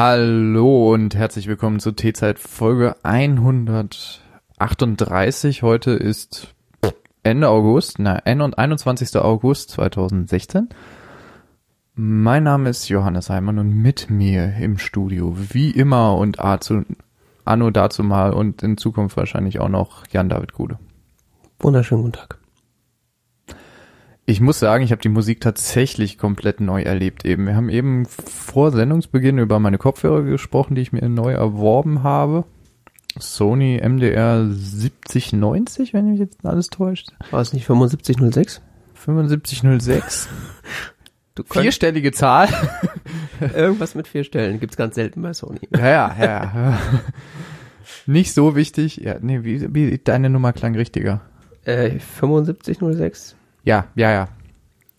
Hallo und herzlich willkommen zur T-Zeit Folge 138. Heute ist Ende August, na, 21. August 2016. Mein Name ist Johannes Heimann und mit mir im Studio, wie immer und anno dazu mal und in Zukunft wahrscheinlich auch noch Jan-David Gude. Wunderschönen guten Tag. Ich muss sagen, ich habe die Musik tatsächlich komplett neu erlebt eben. Wir haben eben vor Sendungsbeginn über meine Kopfhörer gesprochen, die ich mir neu erworben habe. Sony MDR 7090, wenn mich jetzt alles täuscht. War es nicht 7506? 7506. Du Vierstellige Zahl. Irgendwas mit vier Stellen gibt's ganz selten bei Sony. Ja, ja, ja. Nicht so wichtig. Ja, nee, wie, wie deine Nummer klang richtiger. Äh, 7506? Ja, ja, ja.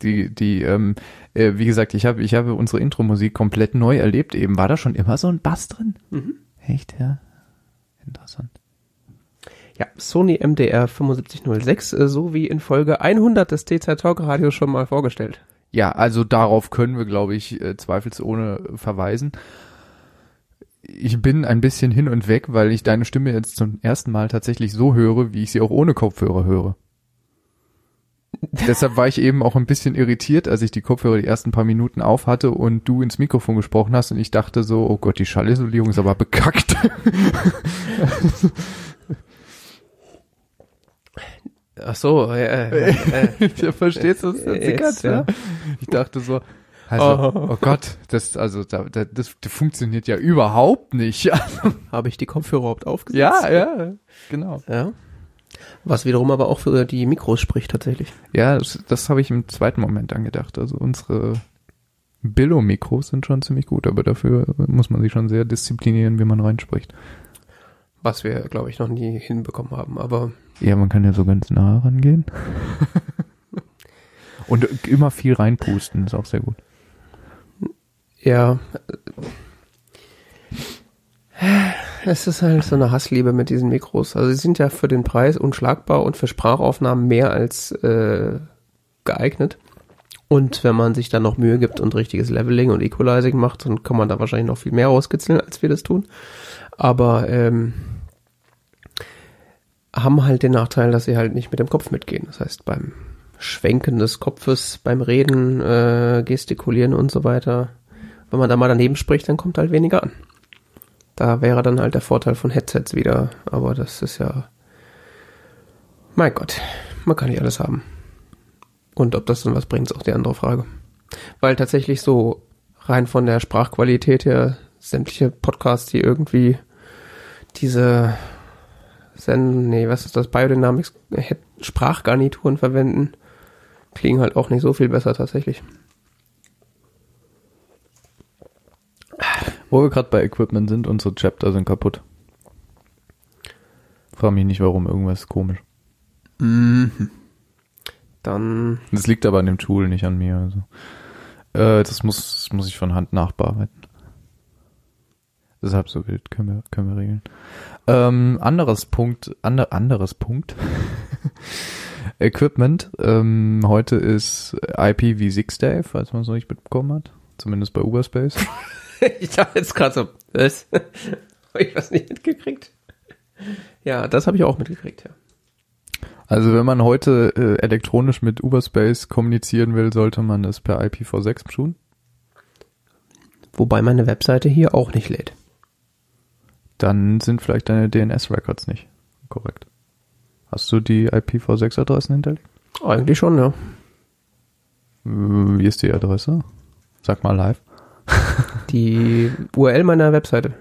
Die, die, ähm, äh, wie gesagt, ich habe, ich habe unsere Intro-Musik komplett neu erlebt. Eben war da schon immer so ein Bass drin. Mhm. Echt, ja. Interessant. Ja, Sony MDR 7506, äh, so wie in Folge 100 des T-Zeit Talk Radio schon mal vorgestellt. Ja, also darauf können wir, glaube ich, äh, zweifelsohne verweisen. Ich bin ein bisschen hin und weg, weil ich deine Stimme jetzt zum ersten Mal tatsächlich so höre, wie ich sie auch ohne Kopfhörer höre. Deshalb war ich eben auch ein bisschen irritiert, als ich die Kopfhörer die ersten paar Minuten auf hatte und du ins Mikrofon gesprochen hast und ich dachte so, oh Gott, die Schallisolierung ist aber bekackt. Ach so, äh, äh, äh, verstehst du das? ja. Ich dachte so, also, oh. oh Gott, das, also, das, das, das funktioniert ja überhaupt nicht. Habe ich die Kopfhörer überhaupt aufgesetzt? Ja, ja, genau. Ja. Was wiederum aber auch für die Mikros spricht tatsächlich. Ja, das, das habe ich im zweiten Moment angedacht. Also unsere Billo-Mikros sind schon ziemlich gut, aber dafür muss man sich schon sehr disziplinieren, wie man reinspricht. Was wir, glaube ich, noch nie hinbekommen haben, aber. Ja, man kann ja so ganz nah rangehen. Und immer viel reinpusten, ist auch sehr gut. Ja es ist halt so eine Hassliebe mit diesen Mikros. Also sie sind ja für den Preis unschlagbar und für Sprachaufnahmen mehr als äh, geeignet. Und wenn man sich dann noch Mühe gibt und richtiges Leveling und Equalizing macht, dann kann man da wahrscheinlich noch viel mehr rauskitzeln, als wir das tun. Aber ähm, haben halt den Nachteil, dass sie halt nicht mit dem Kopf mitgehen. Das heißt, beim Schwenken des Kopfes, beim Reden, äh, Gestikulieren und so weiter, wenn man da mal daneben spricht, dann kommt halt weniger an. Da wäre dann halt der Vorteil von Headsets wieder. Aber das ist ja. Mein Gott, man kann nicht alles haben. Und ob das dann was bringt, ist auch die andere Frage. Weil tatsächlich so rein von der Sprachqualität her sämtliche Podcasts, die irgendwie diese Senden, nee, was ist das, Biodynamics Sprachgarnituren verwenden, klingen halt auch nicht so viel besser tatsächlich. Wo wir gerade bei Equipment sind, unsere Chapter sind kaputt. Frag mich nicht, warum, irgendwas ist komisch. Mhm. Dann. Das liegt aber an dem Tool, nicht an mir. Also. Äh, das muss, das muss ich von Hand nachbearbeiten. Deshalb so wild, können wir, können wir regeln. Ähm, anderes Punkt, ander, anderes Punkt. Equipment. Ähm, heute ist IPv6 Day, falls man es noch nicht mitbekommen hat. Zumindest bei Uberspace. ich habe jetzt gerade so, was? habe ich was nicht mitgekriegt? Ja, das habe ich auch mitgekriegt, ja. Also wenn man heute äh, elektronisch mit Uberspace kommunizieren will, sollte man das per IPv6 tun. Wobei meine Webseite hier auch nicht lädt. Dann sind vielleicht deine DNS-Records nicht korrekt. Hast du die IPv6-Adressen hinterlegt? Eigentlich schon, ja. Wie ist die Adresse? Sag mal live. Die URL meiner Webseite.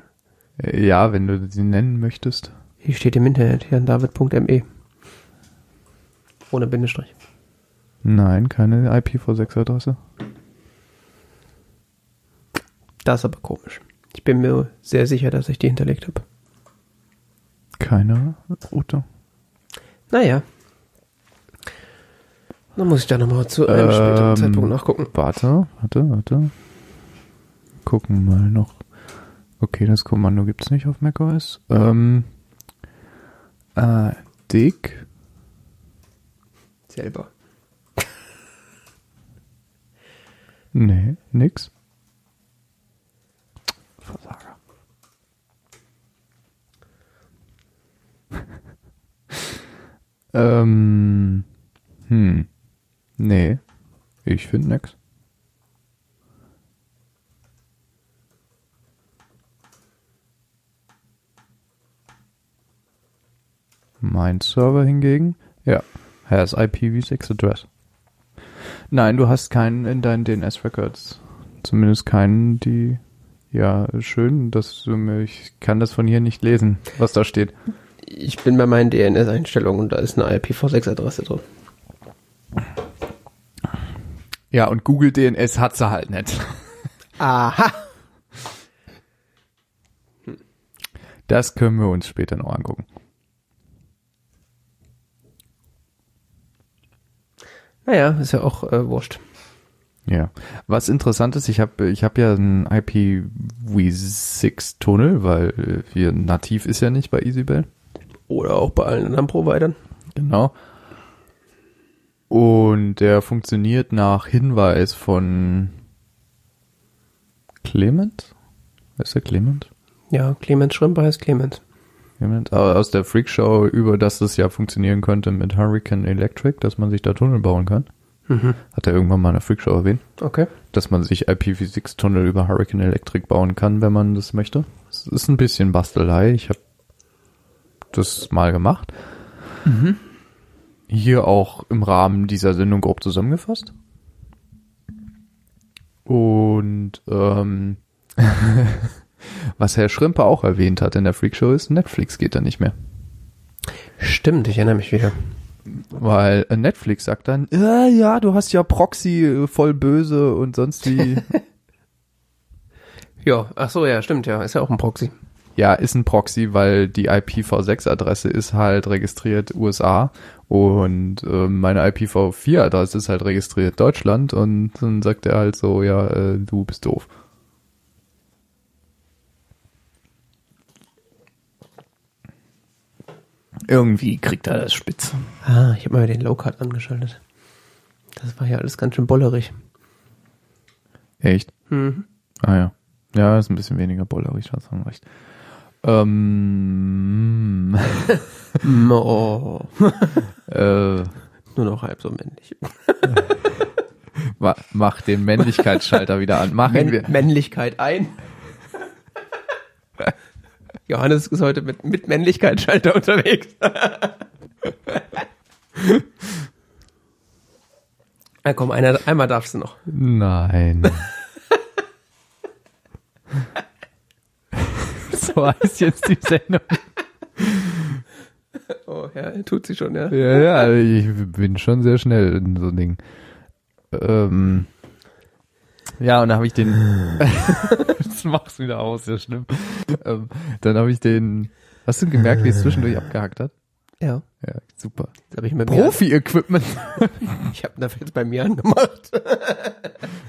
Ja, wenn du sie nennen möchtest. Hier steht im Internet, herrndavid.me. Ohne Bindestrich. Nein, keine IPv6-Adresse. Das ist aber komisch. Ich bin mir sehr sicher, dass ich die hinterlegt habe. Keine Route. Naja. Dann muss ich da nochmal zu einem ähm, späteren Zeitpunkt nachgucken. Warte, warte, warte gucken mal noch. Okay, das Kommando gibt's nicht auf macOS. Ähm, äh, Dick. Selber. nee, nix. Versager. ähm, hm. Nee, ich finde nix. Mein Server hingegen, ja, has IPv6 Address. Nein, du hast keinen in deinen DNS-Records. Zumindest keinen, die, ja, schön, dass du mir, ich kann das von hier nicht lesen, was da steht. Ich bin bei meinen DNS-Einstellungen und da ist eine IPv6-Adresse drin. Ja, und Google DNS hat sie halt nicht. Aha. Das können wir uns später noch angucken. Naja, ist ja auch äh, wurscht. Ja. Was interessant ist, ich habe ich hab ja einen IPv6-Tunnel, weil hier nativ ist ja nicht bei EasyBell. Oder auch bei allen anderen Providern. Genau. Und der funktioniert nach Hinweis von Clement? Ist der Clement? Ja, Clemens Schrimper heißt. Clement? Aber aus der Freakshow über, dass es ja funktionieren könnte mit Hurricane Electric, dass man sich da Tunnel bauen kann. Mhm. Hat er irgendwann mal in der Freakshow erwähnt, Okay. dass man sich IPv6-Tunnel über Hurricane Electric bauen kann, wenn man das möchte. Es ist ein bisschen Bastelei. Ich habe das mal gemacht. Hier auch im Rahmen dieser Sendung grob zusammengefasst. Und ähm, was Herr Schrimper auch erwähnt hat in der Freakshow ist, Netflix geht da nicht mehr. Stimmt, ich erinnere mich wieder. Weil äh, Netflix sagt dann, äh, ja, du hast ja Proxy äh, voll böse und sonst wie. Ja, ach so, ja, stimmt, ja, ist ja auch ein Proxy. ja, ist ein Proxy, weil die IPv6-Adresse ist halt registriert USA und äh, meine IPv4-Adresse ist halt registriert Deutschland und dann sagt er halt so, ja, äh, du bist doof. Irgendwie kriegt er das spitz. Ah, ich habe mal den Low-Cut angeschaltet. Das war ja alles ganz schön bollerig. Echt? Mhm. Ah ja. Ja, ist ein bisschen weniger bollerig, hast du recht. Ähm, Oh, äh, nur noch halb so männlich. ma- mach den Männlichkeitsschalter wieder an. Machen wir. Männ Männlichkeit ein. Johannes ist heute mit, mit Männlichkeitsschalter unterwegs. Na komm, einer, einmal darfst du noch. Nein. so heißt jetzt die Sendung. Oh, ja, tut sie schon, ja. Ja, ja, ich bin schon sehr schnell in so Ding. Ähm, ja, und dann habe ich den. das machst du wieder aus, ja schlimm. Ähm, dann habe ich den. Hast du gemerkt, wie es zwischendurch abgehackt hat? Ja, Ja, super. Profi-Equipment. ich habe das jetzt bei mir angemacht.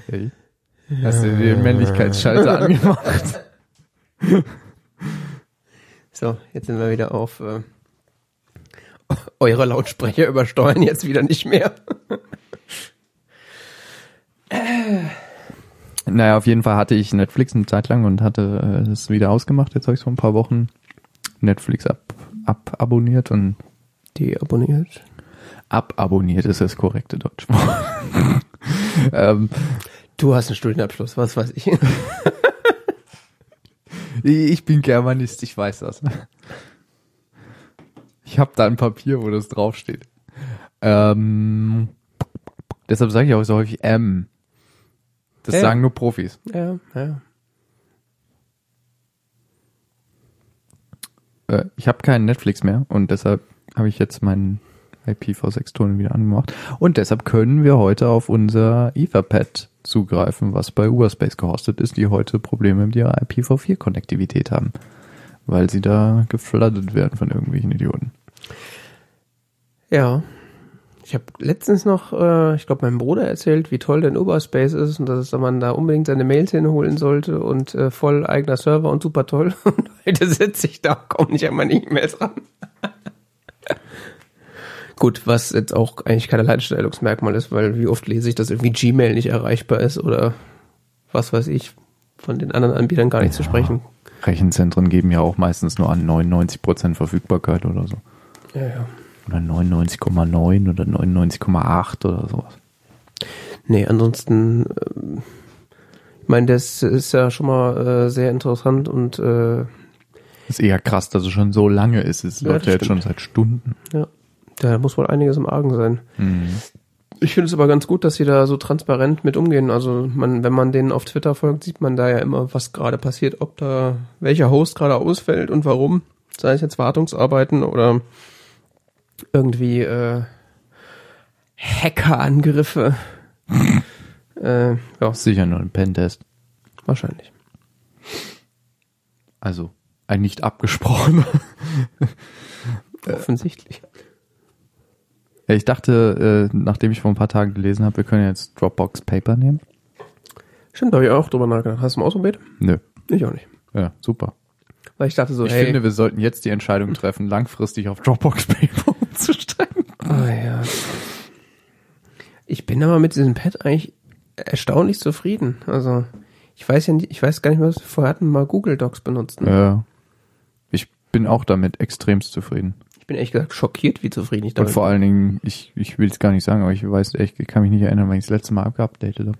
Hey. Hast du den Männlichkeitsschalter angemacht? So, jetzt sind wir wieder auf äh, eure Lautsprecher übersteuern jetzt wieder nicht mehr. Naja, auf jeden Fall hatte ich Netflix eine Zeit lang und hatte äh, es wieder ausgemacht. Jetzt habe ich vor ein paar Wochen Netflix ab, ababonniert und Deabonniert. ababonniert ist das korrekte Deutschwort. ähm, Du hast einen Studienabschluss, was weiß ich. ich bin Germanist, ich weiß das. Ich habe da ein Papier, wo das draufsteht. Ähm, deshalb sage ich auch so häufig M. Das Ja. sagen nur Profis. ja, ja. Äh, ich habe keinen Netflix mehr und deshalb habe ich jetzt meinen IPv6-Tunnel wieder angemacht. Und deshalb können wir heute auf unser Etherpad zugreifen, was bei Uberspace gehostet ist, die heute Probleme mit ihrer IPv4-Konnektivität haben, weil sie da gefloodet werden von irgendwelchen Idioten. Ja. Ich habe letztens noch, äh, ich glaube, meinem Bruder erzählt, wie toll denn Uberspace ist und dass man da unbedingt seine Mails hinholen sollte und äh, voll eigener Server und super toll. Und heute sitze ich da, komme nicht an meine E-Mails ran. Gut, was jetzt auch eigentlich kein Alleinstellungsmerkmal ist, weil wie oft lese ich, dass irgendwie Gmail nicht erreichbar ist oder was weiß ich, von den anderen Anbietern gar nicht zu sprechen. Rechenzentren geben ja auch meistens nur an 99% Verfügbarkeit oder so. Ja, ja. Oder 99,9 oder 99,8 oder sowas. Nee, ansonsten, ähm, ich meine, das ist ja schon mal äh, sehr interessant und äh, Ist eher krass, dass es schon so lange ist. Es läuft ja jetzt schon seit Stunden. ja, da muss wohl einiges im Argen sein. Mhm. Ich finde es aber ganz gut, dass sie da so transparent mit umgehen. Also man, wenn man denen auf Twitter folgt, sieht man da ja immer, was gerade passiert, ob da welcher Host gerade ausfällt und warum. Sei es jetzt Wartungsarbeiten oder irgendwie äh, Hackerangriffe. äh, ja, Sicher nur ein Pentest. wahrscheinlich. Also ein nicht abgesprochener. Offensichtlich. Ja, ich dachte, äh, nachdem ich vor ein paar Tagen gelesen habe, wir können jetzt Dropbox Paper nehmen. Stimmt, da habe ich auch drüber nachgedacht. Hast du mal ausprobiert? Nö. Ich auch nicht. Ja, super. Weil ich dachte so, Ich hey. finde, wir sollten jetzt die Entscheidung treffen, langfristig auf Dropbox Paper umzusteigen. Ah, ja. Ich bin aber mit diesem Pad eigentlich erstaunlich zufrieden. Also, ich weiß ja nicht, ich weiß gar nicht mehr, was wir vorher hatten, mal Google Docs benutzen. Ja. Ich bin auch damit extremst zufrieden. Ich bin ehrlich gesagt schockiert, wie zufrieden ich Und damit vor allen Dingen, ich, ich will es gar nicht sagen, aber ich weiß echt, ich kann mich nicht erinnern, wann ich das letzte Mal abgeupdatet habe.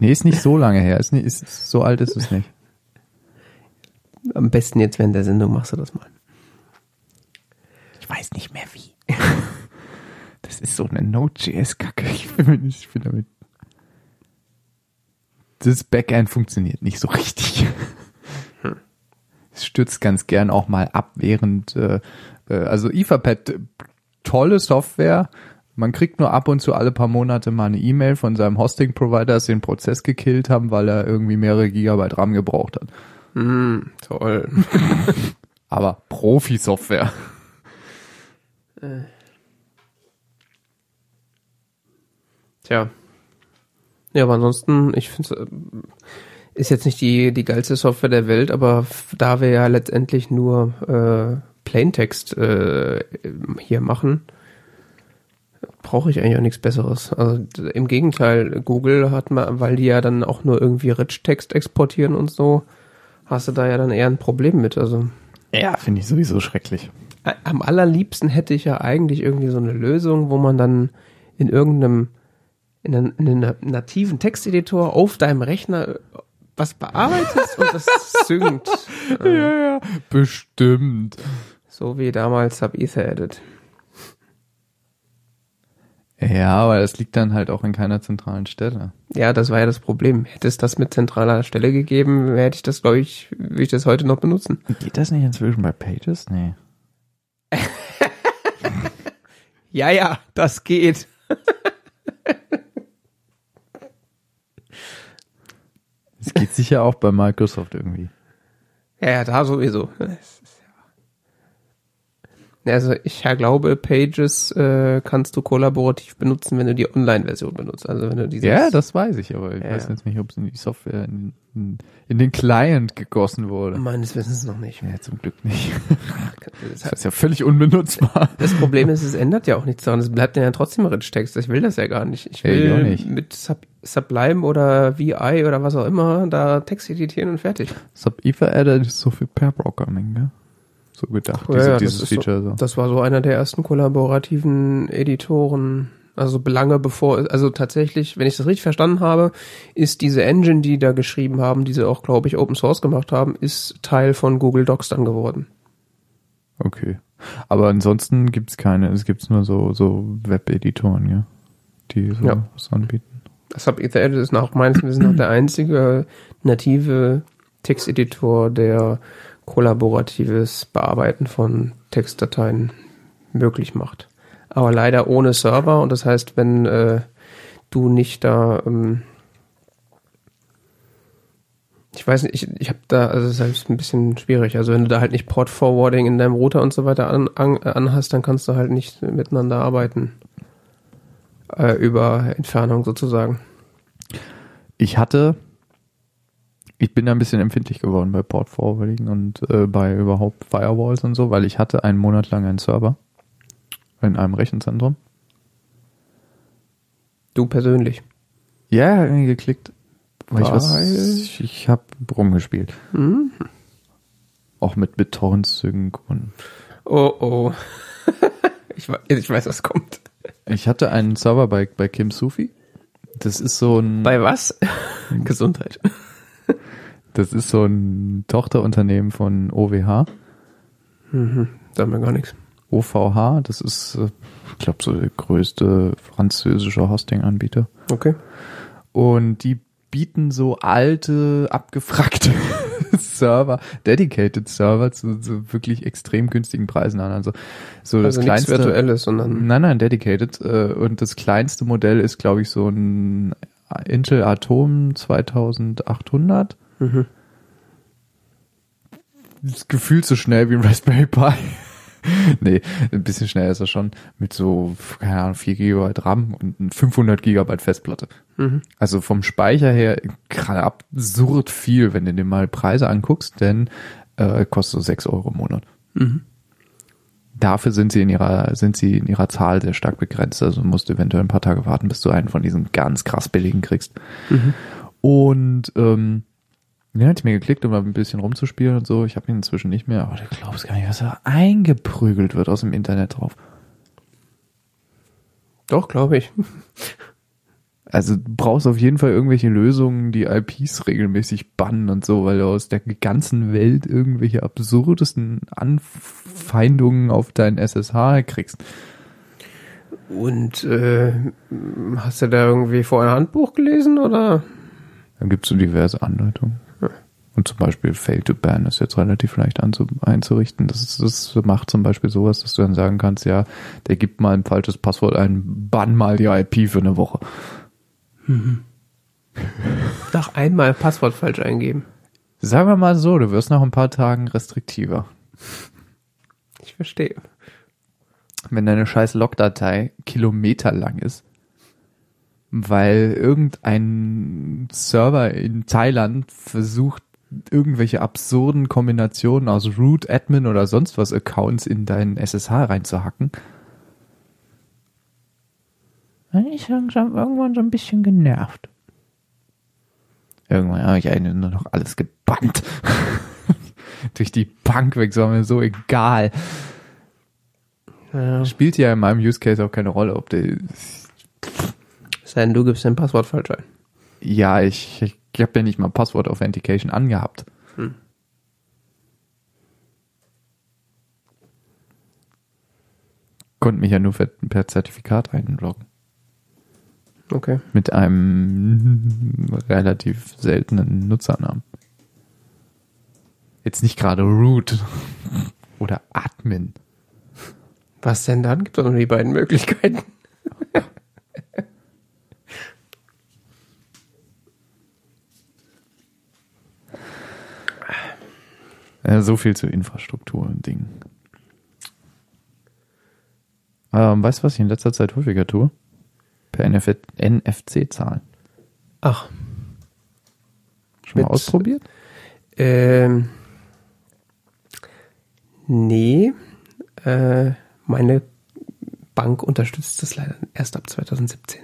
Nee, ist nicht so lange her. Ist nicht, ist, so alt ist es nicht. Am besten jetzt während der Sendung machst du das mal. Ich weiß nicht mehr wie. Das ist so eine Node.js-Kacke. Ich ich bin damit. Das Backend funktioniert nicht so richtig. Es stürzt ganz gern auch mal ab, während, äh, äh, also Etherpad, tolle Software. Man kriegt nur ab und zu alle paar Monate mal eine E-Mail von seinem Hosting-Provider, dass sie den Prozess gekillt haben, weil er irgendwie mehrere Gigabyte RAM gebraucht hat. Hm, toll. Aber Profi-Software. Tja. Ja, aber ansonsten, ich finde ist jetzt nicht die, die geilste Software der Welt, aber da wir ja letztendlich nur äh, Plaintext äh, hier machen, brauche ich eigentlich auch nichts Besseres. Also im Gegenteil, Google hat mal, weil die ja dann auch nur irgendwie Rich-Text exportieren und so, hast du da ja dann eher ein Problem mit. Also Ja, finde ich sowieso schrecklich. Am allerliebsten hätte ich ja eigentlich irgendwie so eine Lösung, wo man dann in irgendeinem in einem, in einem nativen Texteditor auf deinem Rechner was bearbeitet und das synkt. Ja, ja, bestimmt. So wie damals Sub Ether Edit. Ja, aber das liegt dann halt auch in keiner zentralen Stelle. Ja, das war ja das Problem. Hätte es das mit zentraler Stelle gegeben, hätte ich das, glaube ich, würde ich das heute noch benutzen. Geht das nicht inzwischen bei Pages? Nee. Ja, ja, das geht. Es geht sicher auch bei Microsoft irgendwie. Ja, ja, da sowieso. Ja- Also ich ja glaube, Pages äh, kannst du kollaborativ benutzen, wenn du die Online-Version benutzt. Also wenn du dieses Ja, das weiß ich, aber ich Ja, weiß ja. jetzt nicht, ob es in die Software in, in, in den Client gegossen wurde. meines Wissens noch nicht. Ja, zum Glück nicht. Das, ist ja völlig unbenutzbar. das Problem ist, es ändert ja auch nichts daran. Es bleibt ja trotzdem Rich-Text. Ich will das ja gar nicht. Ich Ja, will auch nicht. mit Sub Sublime oder VI oder was auch immer da Text editieren und fertig. Sub Ether Edit ist so für Pair Programming, gell? So gedacht, diese, ja, das dieses ist so- Feature so. Das war so einer der ersten kollaborativen Editoren. Also lange bevor, also tatsächlich, wenn ich das richtig verstanden habe, ist diese Engine, die da geschrieben haben, die sie auch, glaube ich, Open Source gemacht haben, ist Teil von Google Docs dann geworden. Okay. Aber ansonsten gibt's keine, es gibt's nur so, so Web-Editoren, ja? Die so Ja. was anbieten. Edit ist nach meines Wissens noch der einzige native Texteditor, der kollaboratives Bearbeiten von Textdateien möglich macht. Aber leider ohne Server und das heißt, wenn äh, du nicht da ähm, ich weiß nicht, ich, ich habe da, also es ist halt ein bisschen schwierig. Also wenn du da halt nicht Port Forwarding in deinem Router und so weiter an, an, an hast, dann kannst du halt nicht miteinander arbeiten. Äh, über Entfernung sozusagen. Ich hatte, ich bin da ein bisschen empfindlich geworden bei Port Forwarding und äh, bei überhaupt Firewalls und so, weil ich hatte einen Monat lang einen Server in einem Rechenzentrum. Du persönlich. Ja, irgendwie geklickt. Weil ich was, ich, habe rumgespielt. Hm? Auch mit BitTorrent Sync und Oh oh. Ich, we- ich weiß, was kommt. Ich hatte einen Server bei, bei Kim Sufi. Das ist so ein, Bei was? Gesundheit. Das ist so ein Tochterunternehmen von OWH. Sagen wir gar nichts. OVH, das ist, äh, ich glaube, so der größte französische Hosting-Anbieter. Okay. Und die bieten so alte, abgefrackte Server, dedicated Server zu, zu wirklich extrem günstigen Preisen an. Also so das Also nichts kleinste. Virtuelles, sondern Nein, nein, dedicated. äh, Und das kleinste Modell ist, glaube ich, so ein Intel Atom 2800. Mhm. Das gefühlt so schnell wie ein Raspberry Pi. nee, ein bisschen schneller ist er schon. Mit so, keine Ahnung, 4 GB RAM und 500 GB Festplatte. Mhm. Also vom Speicher her gerade absurd viel, wenn du dir mal Preise anguckst, denn äh, kostet so 6 Euro im Monat. Mhm. Dafür sind sie in ihrer, sind sie in ihrer Zahl sehr stark begrenzt. Also musst du eventuell ein paar Tage warten, bis du einen von diesen ganz krass billigen kriegst. Mhm. Und ähm, den hatte ich mir geklickt, um mal ein bisschen rumzuspielen und so. Ich habe ihn inzwischen nicht mehr, aber du glaubst gar nicht, was da eingeprügelt wird aus dem Internet drauf. Doch, glaube ich. Also du brauchst auf jeden Fall irgendwelche Lösungen, die IPs regelmäßig bannen und so, weil du aus der ganzen Welt irgendwelche absurdesten Anfeindungen auf deinen SSH kriegst. Und äh, hast du da irgendwie vorher ein Handbuch gelesen oder? Dann gibt's so diverse Anleitungen. Und zum Beispiel Fail to Ban ist jetzt relativ leicht einzurichten. Das, das macht zum Beispiel sowas, dass du dann sagen kannst, ja, der gibt mal ein falsches Passwort ein, bann mal die IP für eine Woche. Nach einmal Passwort falsch eingeben. Sagen wir mal so, du wirst nach ein paar Tagen restriktiver. Ich verstehe. wenn deine scheiß Logdatei kilometerlang ist, weil irgendein Server in Thailand versucht, irgendwelche absurden Kombinationen aus Root, Admin oder sonst was Accounts in deinen SSH reinzuhacken. Dann ist langsam irgendwann so ein bisschen genervt. Irgendwann habe ich eigentlich nur noch alles gebannt. Durch die Bank weg, war mir so egal. Ja. Spielt ja in meinem Use Case auch keine Rolle, ob der. Sei denn, du gibst dein Passwort falsch ein. Ja, ich, ich habe ja nicht mal Passwort Authentication angehabt. Hm. Konnte mich ja nur per, per Zertifikat einloggen. Okay. Mit einem relativ seltenen Nutzernamen. Jetzt nicht gerade root oder Admin. Was denn dann? Gibt doch nur die beiden Möglichkeiten. Ja, so viel zu Infrastruktur und Dingen. Ähm, weißt du, was ich in letzter Zeit häufiger tue? Per NF NFC zahlen. Ach, Schon mal ausprobiert? ähm, nee, äh, meine Bank unterstützt das leider erst ab 2017.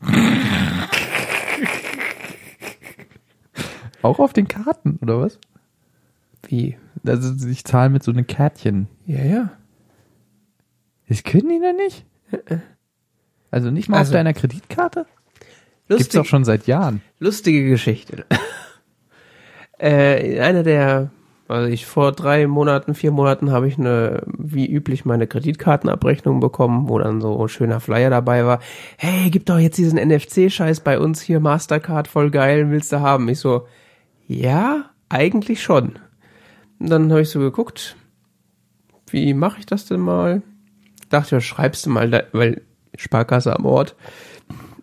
Auch auf den Karten, oder was? Wie? Also ich zahle mit so einem Kärtchen. Ja, ja. Das können die denn nicht? Also nicht mal Also- auf deiner Kreditkarte? Gibt's Lustig, doch schon seit Jahren. lustige Geschichte. äh, einer der, also ich vor drei Monaten, vier Monaten habe ich eine, wie üblich, meine Kreditkartenabrechnung bekommen, wo dann so ein schöner Flyer dabei war. Hey, gib doch jetzt diesen NFC-Scheiß bei uns hier, Mastercard, voll geil, willst du haben? Ich so, ja, eigentlich schon. Und dann habe ich so geguckt, wie mache ich das denn mal? Dachte, ja, schreibst du mal, da, weil Sparkasse am Ort,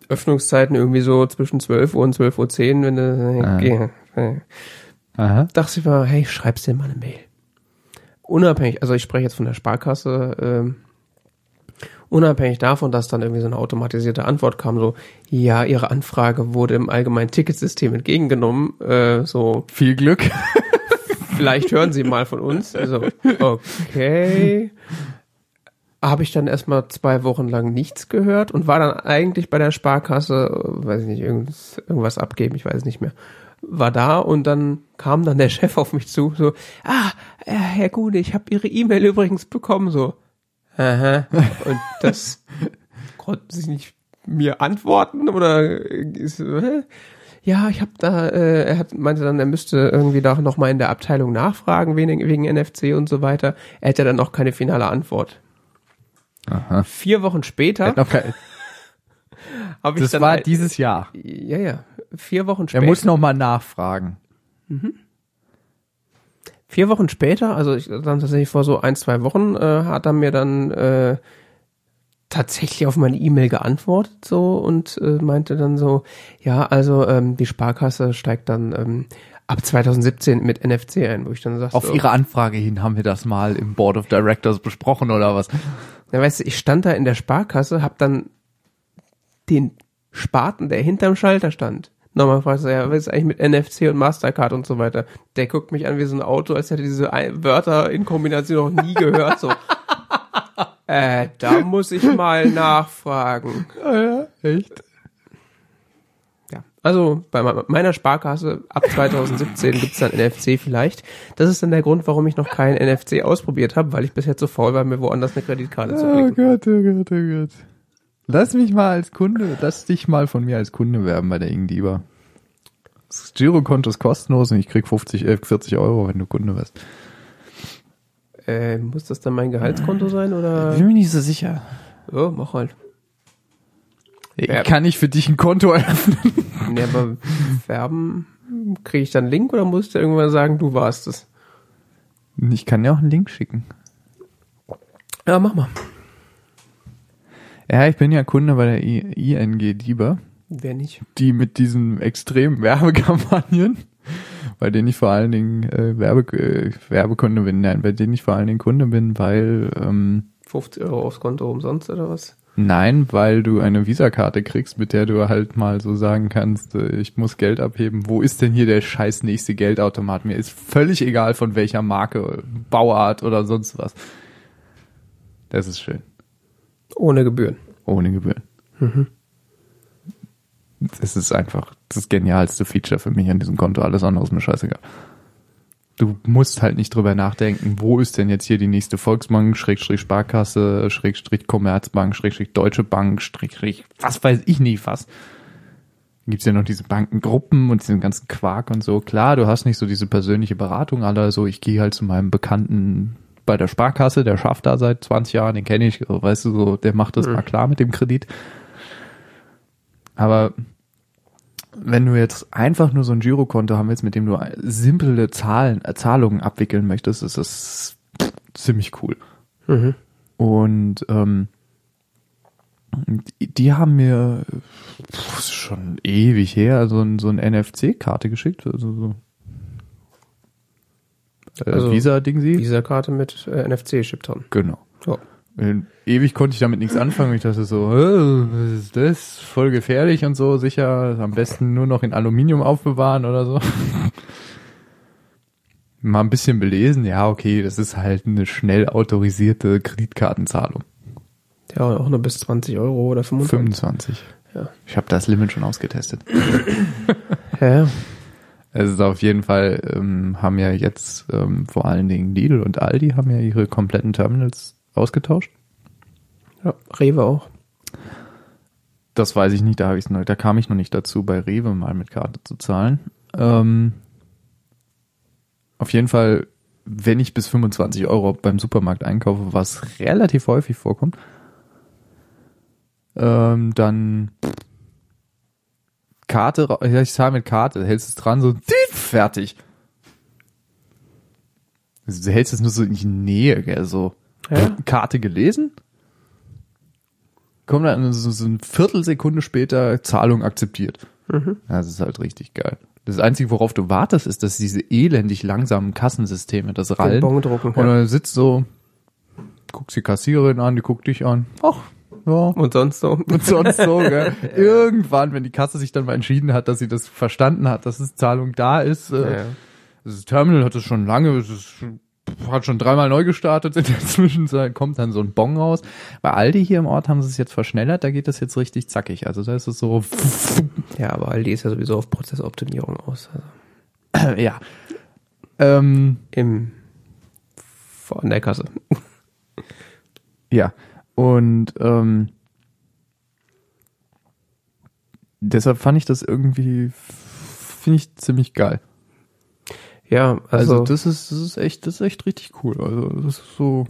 Öffnungszeiten irgendwie so zwischen 12 Uhr und 12.10 Uhr, wenn du, Ah. äh, Aha. dachte ich mal, hey, schreibst dir mal eine Mail. Unabhängig, also ich spreche jetzt von der Sparkasse, ähm, unabhängig davon, dass dann irgendwie so eine automatisierte Antwort kam, so, ja, Ihre Anfrage wurde im allgemeinen Ticketsystem entgegengenommen, äh, so, Viel Glück. vielleicht hören Sie mal von uns. Also, okay. Habe ich dann erstmal zwei Wochen lang nichts gehört und war dann eigentlich bei der Sparkasse, äh, weiß ich nicht, irgendwas, irgendwas abgeben, ich weiß nicht mehr. War da und dann kam dann der Chef auf mich zu, so, ah, äh, Herr Gude, ich habe Ihre E-Mail übrigens bekommen, so. Aha. Und das konnten sie nicht mir antworten oder ist, hä? Ja, ich habe da, äh, er hat, meinte dann, er müsste irgendwie da noch mal in der Abteilung nachfragen wegen, wegen NFC und so weiter. Er hätte dann noch keine finale Antwort. Aha. Vier Wochen später ich Das war ein- dieses Jahr. ja ja vier Wochen Er später. muss noch mal nachfragen. Vier Wochen später, also ich, dann tatsächlich vor so ein, zwei Wochen, äh, hat er mir dann äh, tatsächlich auf meine E-Mail geantwortet so und äh, meinte dann so, ja, also ähm, die Sparkasse steigt dann ähm, ab 2017 mit NFC ein, wo ich dann sagte, Auf Ihre Anfrage hin haben wir das mal im Board of Directors besprochen oder was? Ja, weißt du, ich stand da in der Sparkasse, hab dann den Spaten, der hinterm Schalter stand, nochmal gefragt, so, ja, was ist eigentlich mit NFC und Mastercard und so weiter? Der guckt mich an wie so ein Auto, als hätte diese Wörter in Kombination noch nie gehört, so. äh, da muss ich mal nachfragen. Ja, echt? Ja, also bei me- meiner Sparkasse ab 2017 gibt's dann NFC vielleicht. Das ist dann der Grund, warum ich noch kein NFC ausprobiert habe, weil ich bisher zu faul war, mir woanders eine Kreditkarte zu Oh klicken. Gott, oh Gott, oh Gott. Lass mich mal als Kunde, lass dich mal von mir als Kunde werben bei der Ingdieber. Das Girokonto ist kostenlos und ich krieg 50, äh, 40 Euro, wenn du Kunde wirst. Äh, muss das dann mein Gehaltskonto sein oder? Bin mir nicht so sicher. Ja, mach halt. Ich Ja. kann ich für dich ein Konto eröffnen. Nee, aber werben, kriege ich dann einen Link oder musst du irgendwann sagen, du warst es? Ich kann dir auch einen Link schicken. Ja, mach mal. Ja, ich bin ja Kunde bei der ING Dieber, Wer nicht? die mit diesen extremen Werbekampagnen, bei denen ich vor allen Dingen äh, Werbe, äh, Werbekunde bin, nein, bei denen ich vor allen Dingen Kunde bin, weil ähm, 50 Euro aufs Konto umsonst oder was? Nein, weil du eine Visakarte kriegst, mit der du halt mal so sagen kannst, äh, ich muss Geld abheben. Wo ist denn hier der scheiß nächste Geldautomat? Mir ist völlig egal von welcher Marke, Bauart oder sonst was. Das ist schön. Ohne Gebühren. Ohne Gebühren. Das ist einfach das genialste Feature für mich an diesem Konto. Alles andere ist mir scheißegal. Du musst halt nicht drüber nachdenken, wo ist denn jetzt hier die nächste Volksbank, Schrägstrich Sparkasse, Schrägstrich Commerzbank, Schrägstrich Deutsche Bank, Schrägstrich, was weiß ich nicht was. Dann gibt's ja noch diese Bankengruppen und diesen ganzen Quark und so. Klar, du hast nicht so diese persönliche Beratung, aller so, ich gehe halt zu meinem Bekannten bei der Sparkasse, der schafft da seit 20 Jahren, den kenne ich, so, weißt du, so, der macht das mal klar mit dem Kredit. Aber wenn du jetzt einfach nur so ein Girokonto haben willst, mit dem du simple Zahlen, äh, Zahlungen abwickeln möchtest, ist das ziemlich cool. Mhm. Und ähm, die, haben mir pff, schon ewig her so ein, so ein NFC-Karte geschickt, also so äh, Also, Visa-Ding sie. Visa-Karte mit äh, NFC-Chip dran. Genau. Ja. Ewig konnte ich damit nichts anfangen. Ich dachte so, "Hä, was ist das? Voll gefährlich und so, sicher. Am besten nur noch in Aluminium aufbewahren oder so. Mal ein bisschen belesen, ja, okay, das ist halt eine schnell autorisierte Kreditkartenzahlung. Ja, auch nur bis 20 Euro oder 25. 25. Ja. Ich habe das Limit schon ausgetestet. Ja, Es ist auf jeden Fall, ähm, haben ja jetzt ähm, vor allen Dingen Lidl und Aldi haben ja ihre kompletten Terminals ausgetauscht. ja. Rewe auch. Das weiß ich nicht, da habe ich noch, da kam ich noch nicht dazu, bei Rewe mal mit Karte zu zahlen. Ähm, auf jeden Fall, wenn ich bis 25 Euro beim Supermarkt einkaufe, was relativ häufig vorkommt, ähm, dann Karte, ich zahle mit Karte, hältst es dran, so fertig. Du hältst es nur so in die Nähe, gell, so. Ja. Karte gelesen, kommt dann so, so eine Viertelsekunde später Zahlung akzeptiert. Mhm. Ja, Das ist halt richtig geil. Das Einzige, worauf du wartest, ist, dass diese elendig langsamen Kassensysteme das rallen. Bon drucken. Und dann sitzt so, guckst die Kassiererin an, die guckt dich an. Ach, ja. Und sonst so. Und sonst so, gell. Irgendwann, wenn die Kasse sich dann mal entschieden hat, dass sie das verstanden hat, dass es Zahlung da ist, äh, Ja, ja. das Terminal hat es schon lange, es ist, hat schon dreimal neu gestartet. In der Zwischenzeit kommt dann so ein Bon raus. Bei Aldi hier im Ort haben sie es jetzt verschnellert, da geht das jetzt richtig zackig. Also da ist es so, ja, aber Aldi ist ja sowieso auf Prozessoptimierung aus. Also ja. Ähm, Im, vor- an der Kasse. Ja. Und ähm, deshalb fand ich das irgendwie, finde ich ziemlich geil. Ja, Also, also, das ist, das ist echt, das ist echt richtig cool. Also das ist so,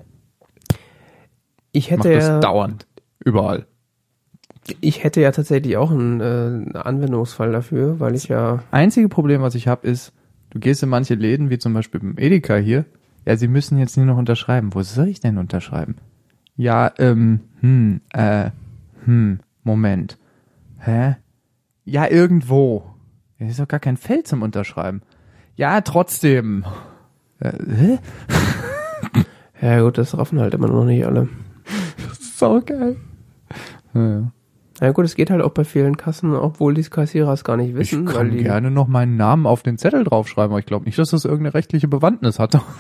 ich macht hätte das ja, dauernd. Überall. ich hätte ja tatsächlich auch einen, äh, einen Anwendungsfall dafür, weil ich ja, Einzige Problem, was ich habe, ist, du gehst in manche Läden, wie zum Beispiel beim Edeka hier, ja, sie müssen jetzt nur noch unterschreiben. Wo soll ich denn unterschreiben? Ja, ähm, hm, äh, hm, Moment. Hä? Ja, irgendwo. Ja, ist doch gar kein Feld zum Unterschreiben. Ja, trotzdem. Äh, hä? ja gut, das raffen halt immer noch nicht alle. Sau geil. Ja. Ja gut, es geht halt auch bei vielen Kassen, obwohl die Kassierer es gar nicht Ich wissen, weil kann die, gerne noch meinen Namen auf den Zettel draufschreiben, aber ich glaube nicht, dass das irgendeine rechtliche Bewandtnis hat.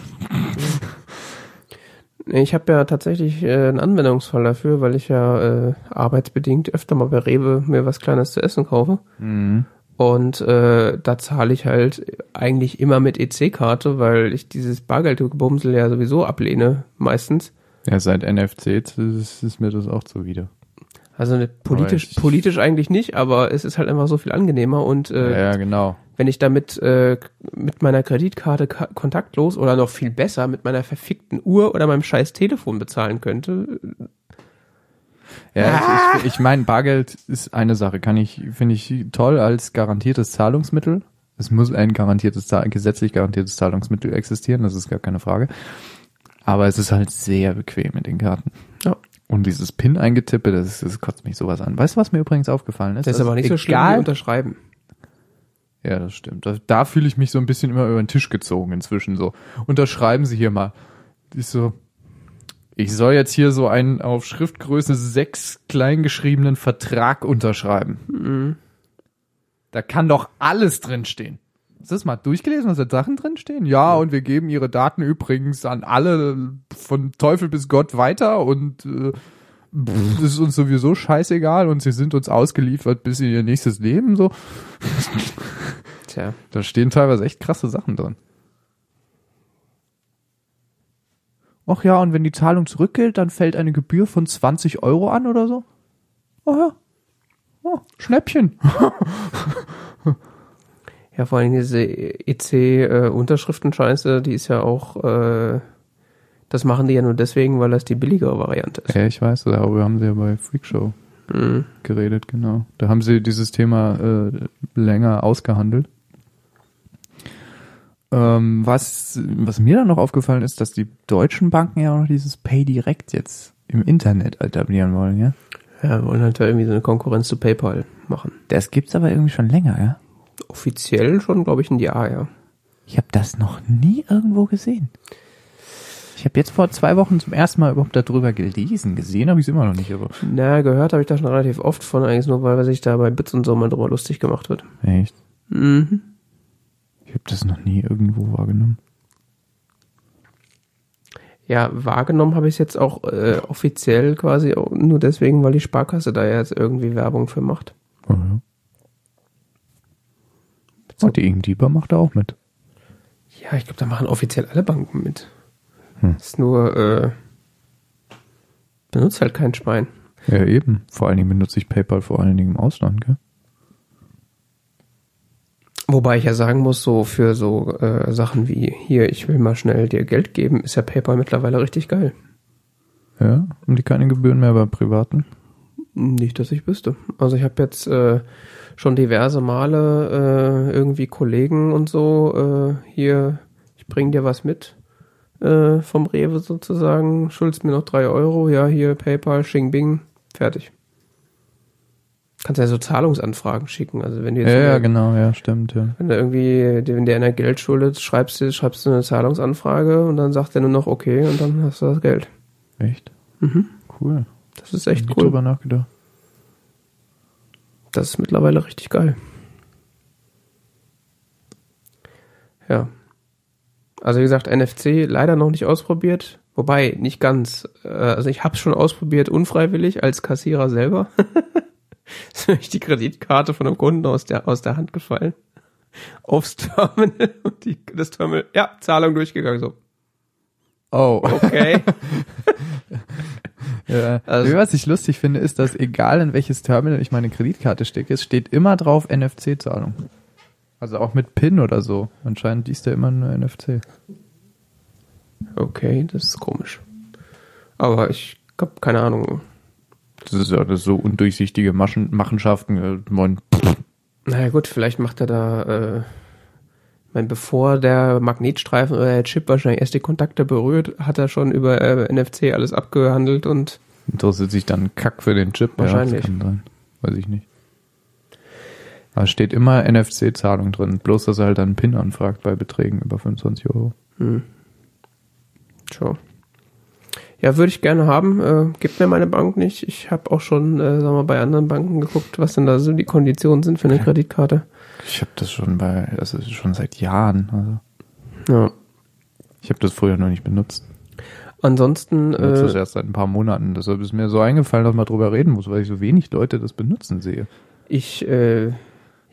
Ich habe ja tatsächlich äh, einen Anwendungsfall dafür, weil ich ja äh, arbeitsbedingt öfter mal bei Rewe mir was Kleines zu essen kaufe. Mhm. Und äh, da zahle ich halt eigentlich immer mit EC-Karte, weil ich dieses Bargeldgebumsel ja sowieso ablehne, meistens. Ja, seit NFC ist, ist mir das auch zuwider. Also ne, politisch, politisch eigentlich nicht, aber es ist halt einfach so viel angenehmer und äh, ja, ja, genau. wenn ich damit äh, mit meiner Kreditkarte ka kontaktlos oder noch viel besser mit meiner verfickten Uhr oder meinem scheiß Telefon bezahlen könnte, Ja, ich, ich, ich meine, Bargeld ist eine Sache, kann ich, finde ich toll als garantiertes Zahlungsmittel. Es muss ein garantiertes, gesetzlich garantiertes Zahlungsmittel existieren, das ist gar keine Frage. Aber es ist halt sehr bequem mit den Karten. Ja. Und dieses PIN eingetippe, das, das kotzt mich sowas an. Weißt du, was mir übrigens aufgefallen ist? das ist aber nicht so schlimm wie egal, unterschreiben. Ja, das stimmt. Da, da fühle ich mich so ein bisschen immer über den Tisch gezogen inzwischen so. Unterschreiben Sie hier mal. Ich so, ich soll jetzt hier so einen auf Schriftgröße 6 kleingeschriebenen Vertrag unterschreiben. Mhm. Da kann doch alles drinstehen. Hast du das mal durchgelesen, was da Sachen drinstehen? Ja, und wir geben Ihre Daten übrigens an alle von Teufel bis Gott weiter und äh, pff, das ist uns sowieso scheißegal und Sie sind uns ausgeliefert bis in Ihr nächstes Leben so. Tja. Da stehen teilweise echt krasse Sachen drin. Ach ja, und wenn die Zahlung zurückgilt, dann fällt eine Gebühr von 20 Euro an oder so? Oh ja. Oh, Schnäppchen. Ja, vor allem diese EC-Unterschriftenscheiße, die ist ja auch, äh, das machen die ja nur deswegen, weil das die billigere Variante ist. Ja, ich weiß, darüber haben sie ja bei Freakshow Mhm. geredet, genau. Da haben sie dieses Thema äh, länger ausgehandelt. Ähm, was, was mir dann noch aufgefallen ist, dass die deutschen Banken ja auch noch dieses Pay Direct jetzt im Internet etablieren wollen, ja? Ja, wollen halt da irgendwie so eine Konkurrenz zu PayPal machen. Das gibt's aber irgendwie schon länger, ja? Offiziell schon, glaube ich, ein Jahr, ja. Ich habe das noch nie irgendwo gesehen. Ich habe jetzt vor zwei Wochen zum ersten Mal überhaupt darüber gelesen. Gesehen habe ich es immer noch nicht, aber Na, gehört habe ich da schon relativ oft von, eigentlich nur, weil sich da bei Bits und so mal drüber lustig gemacht wird. echt. Mhm. Habe das noch nie irgendwo wahrgenommen. Ja, wahrgenommen habe ich es jetzt auch äh, offiziell quasi nur deswegen, weil die Sparkasse da jetzt irgendwie Werbung für macht. Oh, ja. Und die Ingdieber macht da auch mit. Ja, ich glaube, da machen offiziell alle Banken mit. Hm. Ist nur, äh, benutzt halt kein Schwein. Ja, eben. Vor allen Dingen benutze ich PayPal vor allen Dingen im Ausland, gell? Wobei ich ja sagen muss, so für so äh, Sachen wie hier, ich will mal schnell dir Geld geben, ist ja PayPal mittlerweile richtig geil. Ja, und die keine Gebühren mehr bei Privaten. Nicht, dass ich wüsste. Also ich habe jetzt äh, schon diverse Male äh, irgendwie Kollegen und so äh, hier, ich bring dir was mit äh, vom Rewe sozusagen, schuldest mir noch drei Euro, ja hier PayPal, Xing Bing, fertig. Kannst ja so Zahlungsanfragen schicken. Also wenn du Ja, jetzt ja, eine- genau, ja, stimmt, ja. wenn du irgendwie, wenn der einer Geld schuldet, schreibst du, schreibst du eine Zahlungsanfrage und dann sagt er nur noch okay und dann hast du das Geld. Echt? Mhm. Cool. Das ist echt Nie cool. drüber nachgedacht. Das ist mittlerweile richtig geil. Ja. Also wie gesagt, NFC leider noch nicht ausprobiert. Wobei, nicht ganz. Äh, Also ich habe schon ausprobiert, unfreiwillig, als Kassierer selber. ist mir die Kreditkarte von einem Kunden aus der, aus der Hand gefallen. Aufs Terminal und die, das Terminal, ja, Zahlung durchgegangen, so. Oh. Okay. Ja. Also- was ich lustig finde, ist, dass egal in welches Terminal ich meine Kreditkarte stecke, es steht immer drauf NFC-Zahlung. Also auch mit PIN oder so. Anscheinend liest er immer nur NFC. Okay, das ist komisch. Aber ich hab keine Ahnung. Das ist ja das so undurchsichtige Maschen, Machenschaften. Man, Naja gut, vielleicht macht er da, äh, ich mein, bevor der Magnetstreifen oder der Chip wahrscheinlich erst die Kontakte berührt, hat er schon über äh, NFC alles abgehandelt und interessiert sich dann Kack für den Chip. Wahrscheinlich. Ja. Weiß ich nicht. Es steht immer NFC-Zahlung drin. Bloß, dass er halt dann PIN anfragt bei Beträgen über 25 Euro. Ciao. Ja, würde ich gerne haben. Äh, gibt mir meine Bank nicht. Ich habe auch schon, äh, sagen wir, bei anderen Banken geguckt, was denn da so die Konditionen sind für eine Kreditkarte. Ich habe das schon bei, also schon seit Jahren. Also Ja. ich habe das früher noch nicht benutzt. Ansonsten, Ich benutze das äh, erst seit ein paar Monaten. Deshalb ist mir so eingefallen, dass man drüber reden muss, weil ich so wenig Leute das benutzen sehe. ich, äh,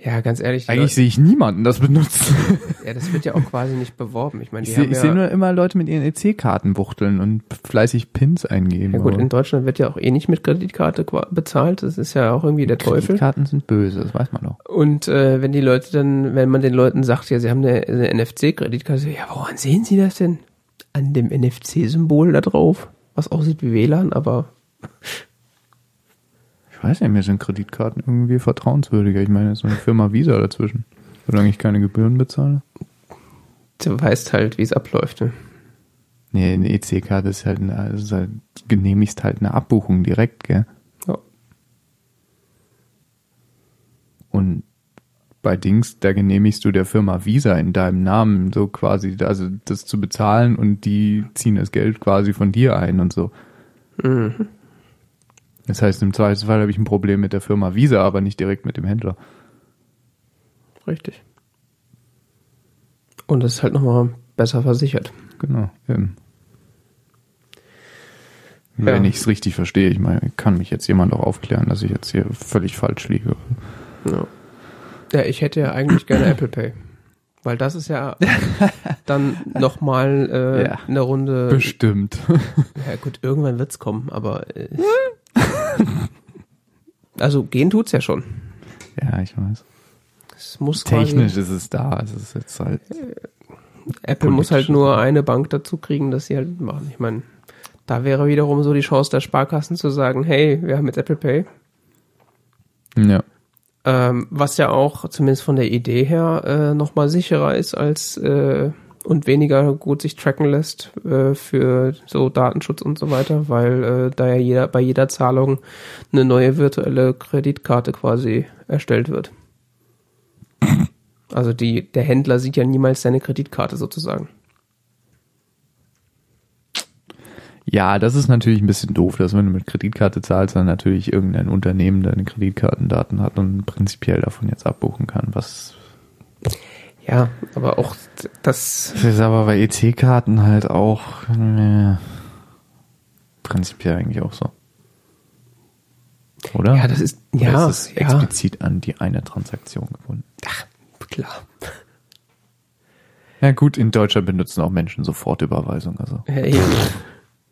ja, ganz ehrlich, Eigentlich sehe ich niemanden das benutzen. Leute, ja, das wird ja auch quasi nicht beworben. Ich meine, die Ich sehe haben ich ja, sehe nur immer Leute mit ihren EC-Karten wuchteln und fleißig Pins eingeben. ja gut, aber in Deutschland wird ja auch eh nicht mit Kreditkarte bezahlt. Das ist ja auch irgendwie der Teufel. Kreditkarten sind böse, das weiß man doch. Und äh, wenn die Leute dann, wenn man den Leuten sagt, ja, sie haben eine, eine NFC-Kreditkarte, ja, woran sehen sie das denn? An dem NFC-Symbol da drauf, was aussieht wie WLAN, aber Ich weiß nicht, mir sind Kreditkarten irgendwie vertrauenswürdiger. Ich meine, es ist so eine Firma Visa dazwischen. Solange ich keine Gebühren bezahle. du weißt halt, wie es abläuft. Ne? Nee, eine EC-Karte ist halt, eine, ist halt, genehmigst halt eine Abbuchung direkt, gell? Ja. Und bei Dings, da genehmigst du der Firma Visa in deinem Namen so quasi, also das zu bezahlen und die ziehen das Geld quasi von dir ein und so. Mhm. Das heißt, im Zweifelsfall habe ich ein Problem mit der Firma Visa, aber nicht direkt mit dem Händler. Richtig. Und es ist halt nochmal besser versichert. Genau, eben. Ja. Wenn ich es richtig verstehe, ich meine, kann mich jetzt jemand auch aufklären, dass ich jetzt hier völlig falsch liege. Ja. Ja, ich hätte ja eigentlich gerne Apple Pay. Weil das ist ja dann nochmal äh, Ja. eine Runde. Bestimmt. Ja gut, irgendwann wird's kommen, aber äh, also gehen tut's ja schon. ja, ich weiß. Es muss Technisch ist es da, es ist jetzt halt. Apple muss halt nur eine Bank dazu kriegen, dass sie halt machen. Ich meine, da wäre wiederum so die Chance der Sparkassen zu sagen, hey, wir haben jetzt Apple Pay. Ja. Ähm, was ja auch zumindest von der Idee her äh, nochmal sicherer ist als äh, und weniger gut sich tracken lässt äh, für so Datenschutz und so weiter, weil äh, da ja jeder bei jeder Zahlung eine neue virtuelle Kreditkarte quasi erstellt wird. Also die der Händler sieht ja niemals seine Kreditkarte sozusagen. Ja, das ist natürlich ein bisschen doof, dass wenn du mit Kreditkarte zahlst, dann natürlich irgendein Unternehmen deine Kreditkartendaten hat und prinzipiell davon jetzt abbuchen kann. Was Ja, aber auch das das ist aber bei EC-Karten halt auch äh, prinzipiell eigentlich auch so. Oder? ja, das ist Oder ja, ist ja, explizit an die eine Transaktion gebunden. klar. Ja gut, in Deutschland benutzen auch Menschen Sofortüberweisung, also Ja,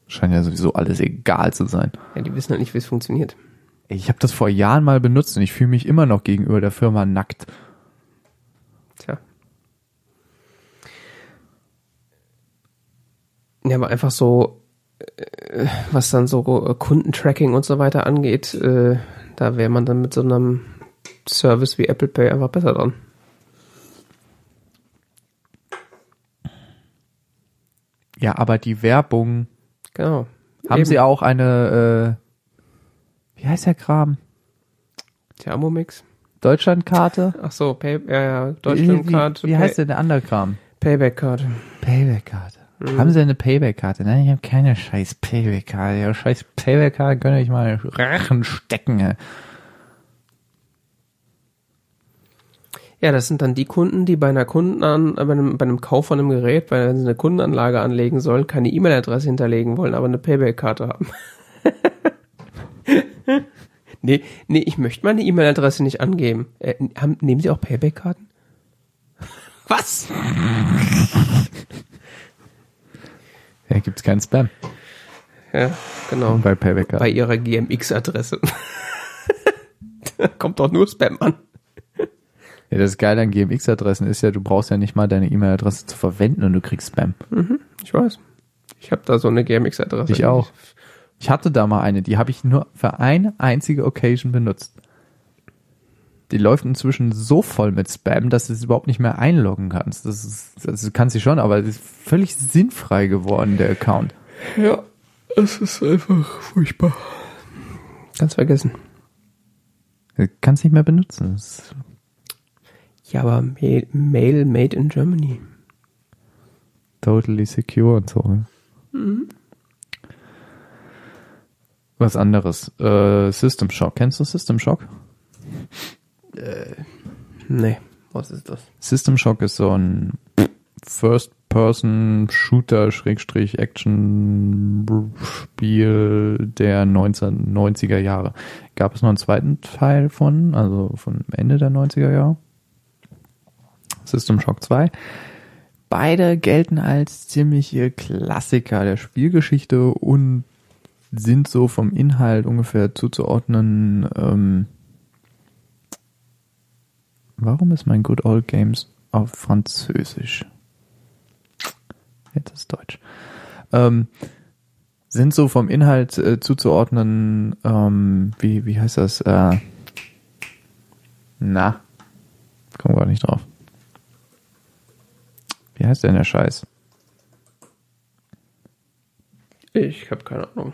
scheint ja sowieso alles egal zu sein. ja, die wissen halt nicht, wie es funktioniert. Ich habe das vor Jahren mal benutzt und ich fühle mich immer noch gegenüber der Firma nackt. Tja. Ja, aber einfach so, äh, was dann so äh, Kundentracking und so weiter angeht, äh, da wäre man dann mit so einem Service wie Apple Pay einfach besser dran. Ja, aber die Werbung, Genau. haben Eben. sie auch eine, äh, wie heißt der Kram? Thermomix. Deutschlandkarte? Ach so, Pay, ja, ja, Deutschlandcard. Wie, wie heißt denn der andere Kram? Payback-Card. Payback-Karte. Mhm. Haben sie eine Payback-Karte? Nein, ich habe keine scheiß Payback-Karte. Scheiß Payback-Karte könnt ihr euch mal Rachen stecken. ey. Ja, das sind dann die Kunden, die bei einer Kundenan äh, bei einem, bei einem Kauf von einem Gerät, weil sie eine Kundenanlage anlegen sollen, keine E-Mail-Adresse hinterlegen wollen, aber eine Payback-Karte haben. nee, nee, ich möchte meine E-Mail-Adresse nicht angeben. Äh, haben, nehmen Sie auch Payback-Karten? Was? Ja, gibt's keinen Spam. Ja, genau. bei Payback. Bei ihrer GMX-Adresse. da kommt doch nur Spam an. Ja, das Geile an GMX-Adressen ist ja, du brauchst ja nicht mal deine E-Mail-Adresse zu verwenden und du kriegst Spam. Ich weiß. Ich habe da so eine GMX-Adresse. Ich auch. Ich hatte da mal eine, die habe ich nur für eine einzige Occasion benutzt. Die läuft inzwischen so voll mit Spam, dass du es überhaupt nicht mehr einloggen kannst. Das ist, also du kannst sie schon, aber es ist völlig sinnfrei geworden, der Account. Ja, es ist einfach furchtbar. Ganz vergessen. Du kannst nicht mehr benutzen. Ja, aber Mail, Mail made in Germany. totally secure und so. ne? Was anderes. Äh, System Shock. Kennst du System Shock? Nee, was ist das? System Shock ist so ein First-Person-Shooter-Action-Spiel der 1990er Jahre. Gab es noch einen zweiten Teil von, also von Ende der 90er Jahre? System Shock 2. Beide gelten als ziemliche Klassiker der Spielgeschichte und sind so vom Inhalt ungefähr zuzuordnen. Ähm, warum ist mein Good Old Games auf Französisch? Jetzt ist Deutsch. Ähm, sind so vom Inhalt äh, zuzuordnen, ähm, wie, wie heißt das? Äh, na, komm gar nicht drauf. Wie heißt denn der Scheiß? Ich habe keine Ahnung.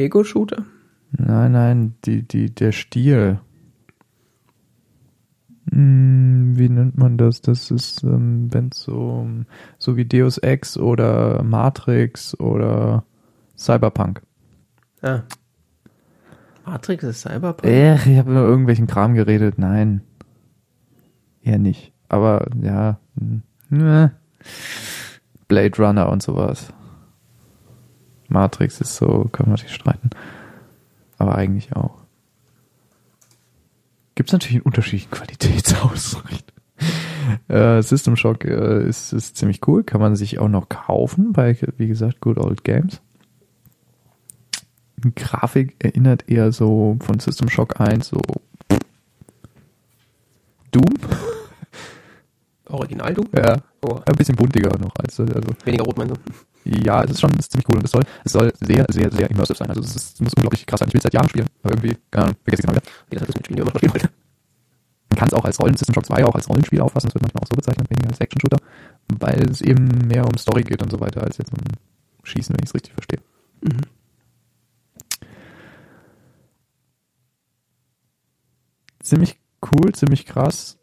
Ego-Shooter? Nein, nein, die, die, der Stil. Hm, wie nennt man das? Das ist, ähm, wenn so, so wie Deus Ex oder Matrix oder Cyberpunk. Ah. Matrix ist Cyberpunk? Ech, ich habe nur irgendwelchen Kram geredet. Nein. Eher nicht. Aber ja. hm, ne. Blade Runner und sowas. Matrix ist so, können wir sich streiten. Aber eigentlich auch. Gibt es natürlich einen unterschiedlichen Qualitätsausrichtung. äh, System Shock äh, ist, ist ziemlich cool. Kann man sich auch noch kaufen bei, wie gesagt, Good Old Games. Die Grafik erinnert eher so von System Shock 1 so Doom. Original du? Ja, Oh, ein bisschen buntiger noch als also weniger rot meinst du? ja, es ist schon es ist ziemlich cool und es soll es soll sehr sehr sehr immersive sein. Also es, ist, es muss unglaublich krass sein. Ich will es seit Jahren spielen, aber irgendwie keine Ahnung, vergesse ich es mal wieder. Wie das hat das mit Spielen, die man spielen wollte. Man kann es auch als Rollen System Shock 2 auch als Rollenspiel auffassen, das wird manchmal auch so bezeichnet, weniger als Action Shooter, weil es eben mehr um Story geht und so weiter als jetzt um Schießen, wenn ich es richtig verstehe. Mhm. ziemlich cool, ziemlich krass.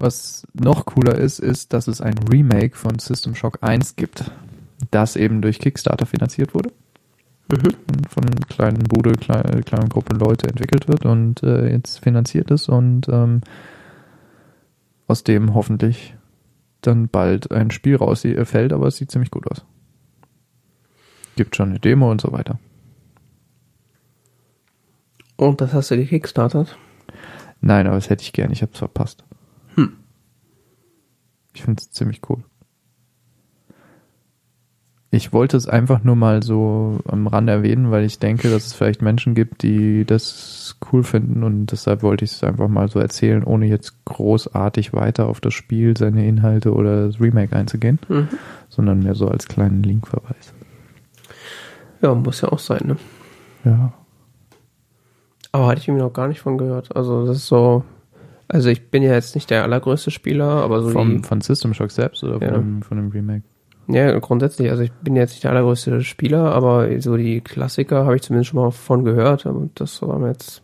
Was noch cooler ist, ist, dass es ein Remake von System Shock 1 gibt, das eben durch Kickstarter finanziert wurde. Mhm. und von kleinen Bude, kleinen, kleinen Gruppen Leute entwickelt wird und äh, jetzt finanziert ist und ähm, aus dem hoffentlich dann bald ein Spiel rausfällt, aber es sieht ziemlich gut aus. Gibt schon eine Demo und so weiter. Und das hast du gekickstartet? Nein, aber das hätte ich gern, ich habe es verpasst. Ich finde es ziemlich cool. Ich wollte es einfach nur mal so am Rand erwähnen, weil ich denke, dass es vielleicht Menschen gibt, die das cool finden und deshalb wollte ich es einfach mal so erzählen, ohne jetzt großartig weiter auf das Spiel, seine Inhalte oder das Remake einzugehen, Mhm. sondern mehr so als kleinen Linkverweis. Ja, muss ja auch sein, ne? Ja. Aber hatte ich irgendwie noch gar nicht von gehört. Also das ist so, also ich bin ja jetzt nicht der allergrößte Spieler, aber so Vom, die, von System Shock selbst oder Ja. von, dem, von dem Remake? ja, grundsätzlich, also ich bin jetzt nicht der allergrößte Spieler, aber so die Klassiker habe ich zumindest schon mal von gehört, aber das war mir jetzt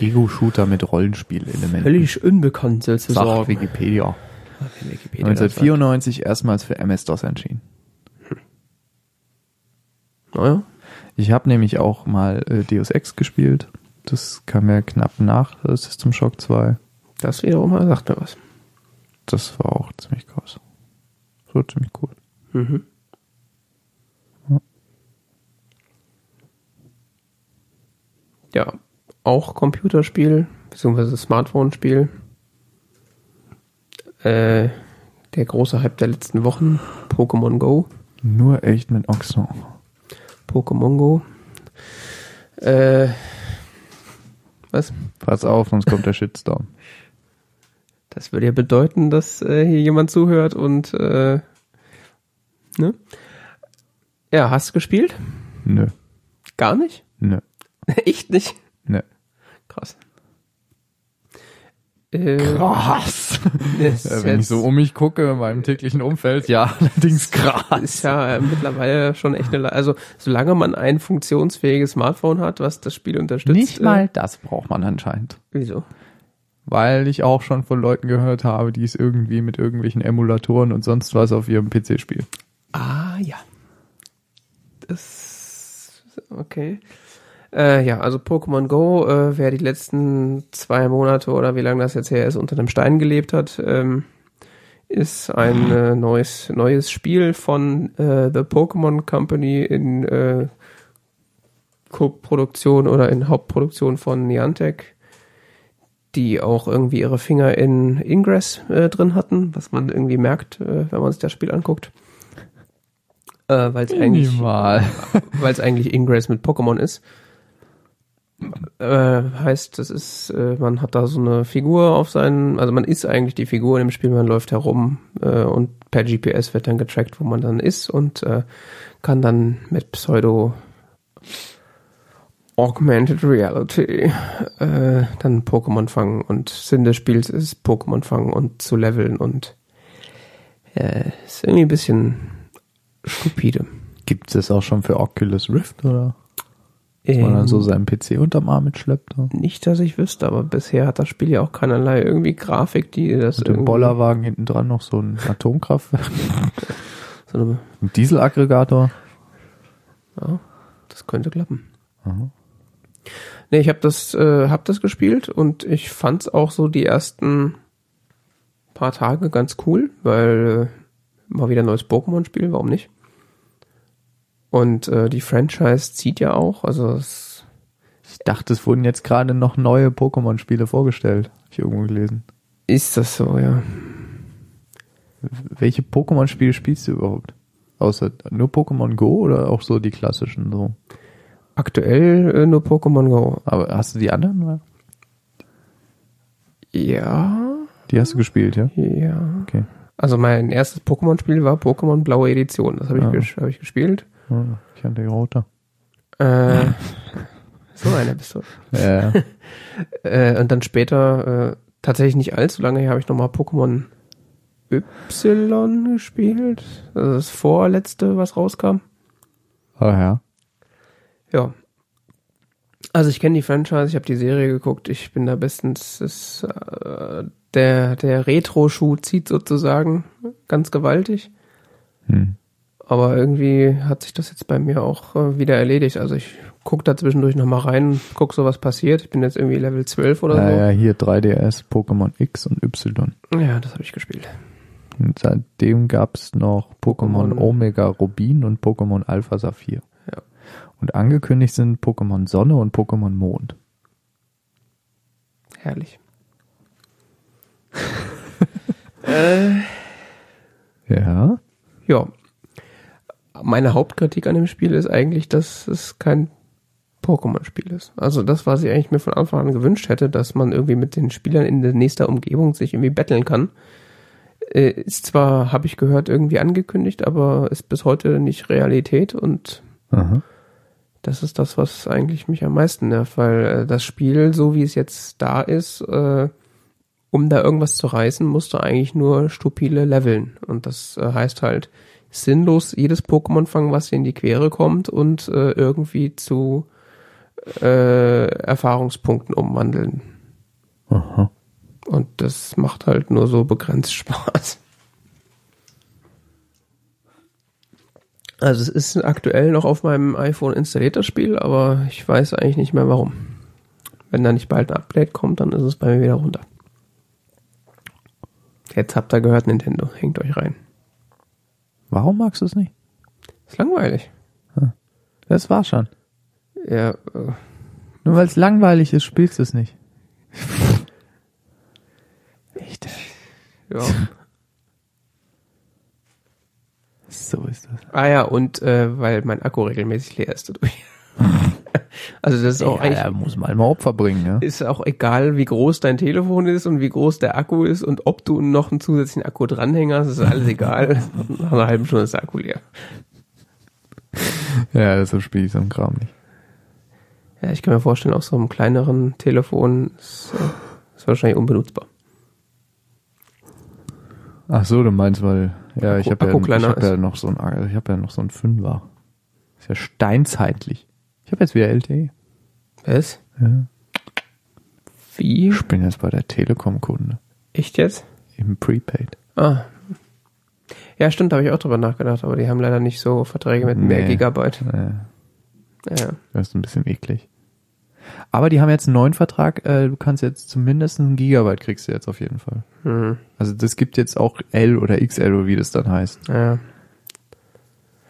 Ego-Shooter mit Rollenspielelementen. völlig unbekannt Sach sozusagen. Wikipedia. Wikipedia das sagt. 1994 erstmals für MS-DOS erschienen. Naja, Ich habe nämlich auch mal äh, Deus Ex gespielt. Das kam ja knapp nach System Shock 2. das wiederum sagt mir was. Das war auch ziemlich krass. Das war ziemlich cool. Mhm. Ja, auch Computerspiel, beziehungsweise Smartphone-Spiel. Äh, der große Hype der letzten Wochen, Pokémon Go. Nur echt mit Oxon. Pokémon Go. Äh, was? Pass auf, sonst kommt der Shitstorm. Das würde ja bedeuten, dass äh, hier jemand zuhört und äh, ne? Ja, hast du gespielt? Nö, Gar nicht? nö, Echt nicht? nö. Krass. Äh, Krass. wenn ich so um mich gucke in meinem täglichen Umfeld, ja, allerdings krass. ist ja äh, mittlerweile schon echt eine, also solange man ein funktionsfähiges Smartphone hat, was das Spiel unterstützt. Nicht mal das braucht man anscheinend. Äh, wieso? Weil ich auch schon von Leuten gehört habe, die es irgendwie mit irgendwelchen Emulatoren und sonst was auf ihrem PC spielen. Ah ja. Das okay. Äh, ja, also Pokémon Go, äh, wer die letzten zwei Monate oder wie lange das jetzt her ist, unter einem Stein gelebt hat, ähm, ist ein äh, neues neues Spiel von äh, The Pokémon Company in äh, Co-Produktion oder in Hauptproduktion von Niantic, die auch irgendwie ihre Finger in Ingress äh, drin hatten, was man irgendwie merkt, äh, wenn man sich das Spiel anguckt. Äh, Weil es eigentlich Minimal. weil es eigentlich Ingress mit Pokémon ist. Äh, heißt, das ist, äh, man hat da so eine Figur auf seinen, also man ist eigentlich die Figur im Spiel, man läuft herum äh, und per GPS wird dann getrackt, wo man dann ist und äh, kann dann mit Pseudo Augmented Reality äh, dann Pokémon fangen und Sinn des Spiels ist Pokémon fangen und zu leveln und äh, ist irgendwie ein bisschen stupide. Gibt es das auch schon für Oculus Rift oder? Dass man dann so seinen PC unterm Arm mitschleppt? Oder? Nicht, dass ich wüsste, aber bisher hat das Spiel ja auch keinerlei irgendwie Grafik, die das Mit dem Bollerwagen hinten dran noch so ein Atomkraftwerk. So Ein Dieselaggregator. ja, das könnte klappen. Aha. Nee, ich habe das, äh, hab das gespielt und ich fand's auch so die ersten paar Tage ganz cool, weil äh, mal wieder ein neues Pokémon-Spiel, warum nicht? Und äh, die Franchise zieht ja auch, also es, Ich dachte, es wurden jetzt gerade noch neue Pokémon-Spiele vorgestellt. Hab ich irgendwo gelesen. ist das so, ja. Welche Pokémon-Spiele spielst du überhaupt? Außer nur Pokémon Go oder auch so die klassischen so? Aktuell äh, nur Pokémon Go. Aber hast du die anderen? oder? Ja, Die hast du gespielt, ja? ja. Okay. Also mein erstes Pokémon-Spiel war Pokémon Blaue Edition. Das habe ich, Ah. ges hab ich gespielt. Ah, Ich hatte die rote. Äh, so einer bist du. Ja, Äh, und dann später, äh, tatsächlich nicht allzu lange her, habe ich nochmal Pokémon Y gespielt. Also das vorletzte, was rauskam. ah, ja. Ja. Also ich kenne die Franchise, ich habe die Serie geguckt, ich bin da bestens, ist, äh, der, der Retro-Schuh zieht sozusagen ganz gewaltig. Hm. Aber irgendwie hat sich das jetzt bei mir auch äh, wieder erledigt. Also ich guck da zwischendurch nochmal rein, guck so, was passiert. Ich bin jetzt irgendwie Level 12 oder Ja, so. ja, hier 3DS, Pokémon X und Y. Ja, das habe ich gespielt. Und seitdem gab's noch Pokémon Pokémon- Omega Rubin und Pokémon Alpha Saphir. Ja. Und angekündigt sind Pokémon Sonne und Pokémon Mond. Herrlich. äh, Ja. ja. Meine Hauptkritik an dem Spiel ist eigentlich, dass es kein Pokémon-Spiel ist. Also das, was ich eigentlich mir von Anfang an gewünscht hätte, dass man irgendwie mit den Spielern in der nächsten Umgebung sich irgendwie betteln kann. Äh, ist zwar, habe ich gehört, irgendwie angekündigt, aber ist bis heute nicht Realität und Aha. das ist das, was eigentlich mich am meisten nervt, weil äh, das Spiel, so wie es jetzt da ist, äh, um da irgendwas zu reißen, musst du eigentlich nur stupide leveln. Und das heißt halt sinnlos jedes Pokémon fangen, was dir in die Quere kommt und äh, irgendwie zu äh, Erfahrungspunkten umwandeln. Aha. Und das macht halt nur so begrenzt Spaß. Also es ist aktuell noch auf meinem iPhone installiert das Spiel, aber ich weiß eigentlich nicht mehr warum. Wenn da nicht bald ein Update kommt, dann ist es bei mir wieder runter. Jetzt habt ihr gehört, Nintendo. Hängt euch rein. Warum magst du es nicht? Ist langweilig. Das war schon. Ja, äh, Nur weil es langweilig ist, spielst du es nicht. Echt? ja. So ist das. Ah ja, und äh, weil mein Akku regelmäßig leer ist dadurch. Also das ist auch ja, da muss man mal Opfer bringen, ja. ist auch egal, wie groß dein Telefon ist und wie groß der Akku ist und ob du noch einen zusätzlichen Akku dranhängst, ist alles egal. Nach einer halben Stunde ist der Akku leer. Ja, deshalb spiele ich so einen Kram nicht. Ja, ich kann mir vorstellen, auf so einem kleineren Telefon ist, äh, ist wahrscheinlich unbenutzbar. Ach so, du meinst, weil ja, ich Akku- habe ja, ich hab ja noch so ein, ich habe ja noch so ein Fünfer. Ist ja steinzeitlich. Ich habe jetzt wieder LTE. Was? Ja. Wie? Ich bin jetzt bei der Telekom-Kunde Echt jetzt? im Prepaid. Ah. Ja, stimmt, da habe ich auch drüber nachgedacht, aber die haben leider nicht so Verträge mit mehr Nee. Gigabyte. Ja, Ja. das ist ein bisschen eklig. Aber die haben jetzt einen neuen Vertrag. Äh, du kannst jetzt zumindest einen Gigabyte kriegst du jetzt auf jeden Fall. Hm. Also das gibt jetzt auch L oder XL oder wie das dann heißt. Ja.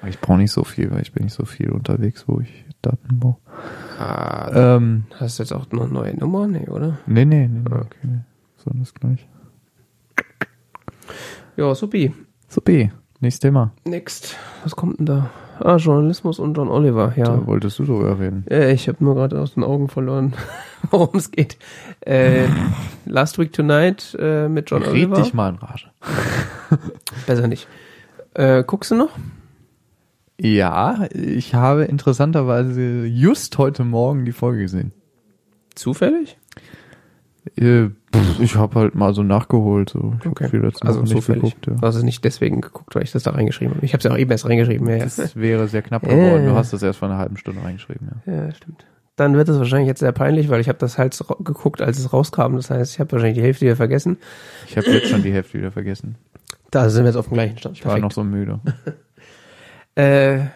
Ich brauche nicht so viel, weil ich bin nicht so viel unterwegs, wo ich Daten brauche. Ah, Ähm, hast du jetzt auch noch eine neue Nummer? Nee, oder? nee, nee, nee, nee Ah. okay. So, das gleich. Ja, supi. So, B. Nächstes Thema. Next. Was kommt denn da? Ah, Journalismus und John Oliver, ja. Da wolltest du drüber reden. Äh, ich habe nur gerade aus den Augen verloren, worum es geht. Äh, Last Week Tonight äh, mit John Red Oliver. dich mal in Rage. Besser nicht. Äh, guckst du noch? Ja, ich habe interessanterweise just heute Morgen die Folge gesehen. Zufällig? Äh, pff, Ich habe halt mal so nachgeholt. So. Ich Okay. viel letzte Also nicht zufällig. geguckt, ja. Du hast es nicht deswegen geguckt, weil ich das da reingeschrieben habe. Ich habe es ja auch eben erst reingeschrieben. Ja. Das wäre sehr knapp geworden. Äh. Du hast das erst vor einer halben Stunde reingeschrieben. Ja. ja, stimmt. Dann wird es wahrscheinlich jetzt sehr peinlich, weil ich habe das halt so geguckt, als es rauskam. Das heißt, ich habe wahrscheinlich die Hälfte wieder vergessen. Ich habe jetzt schon die Hälfte wieder vergessen. Da sind wir jetzt auf dem gleichen Stand. Ich war noch so müde. Äh,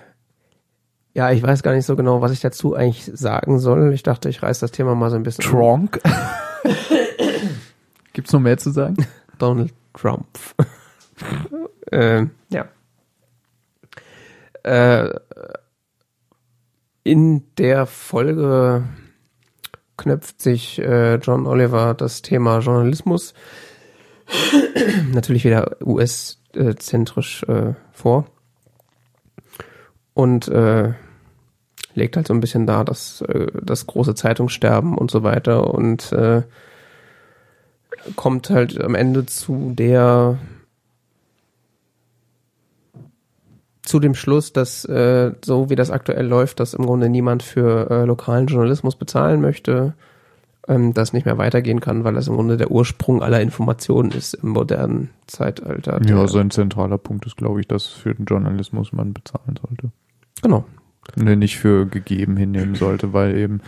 ja, ich weiß gar nicht so genau, was ich dazu eigentlich sagen soll. Ich dachte, ich reiß das Thema mal so ein bisschen. um. Tronk. Gibt's noch mehr zu sagen? Donald Trump. ähm, ja. Äh, in der Folge knöpft sich äh, John Oliver das Thema Journalismus natürlich wieder US-zentrisch äh, vor und äh, legt halt so ein bisschen dar, dass äh, das große Zeitungssterben und so weiter und äh, kommt halt am Ende zu der zu dem Schluss, dass äh, so wie das aktuell läuft, dass im Grunde niemand für äh, lokalen Journalismus bezahlen möchte, ähm, das nicht mehr weitergehen kann, weil das im Grunde der Ursprung aller Informationen ist im modernen Zeitalter. Ja, so ein zentraler Punkt ist, glaube ich, dass für den Journalismus man bezahlen sollte. Genau. Ne, nicht für gegeben hinnehmen sollte, weil eben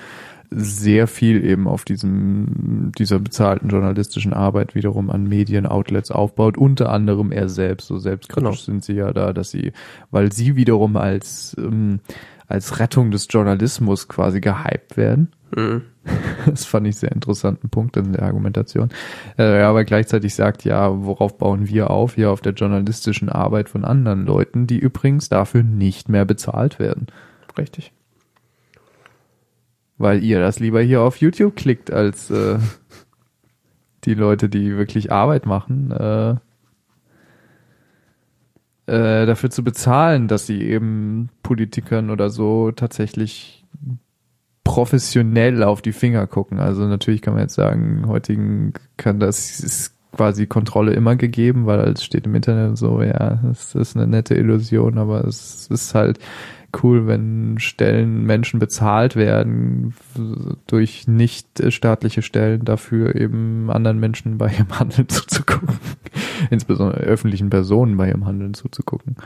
sehr viel eben auf diesem, dieser bezahlten journalistischen Arbeit wiederum an Medienoutlets aufbaut, unter anderem er selbst. So selbstkritisch Genau. sind sie ja da, dass sie, weil sie wiederum als, ähm, als Rettung des Journalismus quasi gehypt werden. Mhm. Das fand ich sehr interessanten Punkt in der Argumentation. Äh, aber gleichzeitig sagt, ja, worauf bauen wir auf? Ja, auf der journalistischen Arbeit von anderen Leuten, die übrigens dafür nicht mehr bezahlt werden. Richtig. Weil ihr das lieber hier auf YouTube klickt, als äh, die Leute, die wirklich Arbeit machen, äh, äh, dafür zu bezahlen, dass sie eben Politikern oder so tatsächlich professionell auf die Finger gucken. Also natürlich kann man jetzt sagen, heutigen kann das ist quasi Kontrolle immer gegeben, weil es steht im Internet so, ja, das ist eine nette Illusion, aber es ist halt cool, wenn Stellen Menschen bezahlt werden durch nicht staatliche Stellen dafür eben anderen Menschen bei ihrem Handeln zuzugucken. Insbesondere öffentlichen Personen bei ihrem Handeln zuzugucken.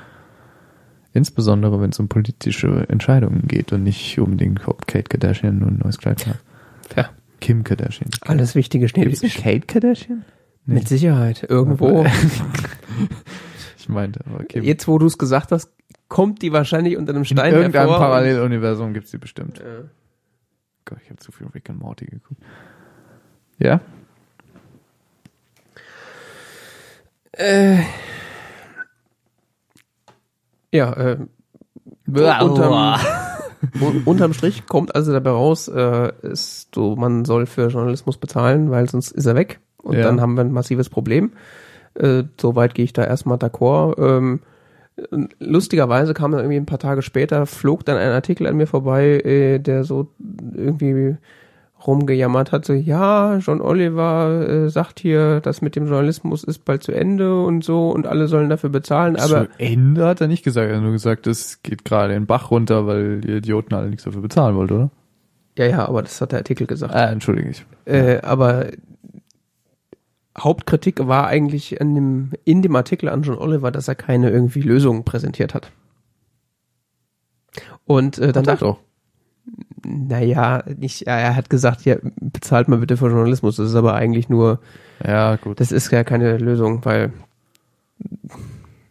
Insbesondere, wenn es um politische Entscheidungen geht und nicht unbedingt, ob Kate Kardashian nur ein neues Kleid hat. Ja. Kim Kardashian. Alles Wichtige steht. Gibt's Kate Kardashian? Mit Sicherheit. Irgendwo. Ich meinte, aber Kim. Jetzt, wo du es gesagt hast, kommt die wahrscheinlich unter einem In Stein irgendeinem hervor. Paralleluniversum gibt's die bestimmt. Ja. Gott, ich habe zu viel Rick and Morty geguckt. Ja? Äh, ja, äh, unterm, un- unterm Strich kommt also dabei raus, äh, ist so, man soll für Journalismus bezahlen, weil sonst ist er weg und Ja. dann haben wir ein massives Problem. Äh, Soweit gehe ich da erstmal d'accord. Ähm, lustigerweise kam dann irgendwie ein paar Tage später, flog dann ein Artikel an mir vorbei, äh, der so irgendwie rumgejammert hat, so, ja, John Oliver äh, sagt hier, das mit dem Journalismus ist bald zu Ende und so und alle sollen dafür bezahlen, aber Zu Ende hat er nicht gesagt, er hat nur gesagt, es geht gerade den Bach runter, weil die Idioten alle nichts dafür bezahlen wollten, oder? ja, ja, aber das hat der Artikel gesagt. Ah, entschuldige ich. Äh, aber Hauptkritik war eigentlich an dem, in dem Artikel an John Oliver, dass er keine irgendwie Lösungen präsentiert hat. Und äh, dann Hat er naja, nicht, er hat gesagt, ja, bezahlt mal bitte für Journalismus. Das ist aber eigentlich nur, Ja, gut. das ist ja keine Lösung, weil,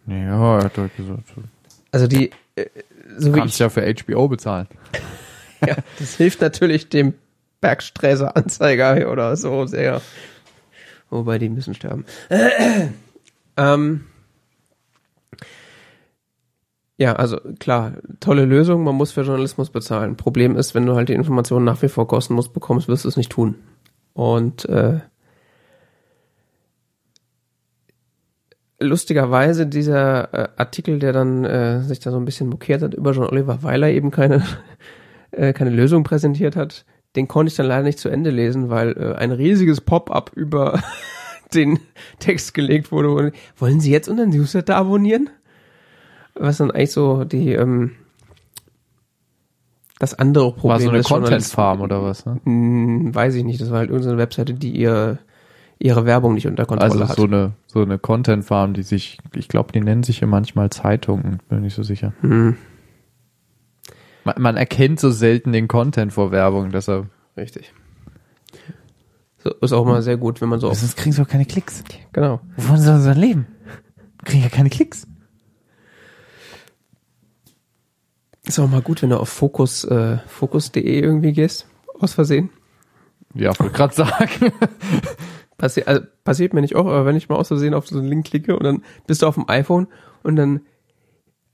Ja, er hat doch gesagt, also die, äh, so du wie kannst ich, ja für HBO bezahlen. ja, das hilft natürlich dem Bergsträßer Anzeiger oder so sehr. Wobei die müssen sterben. ähm, ja, also klar, tolle Lösung, man muss für Journalismus bezahlen. Problem ist, wenn du halt die Informationen nach wie vor kostenlos bekommst, wirst du es nicht tun. Und äh, lustigerweise dieser äh, Artikel, der dann äh, sich da so ein bisschen mokiert hat über John Oliver, weil er eben keine, äh, keine Lösung präsentiert hat, den konnte ich dann leider nicht zu Ende lesen, weil äh, ein riesiges Pop-up über den Text gelegt wurde. Und, Wollen Sie jetzt unseren Newsletter abonnieren? Was dann eigentlich so die ähm, das andere Problem War so eine Journalisten- Content-Farm oder was, ne? Hm, weiß ich nicht. Das war halt irgendeine Webseite, die ihr ihre Werbung nicht unter Kontrolle Also hat. so eine, so eine Content-Farm, die sich, ich glaube, die nennen sich ja manchmal Zeitungen, bin nicht so sicher. Hm, Man, man erkennt so selten den Content vor Werbung, deshalb. richtig. So, ist auch mal sehr gut, wenn man so auf, Sonst kriegen sie auch keine Klicks. genau. Wovon sollen sie dann leben? Kriegen ja keine Klicks. Ist auch mal gut, wenn du auf Fokus, äh, Fokus.de irgendwie gehst, aus Versehen. Ja, wollte gerade sagen. Passi also, passiert mir nicht auch, aber wenn ich mal aus Versehen auf so einen Link klicke und dann bist du auf dem iPhone und dann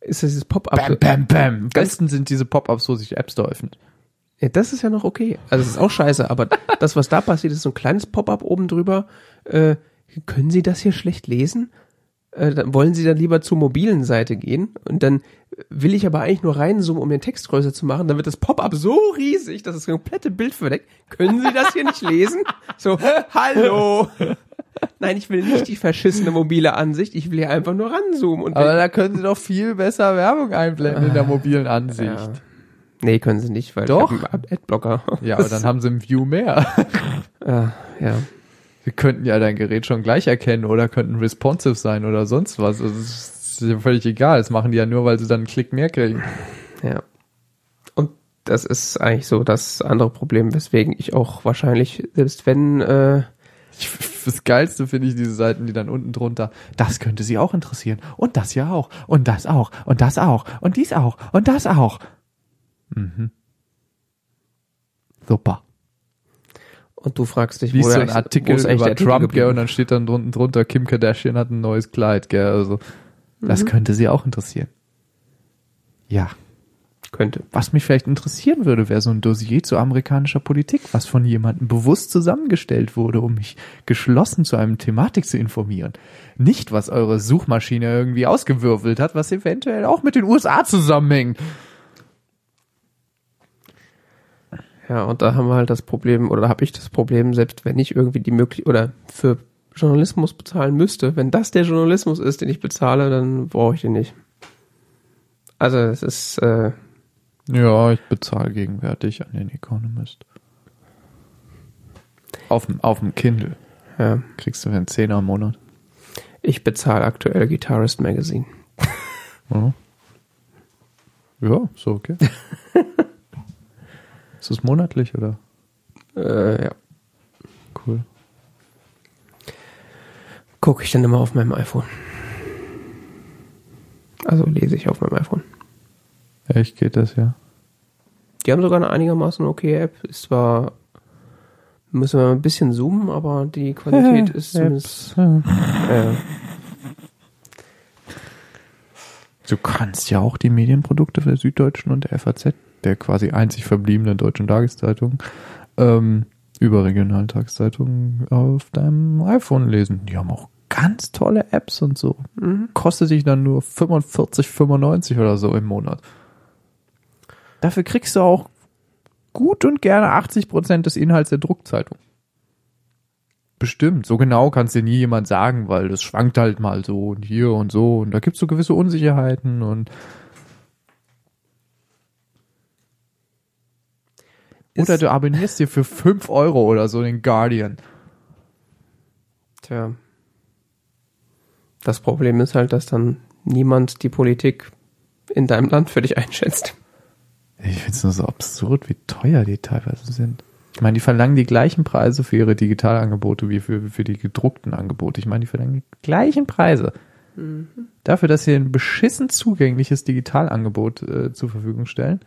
ist das dieses Pop-up. bam, bam, bam. Am besten sind diese Pop-Ups, wo sich App Store öffnet. Ja, das ist ja noch okay. Also es ist auch scheiße, aber das, was da passiert, ist so ein kleines Pop-up oben drüber. Äh, können Sie das hier schlecht lesen? Äh, dann wollen Sie dann lieber zur mobilen Seite gehen und dann will ich aber eigentlich nur reinzoomen, um den Text größer zu machen. Dann wird das Pop-up so riesig, dass das komplette Bild verdeckt. Können Sie das hier nicht lesen? So, hallo. Nein, ich will nicht die verschissene mobile Ansicht. Ich will hier einfach nur ranzoomen. Und Aber da können sie doch viel besser Werbung einblenden in der mobilen Ansicht. ja. Nee, können Sie nicht, weil Doch. ich einen Adblocker. Ja, aber dann haben sie ein View mehr. Ah, ja. Sie könnten ja dein Gerät schon gleich erkennen oder könnten responsive sein oder sonst was. Also, ist ja völlig egal. Das machen die ja nur, weil sie dann einen Klick mehr kriegen. Ja. Und das ist eigentlich so das andere Problem, weswegen ich auch wahrscheinlich, selbst wenn, äh, das Geilste finde ich diese Seiten, die dann unten drunter, das könnte sie auch interessieren. Und das ja auch. Und das auch. Und das auch. Und dies auch. Und das auch. Mhm. Super. und du fragst dich, Liest wo so eigentlich- Artikel wo über der Artikel Trump, gell, und dann steht dann drunten drunter, Kim Kardashian hat ein neues Kleid, gell, also. Das könnte sie auch interessieren. Ja. Könnte. Was mich vielleicht interessieren würde, wäre so ein Dossier zu amerikanischer Politik, was von jemandem bewusst zusammengestellt wurde, um mich geschlossen zu einem Thematik zu informieren. Nicht, was eure Suchmaschine irgendwie ausgewürfelt hat, was eventuell auch mit den USA zusammenhängt. Ja, und da haben wir halt das Problem, oder habe ich das Problem, selbst wenn ich irgendwie die Möglichkeit, oder für Journalismus bezahlen müsste, wenn das der Journalismus ist, den ich bezahle, dann brauche ich den nicht. Also es ist, äh, Ja, ich bezahle gegenwärtig an den Economist. Auf dem, auf dem Kindle ja, kriegst du einen Zehner im Monat. ich bezahle aktuell Guitarist Magazine. Ja, ja so okay. ist das monatlich oder? Äh, ja. Cool. Gucke ich dann immer auf meinem iPhone. Also lese ich auf meinem iPhone. Echt geht das ja? Die haben sogar eine einigermaßen okay App. Ist zwar, müssen wir ein bisschen zoomen, aber die Qualität ist zumindest, äh, Du kannst ja auch die Medienprodukte der Süddeutschen und der FAZ, der quasi einzig verbliebenen deutschen Tageszeitung, ähm, überregionalen Tageszeitungen auf deinem iPhone lesen. Die haben auch ganz tolle Apps und so. Kostet dich dann nur 45,95 oder so im Monat. Dafür kriegst du auch gut und gerne 80 Prozent des Inhalts der Druckzeitung. Bestimmt. So genau kann es dir nie jemand sagen, weil das schwankt halt mal so und hier und so und da gibt's so gewisse Unsicherheiten und oder du abonnierst dir für 5 Euro oder so den Guardian. Tja. Das Problem ist halt, dass dann niemand die Politik in deinem Land für dich einschätzt. Ich finde es nur so absurd, wie teuer die teilweise sind. Ich meine, die verlangen die gleichen Preise für ihre Digitalangebote wie für, für die gedruckten Angebote. Ich meine, die verlangen die gleichen Preise. Dafür, dass sie ein beschissen zugängliches Digitalangebot äh, zur Verfügung stellen.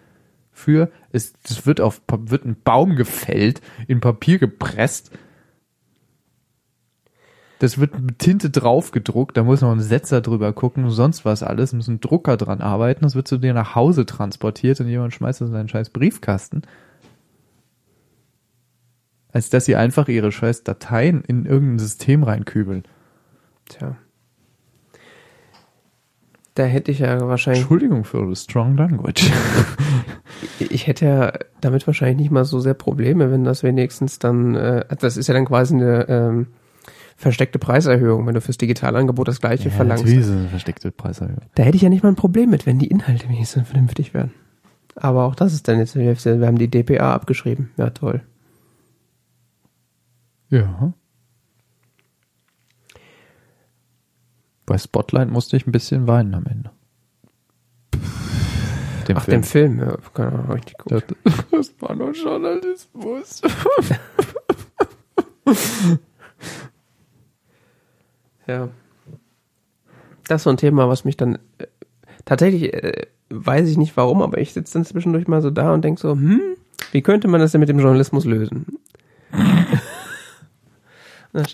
Für, es, es wird auf, wird ein Baum gefällt, in Papier gepresst. Das wird mit Tinte drauf gedruckt, da muss noch ein Setzer drüber gucken, sonst was alles, muss ein Drucker dran arbeiten, das wird zu dir nach Hause transportiert und jemand schmeißt das in seinen scheiß Briefkasten. Als dass sie einfach ihre scheiß Dateien in irgendein System reinkübeln. Tja. Da hätte ich ja wahrscheinlich, Entschuldigung für das Strong Language. ich hätte ja damit wahrscheinlich nicht mal so sehr Probleme, wenn das wenigstens dann, äh, das ist ja dann quasi eine ähm, versteckte Preiserhöhung, wenn du fürs Digitalangebot das gleiche verlangst. natürlich ist eine versteckte Preiserhöhung. Da hätte ich ja nicht mal ein Problem mit, wenn die Inhalte wenigstens vernünftig wären. Aber auch das ist dann jetzt die Hälfte. Wir haben die DPA abgeschrieben. Ja, toll. Ja. Bei Spotlight musste ich ein bisschen weinen am Ende. Dem Ach, dem Film. Ja, keine Ahnung, richtig gut. Ja, Das war nur Journalismus. Ja. Das ist so ein Thema, was mich dann äh, tatsächlich äh, weiß ich nicht warum, aber ich sitze dann zwischendurch mal so da und denk so, hm, wie könnte man das denn mit dem Journalismus lösen?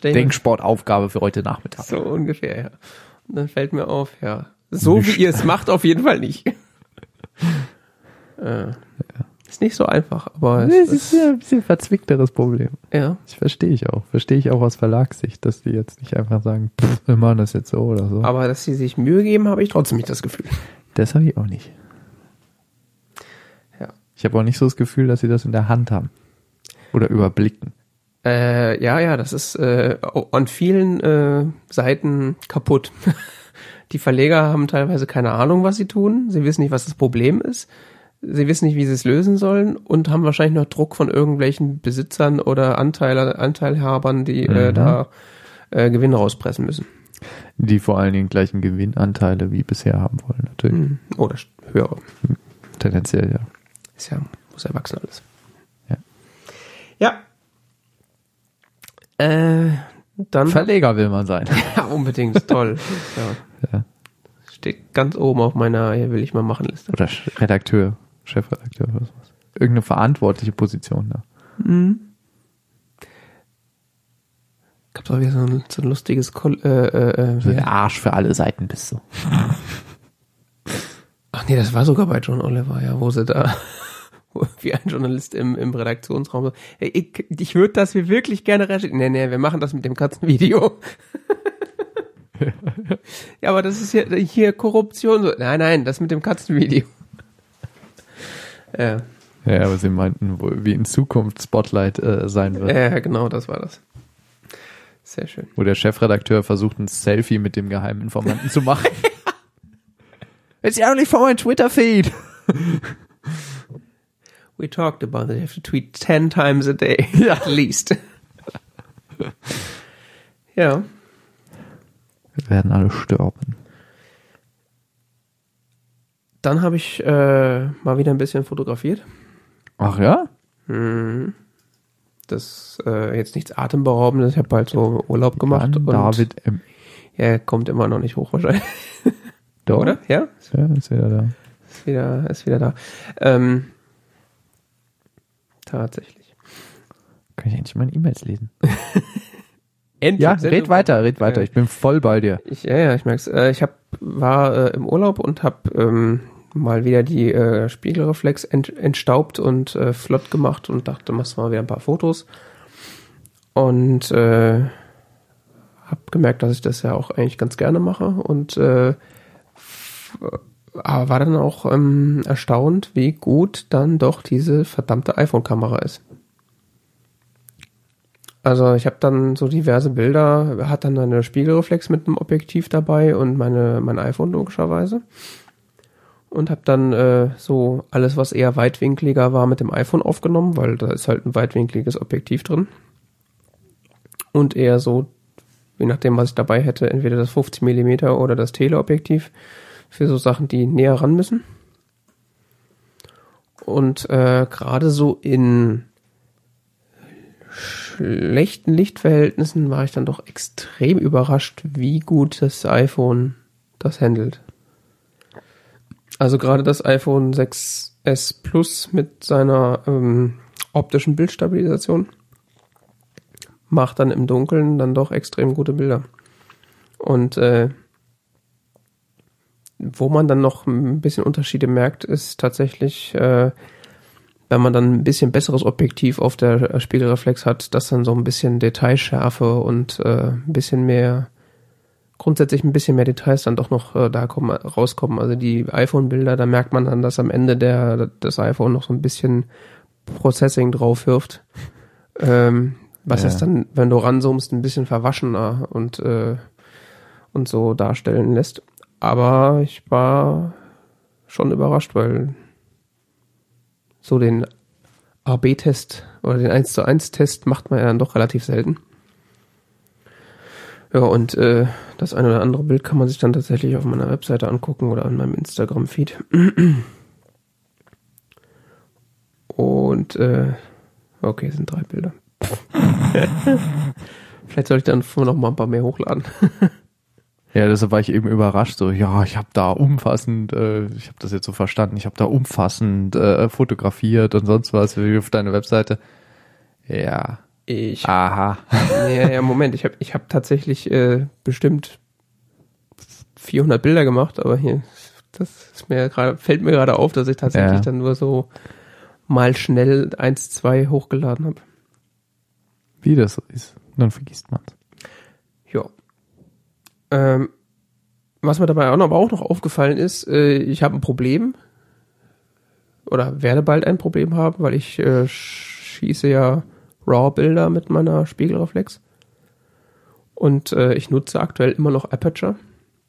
Denksportaufgabe für heute Nachmittag. so ungefähr, ja. Und dann fällt mir auf, ja, so wie ihr es macht, auf jeden Fall nicht. äh, ist nicht so einfach, aber Das es ist ist, ja ein bisschen verzwickteres Problem. ja, Das verstehe ich auch. Verstehe ich auch aus Verlagssicht, dass die jetzt nicht einfach sagen, pff, wir machen das jetzt so oder so. aber dass sie sich Mühe geben, habe ich trotzdem nicht das Gefühl. Das habe ich auch nicht. Ja. Ich habe auch nicht so das Gefühl, dass sie das in der Hand haben. Oder überblicken. Äh, ja, ja, das ist äh, an vielen äh, Seiten kaputt. Die Verleger haben teilweise keine Ahnung, was sie tun. Sie wissen nicht, was das Problem ist. Sie wissen nicht, wie sie es lösen sollen und haben wahrscheinlich noch Druck von irgendwelchen Besitzern oder Anteile, Anteilhabern, die äh, Mhm. da äh, Gewinn rauspressen müssen. Die vor allen Dingen gleichen Gewinnanteile wie bisher haben wollen, natürlich. Mhm. Oder höhere. Tendenziell, ja. Ist ja, muss ja wachsen alles. Ja. Ja. Äh, dann. Verleger will man sein. Ja, unbedingt. Toll. Ja. Ja. Steht ganz oben auf meiner hier will ich mal machen Liste. Oder Redakteur, Chefredakteur oder sowas. Irgendeine verantwortliche Position da. Gab's auch wieder so ein, so ein lustiges Kol äh, äh, So äh, der Arsch für alle Seiten bist du. Ach nee, das war sogar bei John Oliver, ja, wo sie da wie ein Journalist im, im Redaktionsraum so, hey, ich, ich würde das wir wirklich gerne recherchieren. Nee, nee, wir machen das mit dem Katzenvideo. ja, aber das ist ja hier Korruption. So. Nein, nein, das mit dem Katzenvideo. Ja, Ja, aber sie meinten, wie in Zukunft Spotlight äh, sein wird. ja, genau, das war das. Sehr schön. Wo der Chefredakteur versucht, ein Selfie mit dem Geheiminformanten zu machen. It's only for my Twitter-Feed. We talked about it. You have to tweet 10 times a day. At least. ja. Wir werden alle sterben. Dann habe ich äh, mal wieder ein bisschen fotografiert. Ach ja? Mhm. Das äh, jetzt nichts atemberaubendes. Ich habe halt so Urlaub gemacht. Dann und David M. Ja, kommt immer noch nicht hoch wahrscheinlich. Doch. Oder? Ja, Ja, ist wieder da. ist wieder, ist wieder da. Ähm, tatsächlich. Kann ich endlich meine E-Mails lesen? Endlich. Ja, red weiter, red weiter. Ich bin voll bei dir. Ich, ja, ja, ich merk's. Äh, ich hab, war äh, im Urlaub und habe ähm, mal wieder die äh, Spiegelreflex ent, entstaubt und äh, flott gemacht und dachte, machst mal wieder ein paar Fotos. Und äh, habe gemerkt, dass ich das ja auch eigentlich ganz gerne mache und äh, war dann auch ähm, erstaunt, wie gut dann doch diese verdammte iPhone-Kamera ist. Also ich habe dann so diverse Bilder, hat dann eine Spiegelreflex mit einem Objektiv dabei und meine mein iPhone logischerweise und habe dann äh, so alles, was eher weitwinkliger war, mit dem iPhone aufgenommen, weil da ist halt ein weitwinkliges Objektiv drin und eher so, je nachdem, was ich dabei hätte, entweder das 50 mm oder das Teleobjektiv für so Sachen, die näher ran müssen. Und äh, gerade so in schlechten Lichtverhältnissen war ich dann doch extrem überrascht, wie gut das iPhone das handelt. Also gerade das iPhone 6s Plus mit seiner ähm, optischen Bildstabilisation macht dann im Dunkeln dann doch extrem gute Bilder. Und äh, wo man dann noch ein bisschen Unterschiede merkt, ist tatsächlich, äh, wenn man dann ein bisschen besseres Objektiv auf der Spiegelreflex hat, dass dann so ein bisschen Detailschärfe und äh, ein bisschen mehr, grundsätzlich ein bisschen mehr Details dann doch noch äh, da kommen, rauskommen. Also die iPhone-Bilder, da merkt man dann, dass am Ende der das iPhone noch so ein bisschen Processing drauf wirft. Ähm, was Ja. es dann, wenn du ranzoomst, ein bisschen verwaschener und, äh, und so darstellen lässt. Aber ich war schon überrascht, weil so den AB-Test oder den 1 zu 1 Test macht man ja dann doch relativ selten. Ja, und äh, das eine oder andere Bild kann man sich dann tatsächlich auf meiner Webseite angucken oder an meinem Instagram-Feed. Und äh, okay, es sind drei Bilder. Vielleicht soll ich dann noch mal ein paar mehr hochladen. Ja, deshalb war ich eben überrascht, so, ja, ich habe da umfassend, äh, ich habe das jetzt so verstanden, ich habe da umfassend äh, fotografiert und sonst was wie auf deine Webseite. Ja, Ich aha. ja, ja, Moment, ich habe ich hab tatsächlich äh, bestimmt 400 Bilder gemacht, aber hier, das ist mir gerade, fällt mir gerade auf, dass ich tatsächlich Ja. dann nur so mal schnell eins, zwei hochgeladen habe. Wie das so ist. Dann vergisst man's. Ja. Ähm, was mir dabei auch noch, aber auch noch aufgefallen ist, äh, ich habe ein Problem oder werde bald ein Problem haben, weil ich äh, schieße ja RAW-Bilder mit meiner Spiegelreflex. Und äh, ich nutze aktuell immer noch Aperture,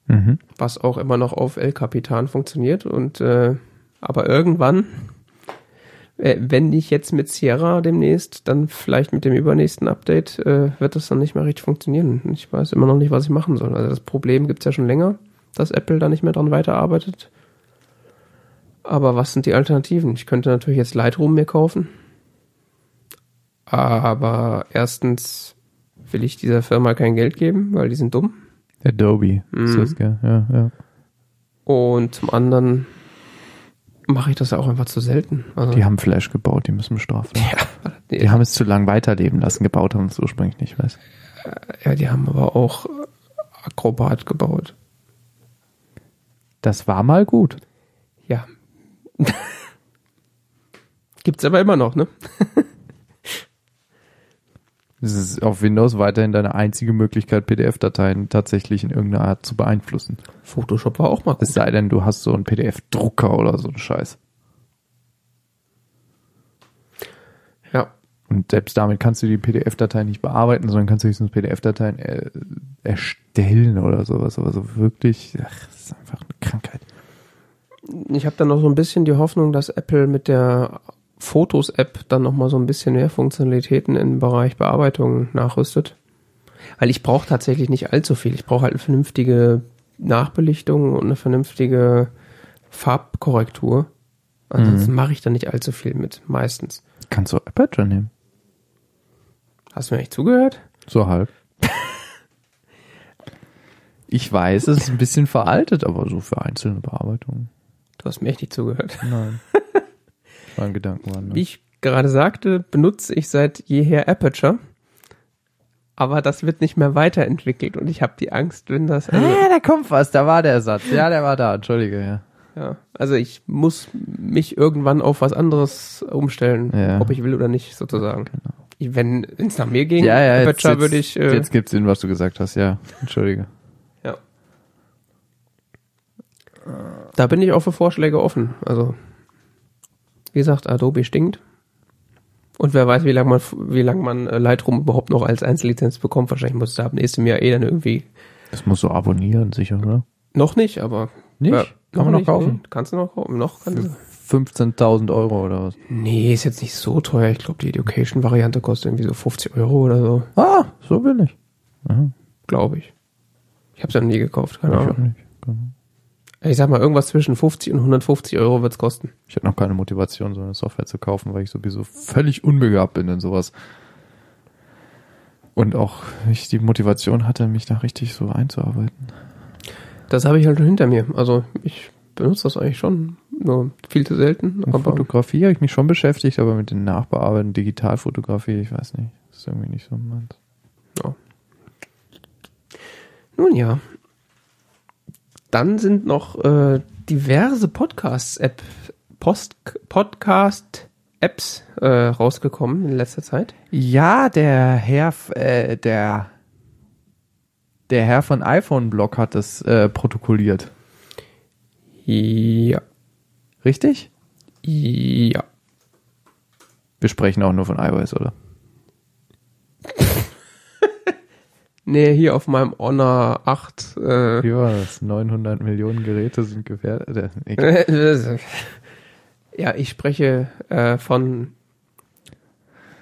Mhm. was auch immer noch auf El Capitan funktioniert. Und äh, aber irgendwann, äh, wenn nicht jetzt mit Sierra demnächst, dann vielleicht mit dem übernächsten Update, äh, wird das dann nicht mehr richtig funktionieren. Ich weiß immer noch nicht, was ich machen soll. Also das Problem gibt's ja schon länger, dass Apple da nicht mehr dran weiterarbeitet. Aber was sind die Alternativen? Ich könnte natürlich jetzt Lightroom mir kaufen. Aber erstens will ich dieser Firma kein Geld geben, weil die sind dumm. Adobe. Ist Mhm. das, gell? Ja, ja. Und zum anderen mache ich das ja auch einfach zu selten. Also, Die haben Flash gebaut, die müssen bestraft werden. ja, die, Die haben es zu lang weiterleben lassen, gebaut haben es ursprünglich nicht, weiß. ja, die haben aber auch Acrobat gebaut. Das war mal gut. Ja. Gibt's aber immer noch, ne? Es ist auf Windows weiterhin deine einzige Möglichkeit, PDF-Dateien tatsächlich in irgendeiner Art zu beeinflussen. Photoshop war auch mal gut. Es sei denn, du hast so einen PDF-Drucker oder so einen Scheiß. Ja. Und selbst damit kannst du die PDF-Datei nicht bearbeiten, sondern kannst höchstens PDF-Dateien äh, erstellen oder sowas. Aber so wirklich, ach, das ist einfach eine Krankheit. Ich habe dann noch so ein bisschen die Hoffnung, dass Apple mit der Fotos-App dann noch mal so ein bisschen mehr Funktionalitäten im Bereich Bearbeitung nachrüstet. Weil ich brauche tatsächlich nicht allzu viel. Ich brauche halt eine vernünftige Nachbelichtung und eine vernünftige Farbkorrektur. Ansonsten mache ich da nicht allzu viel mit, meistens. Kannst du Aperture nehmen? Hast du mir echt zugehört? So halb. Ich weiß, es ist ein bisschen veraltet, aber so für einzelne Bearbeitungen. Du hast mir echt nicht zugehört. Nein. War ein Gedankenwandel. Wie ich gerade sagte, benutze ich seit jeher Aperture. Aber das wird nicht mehr weiterentwickelt und ich habe die Angst, wenn das. Also, Ah, da kommt was, da war der Satz. Ja, der war da, entschuldige, ja. ja, also ich muss mich irgendwann auf was anderes umstellen, Ja. ob ich will oder nicht, sozusagen. Wenn es nach mir ging, Ja, ja, jetzt, jetzt, würde ich. Äh, jetzt gibt's Sinn, was du gesagt hast, ja. Entschuldige. Ja. Da bin ich auch für Vorschläge offen. Also, wie gesagt, Adobe stinkt. Und wer weiß, wie lange man, wie lang man äh, Lightroom überhaupt noch als Einzellizenz bekommt. Wahrscheinlich muss es ab nächstem Jahr eh dann irgendwie Das musst du abonnieren, sicher, oder? noch nicht, aber Nicht? Ja, Kann man noch nicht, kaufen? Nee. Kannst du noch kaufen? Noch kannst du. 15.000 Euro oder was? Nee, ist jetzt nicht so teuer. Ich glaube, die Education-Variante kostet irgendwie so 50 Euro oder so, Ah, so billig. Glaube ich. Ich habe es ja nie gekauft, keine ich auch Ahnung. nicht. Ich sag mal, irgendwas zwischen 50 und 150 Euro wird's kosten. Ich hatte noch keine Motivation, so eine Software zu kaufen, weil ich sowieso völlig unbegabt bin in sowas. Und auch ich die Motivation hatte, mich da richtig so einzuarbeiten. Das habe ich halt schon hinter mir. Also ich benutze das eigentlich schon, nur viel zu selten. Mit Fotografie habe ich mich schon beschäftigt, aber mit den Nachbearbeiten, Digitalfotografie, ich weiß nicht, das ist irgendwie nicht so meins. nun ja. Dann sind noch äh, diverse Podcasts-App, Post, Podcast-Apps äh, rausgekommen in letzter Zeit. Ja, der Herr, äh, der, der Herr von iPhone Blog hat das äh, protokolliert. Ja. Richtig? Ja. Wir sprechen auch nur von iOS, oder? Nee, hier auf meinem Honor 8. Äh, das? 900 Millionen Geräte sind gefährdet. Äh, ja, ich spreche äh, von.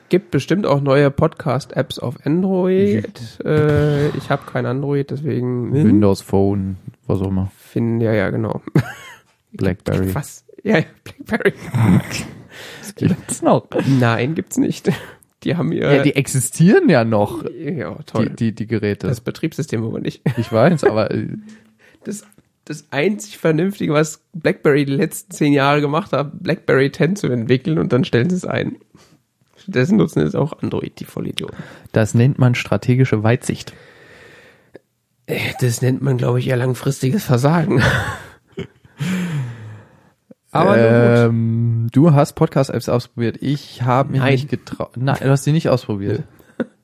Gibt bestimmt auch neue Podcast-Apps auf Android. Äh, ich habe kein Android, deswegen. Windows Phone, was auch immer. Finden, ja, ja, genau. Blackberry. Was? Ja, ja, Blackberry. Gibt's noch? Nein, gibt's nicht. Die haben ihr. Ja, die existieren ja noch, ja, toll. die, die, die Geräte. das Betriebssystem aber nicht. ich weiß, aber äh, Das, das einzig Vernünftige, was BlackBerry die letzten zehn Jahre gemacht hat, BlackBerry 10 zu entwickeln und dann stellen sie es ein. Stattdessen nutzen es auch Android, die Vollidioten. das nennt man strategische Weitsicht. Das nennt man, glaube ich, eher langfristiges Versagen. Aber ähm, du hast Podcast-Apps ausprobiert. Ich habe mich Nein. nicht getraut. Nein, du hast die nicht ausprobiert.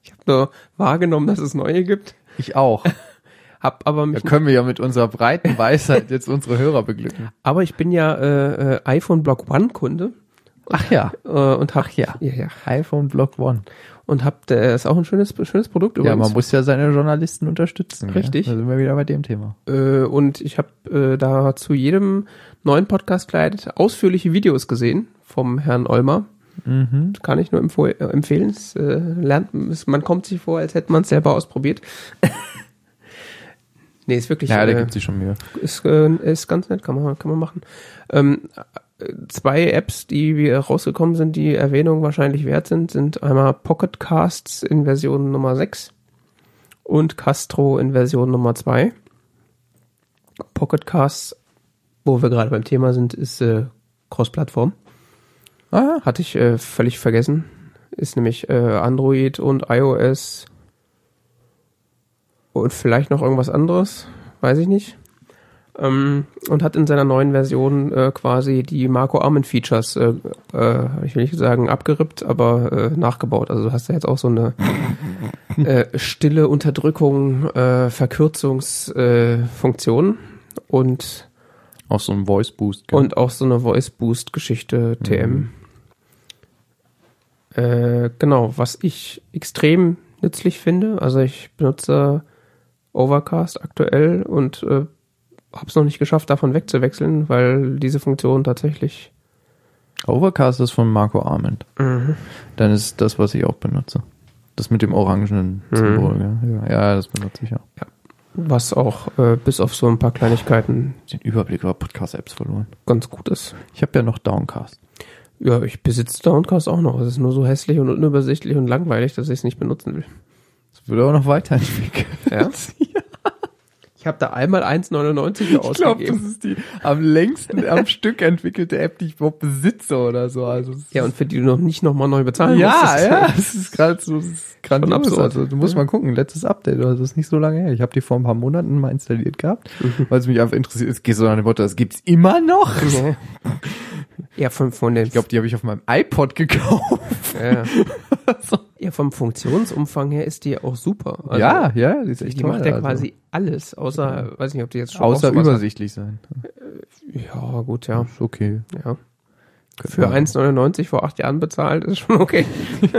Ich habe nur wahrgenommen, dass es neue gibt, Ich auch. hab aber Da mich, können wir ja mit unserer breiten Weisheit jetzt unsere Hörer beglücken. aber ich bin ja äh, äh, iPhone Block One Kunde Ach ja. äh, und hab ja. ja, ja iPhone Block One. und hab äh, ist auch ein schönes schönes Produkt Ja, übrigens. man muss ja seine Journalisten unterstützen. Richtig. Ja? Da sind wir wieder bei dem Thema. Äh, und ich habe äh, da zu jedem neuen Podcast-Kleid ausführliche Videos gesehen vom Herrn Olmer. Mhm. Kann ich nur äh, empfehlen. Es, äh, lernt, es, man kommt sich vor, als hätte man es selber ausprobiert. nee, ist wirklich Ja, da äh, gibt sich schon Mühe. ist, äh, ist ganz nett, kann man, kann man machen. Ähm, äh, zwei Apps, die wir rausgekommen sind, die Erwähnung wahrscheinlich wert sind, sind einmal Pocket Casts in Version Nummer 6 und Castro in Version Nummer 2. Pocket Casts, wo wir gerade beim Thema sind, ist äh, Cross-Plattform. Ah, Hatte ich äh, völlig vergessen. Ist nämlich äh, Android und iOS und vielleicht noch irgendwas anderes, weiß ich nicht. Ähm, und hat in seiner neuen Version äh, quasi die Marco Arment Features, äh, äh, ich will nicht sagen abgerippt, aber äh, nachgebaut. Also du hast ja jetzt auch so eine äh, stille Unterdrückung, äh, Verkürzungsfunktion Funktion und auch so ein Voice Boost. gell? und auch so eine Voice Boost Geschichte TM. Äh, genau, was ich extrem nützlich finde. Also ich benutze Overcast aktuell und äh, habe es noch nicht geschafft, davon wegzuwechseln, weil diese Funktion tatsächlich. Overcast ist von Marco Arment. Dann ist das, was ich auch benutze. Das mit dem orangenen Symbol. gell? Ja, ja, das benutze ich auch. Was auch äh, bis auf so ein paar Kleinigkeiten Den Überblick über Podcast-Apps verloren. ganz gut ist. Ich habe ja noch Downcast. Ja, ich besitze Downcast auch noch. Es ist nur so hässlich und unübersichtlich und langweilig, dass ich es nicht benutzen will. Das würde auch noch weiterentwickelt. Ja? Ich habe da einmal 1,99 Ich glaube, ausgegeben. das ist die am längsten am Stück entwickelte App, die ich überhaupt besitze oder so. Also es Ja, und für die du noch nicht nochmal neu bezahlen ja, musst. ja, das ist gerade so das ist grandios. Also du musst mal gucken, letztes Update, also das ist nicht so lange her. Ich habe die vor ein paar Monaten mal installiert gehabt, weil es mich einfach interessiert. Es geht so dem Motto, das gibt's immer noch. Ja, ja von, von den, Ich glaube, die habe ich auf meinem iPod gekauft. ja. so. Ja, vom Funktionsumfang her ist die auch super. Also, ja, ja, die ist echt die toll, macht ja also. quasi alles, außer, weiß nicht, ob die jetzt schon Außer übersichtlich sein. hat. Ja, gut, ja. Ist okay. ja. Für 1,99 vor acht Jahren bezahlt ist schon okay.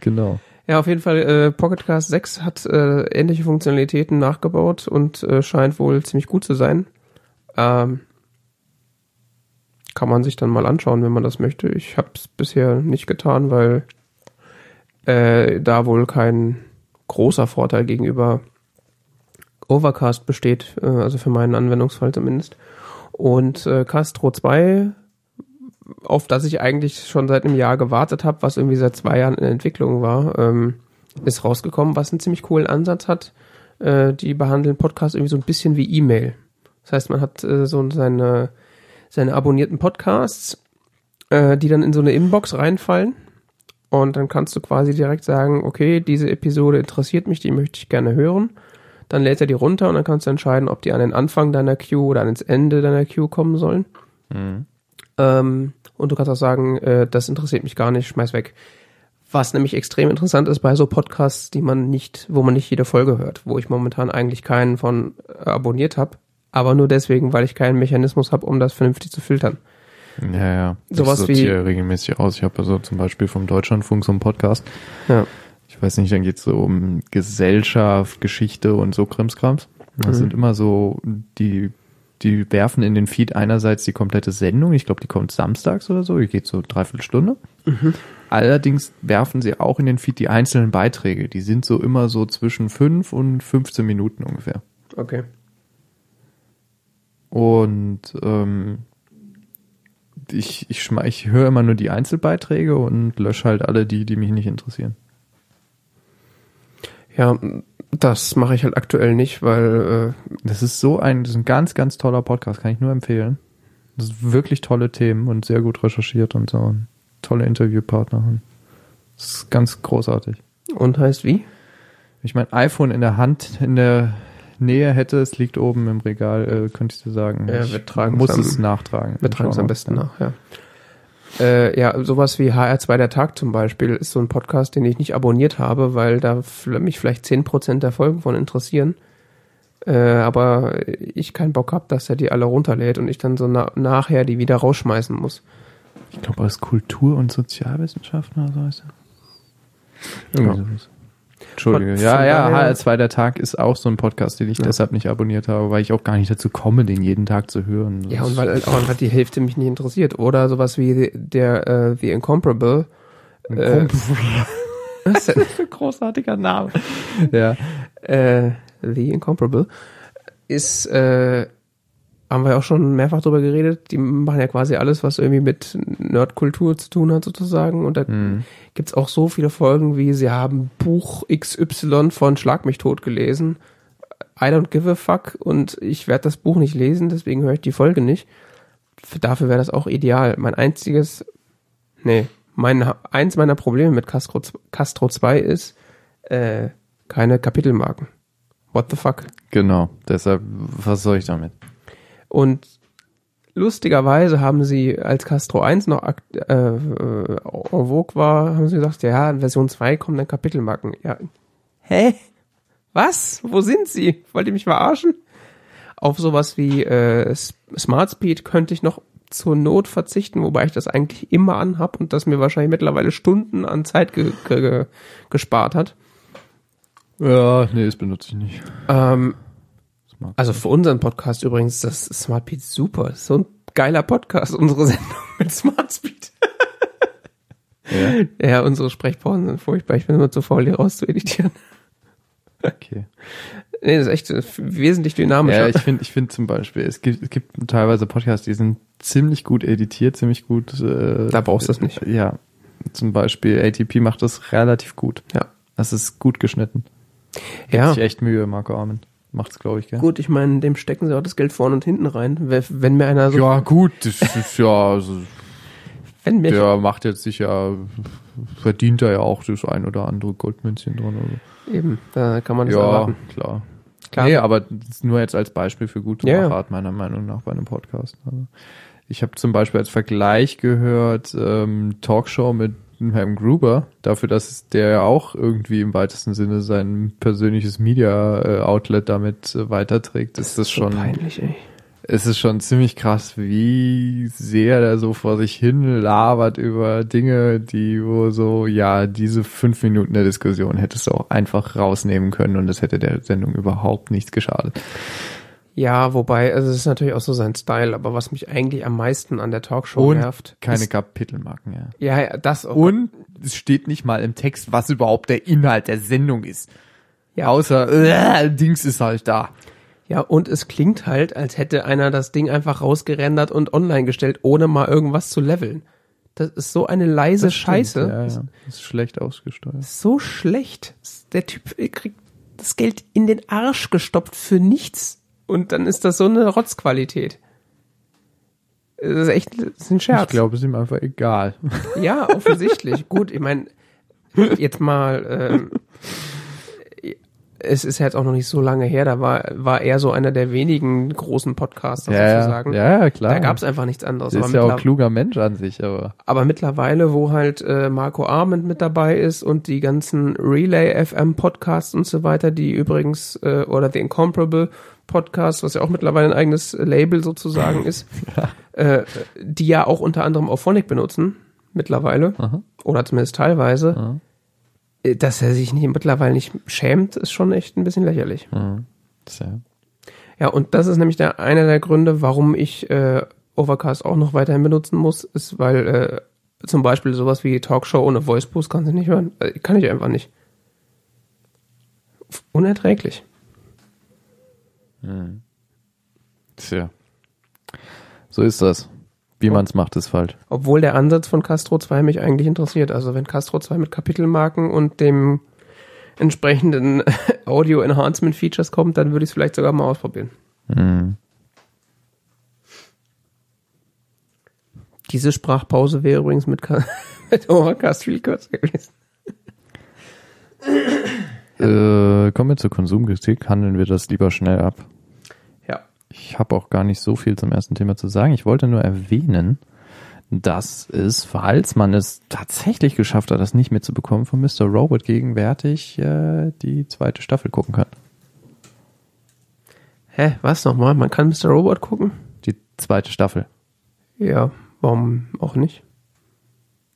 Genau. Ja, auf jeden Fall, äh, Pocket Cast 6 hat äh, ähnliche Funktionalitäten nachgebaut und äh, scheint wohl ziemlich gut zu sein. Ähm, kann man sich dann mal anschauen, wenn man das möchte. Ich habe es bisher nicht getan, weil äh, da wohl kein großer Vorteil gegenüber Overcast besteht, äh, also für meinen Anwendungsfall zumindest. Und äh, Castro 2, auf das ich eigentlich schon seit einem Jahr gewartet habe, was irgendwie seit zwei Jahren in Entwicklung war, ähm, ist rausgekommen, was einen ziemlich coolen Ansatz hat. Äh, die behandeln Podcasts irgendwie so ein bisschen wie E-Mail. Das heißt, man hat äh, so seine, seine abonnierten Podcasts, äh, die dann in so eine Inbox reinfallen. Und dann kannst du quasi direkt sagen, okay, diese Episode interessiert mich, die möchte ich gerne hören. Dann lädt er die runter und dann kannst du entscheiden, ob die an den Anfang deiner Queue oder ans Ende deiner Queue kommen sollen. Ähm, und du kannst auch sagen, äh, das interessiert mich gar nicht, schmeiß weg. Was nämlich extrem interessant ist bei so Podcasts, die man nicht, wo man nicht jede Folge hört, wo ich momentan eigentlich keinen von äh, abonniert habe, aber nur deswegen, weil ich keinen Mechanismus habe, um das vernünftig zu filtern. Ja, ja. Sowas ich wie- sortiere regelmäßig aus. Ich habe also zum Beispiel vom Deutschlandfunk so einen Podcast. Ja. Ich weiß nicht, dann geht's so um Gesellschaft, Geschichte und so Krimskrams. Das Mhm. sind immer so, die, die werfen in den Feed einerseits die komplette Sendung. Ich glaube, die kommt samstags oder so. Die geht so dreiviertel Stunde. Mhm. Allerdings werfen sie auch in den Feed die einzelnen Beiträge. Die sind so immer so zwischen fünf und 15 Minuten ungefähr. Okay. Und ähm, ich, ich, schme- ich höre immer nur die Einzelbeiträge und lösche halt alle die, die mich nicht interessieren. Ja, das mache ich halt aktuell nicht, weil Das ist so ein, das ist ein ganz, ganz toller Podcast, kann ich nur empfehlen. Das sind wirklich tolle Themen und sehr gut recherchiert und so. Und tolle Interviewpartner. Und Das ist ganz großartig. äh, und heißt wie? Ich mein iPhone in der Hand, in der Nähe hätte, es liegt oben im Regal, äh, könnte ich dir sagen. Ja, ich wir tragen's muss am- es nachtragen. Wir tragen es am besten nach, ja. Äh, ja, sowas wie HR2 der Tag zum Beispiel ist so ein Podcast, den ich nicht abonniert habe, weil da mich vielleicht 10% der Folgen von interessieren. Äh, aber ich keinen Bock hab, dass er die alle runterlädt und ich dann so na nachher die wieder rausschmeißen muss. Ich glaube, ist Kultur- und Sozialwissenschaften oder so heißt er. Ja. Sowas. Entschuldige. Von- Ja, von ja, daher- HR2 der Tag ist auch so ein Podcast, den ich Ja. deshalb nicht abonniert habe, weil ich auch gar nicht dazu komme, den jeden Tag zu hören. Ja, und weil auch einfach die Hälfte mich nicht interessiert. Oder sowas wie der äh, The Incomparable. Äh, was denn? großartiger Name. ja. äh, The Incomparable, ist, äh, haben wir auch schon mehrfach drüber geredet, die machen ja quasi alles, was irgendwie mit Nerdkultur zu tun hat, sozusagen. Und da Hm. gibt's auch so viele Folgen, wie sie haben Buch XY von Schlag mich tot gelesen. I don't give a fuck und ich werde das Buch nicht lesen, deswegen höre ich die Folge nicht. Dafür wäre das auch ideal. Mein einziges, nee, mein, eins meiner Probleme mit Castro, Castro 2 ist, äh, keine Kapitelmarken. What the fuck? Genau. Deshalb, was soll ich damit? Und lustigerweise haben sie, als Castro 1 noch äh, äh, en vogue war, haben sie gesagt, ja, in Version 2 kommen dann Kapitelmarken. Ja. Hä? Was? Wo sind sie? Wollt ihr mich verarschen? Auf sowas wie äh, Smart Speed könnte ich noch zur Not verzichten, wobei ich das eigentlich immer anhab und das mir wahrscheinlich mittlerweile Stunden an Zeit ge ge gespart hat. Ja, nee, das benutze ich nicht. Ähm, mag- Also für unseren Podcast übrigens, das Smart Speed super. Das ist so ein geiler Podcast, unsere Sendung mit Smart Speed. Ja, Ja, unsere Sprechpausen sind furchtbar. Ich bin immer zu faul, die rauszueditieren. okay. Nee, das ist echt wesentlich dynamischer. Ja, ich finde, ich finde zum Beispiel, es gibt, es gibt teilweise Podcasts, die sind ziemlich gut editiert, ziemlich gut. Äh, Da brauchst du es nicht. Ja, zum Beispiel ATP macht das relativ gut. ja. Das ist gut geschnitten. Ja. Sich echt Mühe, Marco Armin. Macht's, glaube ich, gell? Gut, ich meine, dem stecken sie auch das Geld vorne und hinten rein. Wenn- mir einer so, Ja, gut, das ist ja, also, wenn mir, der macht jetzt sicher, verdient er ja auch das ein oder andere Goldmünzchen dran. Oder eben, da kann man das ja, erwarten. klar. Klar. Nee, aber nur jetzt als Beispiel für gute ja. Machart, meiner Meinung nach, bei einem Podcast. Also ich habe zum Beispiel als Vergleich gehört, ähm, Talkshow mit Herrn Gruber, dafür, dass der ja auch irgendwie im weitesten Sinne sein persönliches Media-Outlet damit äh, weiterträgt, ist das So schon, peinlich, ey. es ist schon ziemlich krass, wie sehr der so vor sich hin labert über Dinge, die wo so, ja, diese fünf Minuten der Diskussion hättest du auch einfach rausnehmen können und das hätte der Sendung überhaupt nichts geschadet. Ja, wobei, also es ist natürlich auch so sein Style, aber was mich eigentlich am meisten an der Talkshow Und nervt. keine Ist, Kapitelmarken, ja. ja, ja, das auch. Und es steht nicht mal im Text, was überhaupt der Inhalt der Sendung ist. Ja. Außer, äh, Dings ist halt da. Ja, und es klingt halt, als hätte einer das Ding einfach rausgerendert und online gestellt, ohne mal irgendwas zu leveln. Das ist so eine leise Das stimmt, Scheiße. Ja, ja. Ist schlecht ausgesteuert. So schlecht. Der Typ kriegt das Geld in den Arsch gestopft für nichts. Und dann ist das so eine Rotzqualität. Das ist echt das ist ein Ich Scherz. glaube, es ist ihm einfach egal. Ja, offensichtlich. Gut, ich meine, jetzt mal, ähm, es ist jetzt auch noch nicht so lange her, da war, war er so einer der wenigen großen Podcaster ja, sozusagen. ja, ja, klar. Da gab es einfach nichts anderes. Aber, ist ja auch kluger Mensch an sich, aber aber mittlerweile, wo halt äh, Marco Arment mit dabei ist und die ganzen Relay FM Podcasts und so weiter, die übrigens, äh, oder The Incomparable Podcast, was ja auch mittlerweile ein eigenes Label sozusagen ist, äh, die ja auch unter anderem Auphonic benutzen, mittlerweile, Aha. oder zumindest teilweise, Aha. Äh, dass er sich nicht, mittlerweile nicht schämt, ist schon echt ein bisschen lächerlich. Mhm. Tja. Ja, und das ist nämlich der, einer der Gründe, warum ich äh, Overcast auch noch weiterhin benutzen muss, ist, weil äh, zum Beispiel sowas wie Talkshow ohne Voice Boost kannst du nicht hören. Äh, kann ich einfach nicht. Unerträglich. Tja. So ist das. Wie man's macht, ist falsch. Obwohl der Ansatz von Castro 2 mich eigentlich interessiert. Also wenn Castro 2 mit Kapitelmarken und dem entsprechenden Audio Enhancement Features kommt, dann würde ich es vielleicht sogar mal ausprobieren. Mhm. Diese Sprachpause wäre übrigens mit, Ka- mit Overcast viel kürzer gewesen. Äh, kommen wir zur Konsumkritik. Handeln wir das lieber schnell ab. Ich habe auch gar nicht so viel zum ersten Thema zu sagen. Ich wollte nur erwähnen, dass es, falls man es tatsächlich geschafft hat, das nicht mitzubekommen, von Mr. Robot gegenwärtig äh, die zweite Staffel gucken kann. Hä, was nochmal? Man kann Mr. Robot gucken? Die zweite Staffel. Ja, warum auch nicht?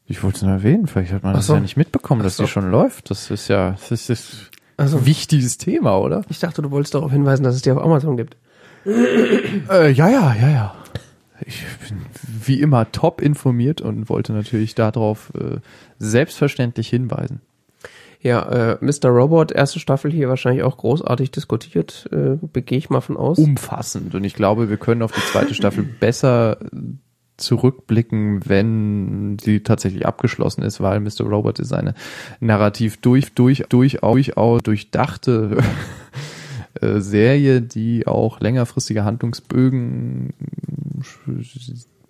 Ich wollte es nur erwähnen, vielleicht hat man Ach das so. ja nicht mitbekommen, dass so. die schon läuft. Das ist ja, das ist, das ist Also, ein wichtiges Thema, oder? ich dachte, du wolltest darauf hinweisen, dass es die auf Amazon gibt. Äh, ja, ja, ja, ja. Ich bin wie immer top informiert und wollte natürlich darauf äh, selbstverständlich hinweisen. Ja, äh, Mr. Robot, erste Staffel hier wahrscheinlich auch großartig diskutiert, äh, begehe ich mal von aus. Umfassend. Und ich glaube, wir können auf die zweite Staffel besser zurückblicken, wenn sie tatsächlich abgeschlossen ist, weil Mr. Robot ist eine narrativ durch, durch, durchaus, durchaus durchdachte äh, Serie, die auch längerfristige Handlungsbögen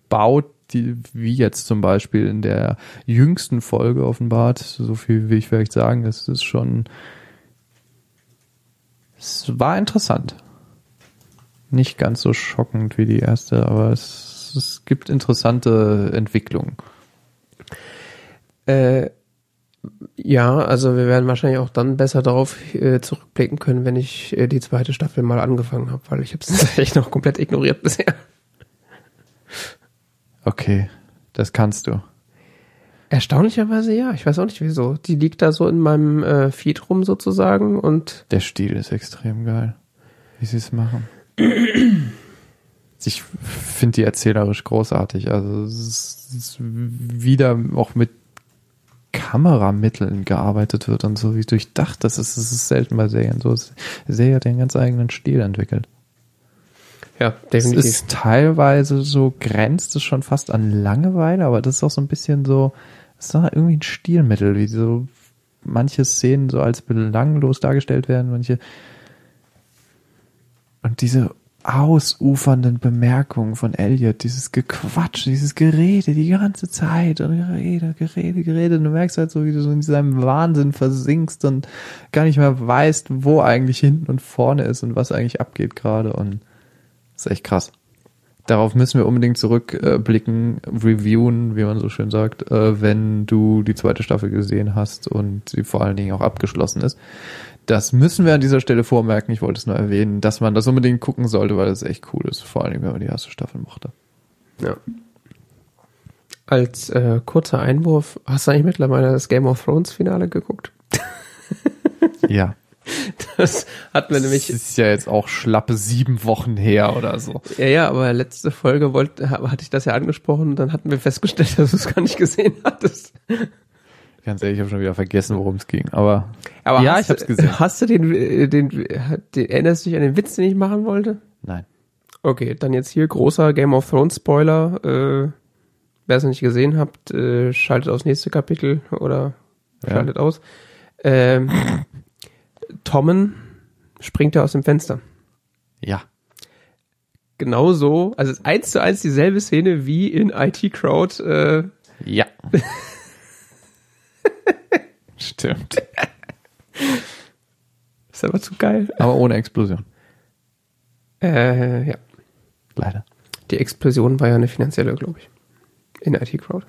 baut, die, wie jetzt zum Beispiel in der jüngsten Folge offenbart. So viel will ich vielleicht sagen. Es ist schon, es war interessant. Nicht ganz so schockend wie die erste, aber es, es gibt interessante Entwicklungen. Äh, ja, also wir werden wahrscheinlich auch dann besser darauf äh, zurückblicken können, wenn ich äh, die zweite Staffel mal angefangen habe, weil ich habe es tatsächlich noch komplett ignoriert bisher. Okay, das kannst du. Erstaunlicherweise ja, ich weiß auch nicht wieso. Die liegt da so in meinem äh, Feed rum sozusagen und Der Stil ist extrem geil, wie sie es machen. Ich finde die erzählerisch großartig. Also es ist, es ist wieder auch mit Kameramitteln gearbeitet wird und so wie durchdacht. Das ist, das ist selten bei Serien so. Serie hat den ganz eigenen Stil entwickelt. ja, Es definitiv. ist teilweise so, grenzt es schon fast an Langeweile, aber das ist auch so ein bisschen so, es ist irgendwie ein Stilmittel, wie so manche Szenen so als belanglos dargestellt werden, manche und diese ausufernden Bemerkungen von Elliot, dieses Gequatsch, dieses Gerede die ganze Zeit und Gerede, Gerede, Gerede. Und du merkst halt so, wie du so in seinem Wahnsinn versinkst und gar nicht mehr weißt, wo eigentlich hinten und vorne ist und was eigentlich abgeht gerade und das ist echt krass. Darauf müssen wir unbedingt zurückblicken, äh, reviewen, wie man so schön sagt, äh, wenn du die zweite Staffel gesehen hast und sie vor allen Dingen auch abgeschlossen ist. Das müssen wir an dieser Stelle vormerken. Ich wollte es nur erwähnen, dass man das unbedingt gucken sollte, weil das echt cool ist. Vor allen Dingen, wenn man die erste Staffel mochte. Ja. Als äh, kurzer Einwurf, hast du eigentlich mittlerweile das Game of Thrones Finale geguckt? Ja. Das wir Das nämlich. ist ja jetzt auch schlappe sieben Wochen her oder so. Ja, ja, aber letzte Folge wollte, ha- hatte ich das ja angesprochen und dann hatten wir festgestellt, dass du es gar nicht gesehen hattest. Ganz ehrlich, ich habe schon wieder vergessen, worum es ging. Aber, Aber ja, hast, ich hab's gesehen. Hast du den, äh, den, den, erinnerst du dich an den Witz, den ich machen wollte? Nein. Okay, dann jetzt hier großer Game of Thrones Spoiler. Äh, Wer es noch nicht gesehen habt, äh, schaltet aufs nächste Kapitel oder Ja. schaltet aus. Ähm, Tommen springt da aus dem Fenster. Ja. Genauso, also es ist eins zu eins dieselbe Szene wie in IT Crowd. Äh, Ja. Stimmt. ist aber zu geil. Aber ohne Explosion. Äh, ja. Leider. Die Explosion war ja eine finanzielle, glaube ich. In IT Crowd.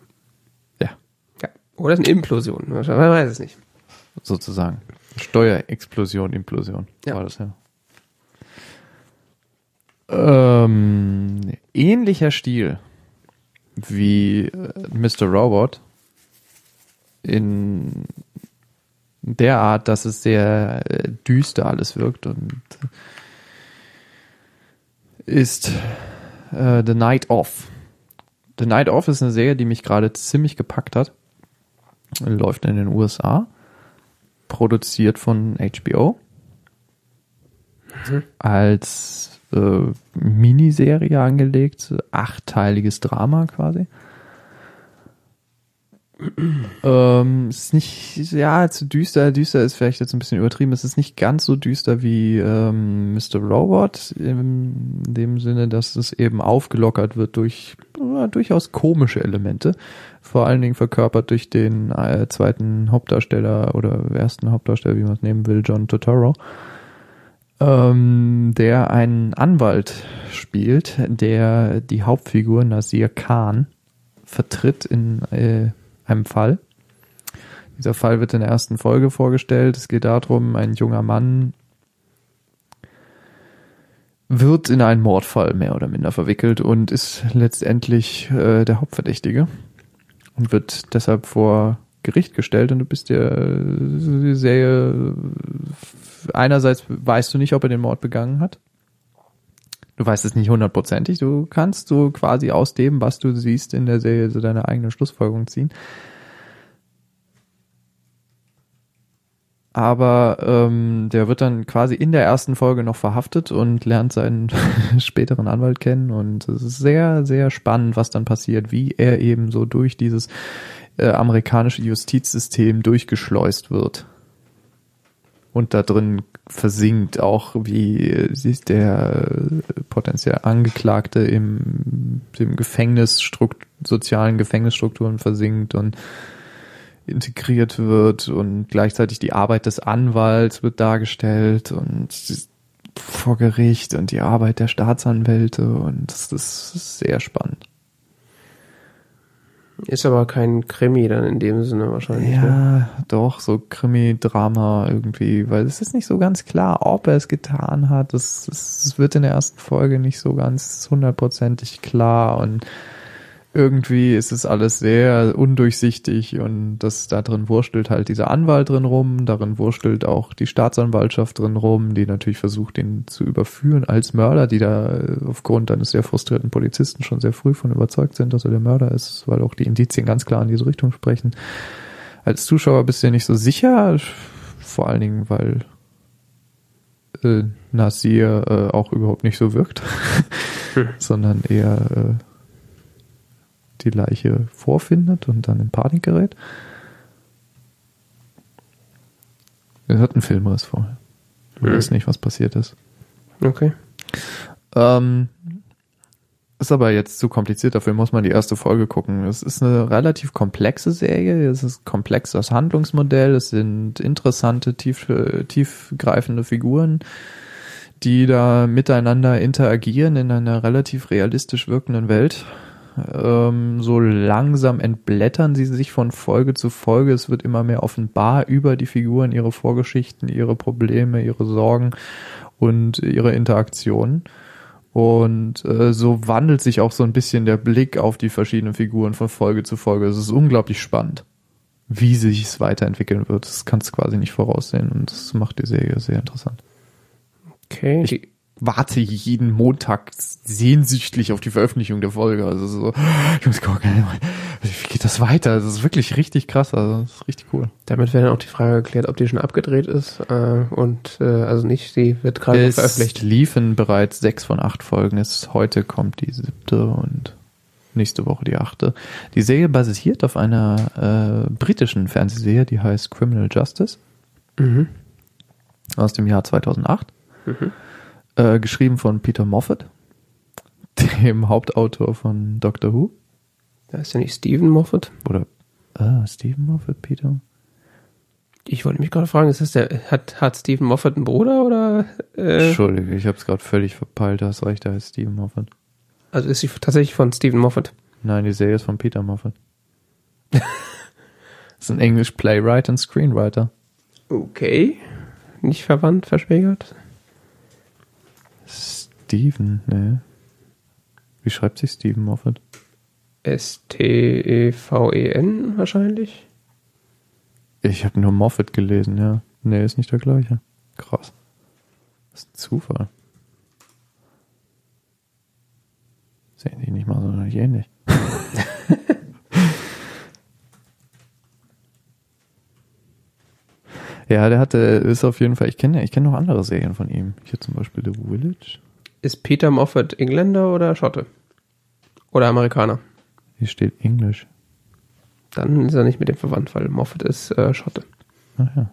Ja. Ja. Oder ist eine Implosion. Man weiß es nicht. Sozusagen. Steuerexplosion, Implosion. Ja. War das ja. Ähm, ähnlicher Stil wie äh, Mr. Robot in der Art, dass es sehr äh, düster alles wirkt und ist äh, The Night Off. The Night Off ist eine Serie, die mich gerade ziemlich gepackt hat. Läuft in den USA. Produziert von HBO. Als äh, Miniserie angelegt. Achtteiliges Drama quasi. ähm, ist nicht, ja, zu düster. Düster ist vielleicht jetzt ein bisschen übertrieben. Es ist nicht ganz so düster wie ähm, Mr. Robot. In dem Sinne, dass es eben aufgelockert wird durch äh, durchaus komische Elemente. Vor allen Dingen verkörpert durch den äh, zweiten Hauptdarsteller oder ersten Hauptdarsteller, wie man es nehmen will, John Totoro. Ähm, der einen Anwalt spielt, der die Hauptfigur Nasir Khan vertritt in äh, einem Fall. Dieser Fall wird in der ersten Folge vorgestellt. Es geht darum, ein junger Mann wird in einen Mordfall mehr oder minder verwickelt und ist letztendlich äh, der Hauptverdächtige und wird deshalb vor Gericht gestellt und du bist dir äh, die Serie einerseits weißt du nicht, ob er den Mord begangen hat. Du weißt es nicht hundertprozentig. Du kannst so quasi aus dem, was du siehst in der Serie, so deine eigene Schlussfolgerung ziehen. Aber ähm, der wird dann quasi in der ersten Folge noch verhaftet und lernt seinen späteren Anwalt kennen. Und es ist sehr, sehr spannend, was dann passiert, wie er eben so durch dieses äh, amerikanische Justizsystem durchgeschleust wird. Und da drin versinkt auch, wie sich der äh, potenziell Angeklagte im, im Gefängnisstrukt, sozialen Gefängnisstrukturen versinkt und integriert wird und gleichzeitig die Arbeit des Anwalts wird dargestellt und vor Gericht und die Arbeit der Staatsanwälte und das, das ist sehr spannend. Ist aber kein Krimi dann in dem Sinne wahrscheinlich. Ne? Ja, doch, so Krimi-Drama irgendwie, weil es ist nicht so ganz klar, ob er es getan hat. Es, es wird in der ersten Folge nicht so ganz hundertprozentig klar und irgendwie ist es alles sehr undurchsichtig und das da drin wurstelt halt dieser Anwalt drin rum, darin wurstelt auch die Staatsanwaltschaft drin rum, die natürlich versucht, ihn zu überführen als Mörder, die da aufgrund eines sehr frustrierten Polizisten schon sehr früh von überzeugt sind, dass er der Mörder ist, weil auch die Indizien ganz klar in diese Richtung sprechen. Als Zuschauer bist du dir nicht so sicher, vor allen Dingen, weil äh, Nasir äh, auch überhaupt nicht so wirkt, sondern eher äh, die Leiche vorfindet und dann in Panik gerät. Er hat einen Filmriss vorher. Du Hm. weißt nicht, was passiert ist. Okay. Ähm, ist aber jetzt zu kompliziert, dafür muss man die erste Folge gucken. Es ist eine relativ komplexe Serie, es ist komplex das Handlungsmodell, es sind interessante, tief, tiefgreifende Figuren, die da miteinander interagieren in einer relativ realistisch wirkenden Welt. Ähm, so langsam entblättern sie sich von Folge zu Folge. Es wird immer mehr offenbar über die Figuren, ihre Vorgeschichten, ihre Probleme, ihre Sorgen und ihre Interaktionen. Und äh, so wandelt sich auch so ein bisschen der Blick auf die verschiedenen Figuren von Folge zu Folge. Es ist unglaublich spannend, wie sich es weiterentwickeln wird. Das kannst du quasi nicht voraussehen und das macht die Serie sehr interessant. Okay. Ich warte jeden Montag sehnsüchtig auf die Veröffentlichung der Folge. Also so, ich muss gucken, wie geht das weiter? Das ist wirklich richtig krass. Also das ist richtig cool. Damit wäre dann auch die Frage geklärt, ob die schon abgedreht ist äh, und äh, also nicht, sie wird gerade Es veröffentlicht. liefen bereits sechs von acht Folgen. Es, heute kommt die siebte und nächste Woche die achte. Die Serie basiert auf einer äh, britischen Fernsehserie, die heißt Criminal Justice Mhm. aus dem Jahr 2008. Mhm. Äh, geschrieben von Peter Moffat, dem Hauptautor von Doctor Who. Da ist ja nicht Stephen Moffat. Oder ah, Stephen Moffat, Peter? Ich wollte mich gerade fragen, ist das der, hat, hat Stephen Moffat einen Bruder oder, äh, Entschuldige, ich habe es gerade völlig verpeilt. Hast recht, da heißt Stephen Moffat. also ist sie tatsächlich von Stephen Moffat? Nein, die Serie ist von Peter Moffat. das ist ein English Playwright und Screenwriter. Okay. Nicht verwandt, verschwägert? Steven, ne? Wie schreibt sich Steven Moffat? S-T-E-V-E-N wahrscheinlich. Ich habe nur Moffat gelesen, ja. Nee, ist nicht der gleiche. Krass. Das ist ein Zufall. Sehen die nicht mal so ähnlich. ja, der hatte, ist auf jeden Fall, ich kenne ich kenne noch andere Serien von ihm. Hier zum Beispiel The Village. Ist Peter Moffat Engländer oder Schotte? Oder Amerikaner? Hier steht Englisch. Dann ist er nicht mit dem verwandt, weil Moffat ist äh, Schotte. Ach ja.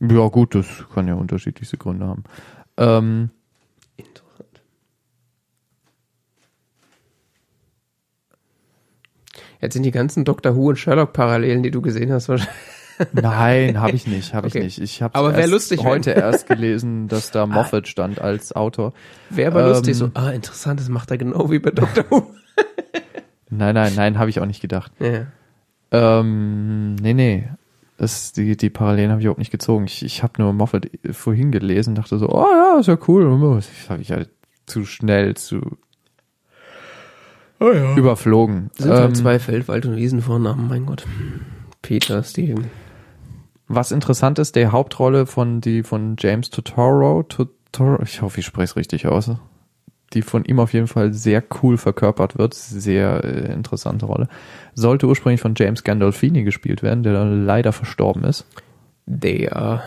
Ja, gut, das kann ja unterschiedlichste Gründe haben. Ähm, Interessant. Jetzt sind die ganzen Doctor Who und Sherlock Parallelen, die du gesehen hast, wahrscheinlich. Nein, habe ich nicht, habe Okay. ich nicht. Ich habe Aber wär lustig, wenn- heute erst gelesen, dass da Moffat stand als Autor. Wäre aber Ähm, lustig, so, ah, interessant, das macht er genau wie bei Doctor Who. Nein, nein, nein, habe ich auch nicht gedacht. ja. Ähm, nee, nee. Das, die, die Parallelen habe ich überhaupt nicht gezogen. Ich, ich habe nur Moffat vorhin gelesen, dachte so, oh ja, ist ja cool. Das habe ich halt zu schnell, zu überflogen. Sind Ähm, halt zwei Feldwald- und Wiesenvornamen, mein Gott. Peter, Steven. Was interessant ist, der Hauptrolle von die von James Totoro, Totoro ich hoffe, ich spreche es richtig aus, die von ihm auf jeden Fall sehr cool verkörpert wird, sehr äh, interessante Rolle, sollte ursprünglich von James Gandolfini gespielt werden, der dann leider verstorben ist. Der,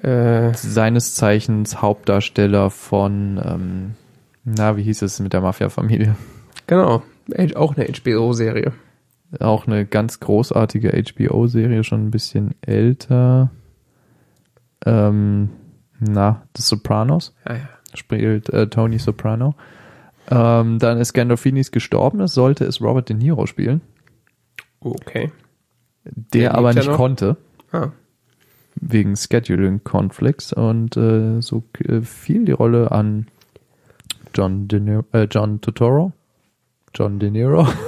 äh, Seines Zeichens Hauptdarsteller von, ähm, na, wie hieß es mit der Mafia-Familie? genau, auch eine HBO-Serie. Auch eine ganz großartige HBO-Serie, schon ein bisschen älter. Ähm, na, The Sopranos. Ja, ja. spielt äh, Tony Soprano. Ähm, dann ist Gandolfinis gestorben, es sollte es Robert De Niro spielen, Okay. der, Der aber ja nicht noch. konnte, Ah, wegen Scheduling Conflicts und äh, so äh, fiel die Rolle an John, De Niro, äh, John Totoro, John De Niro.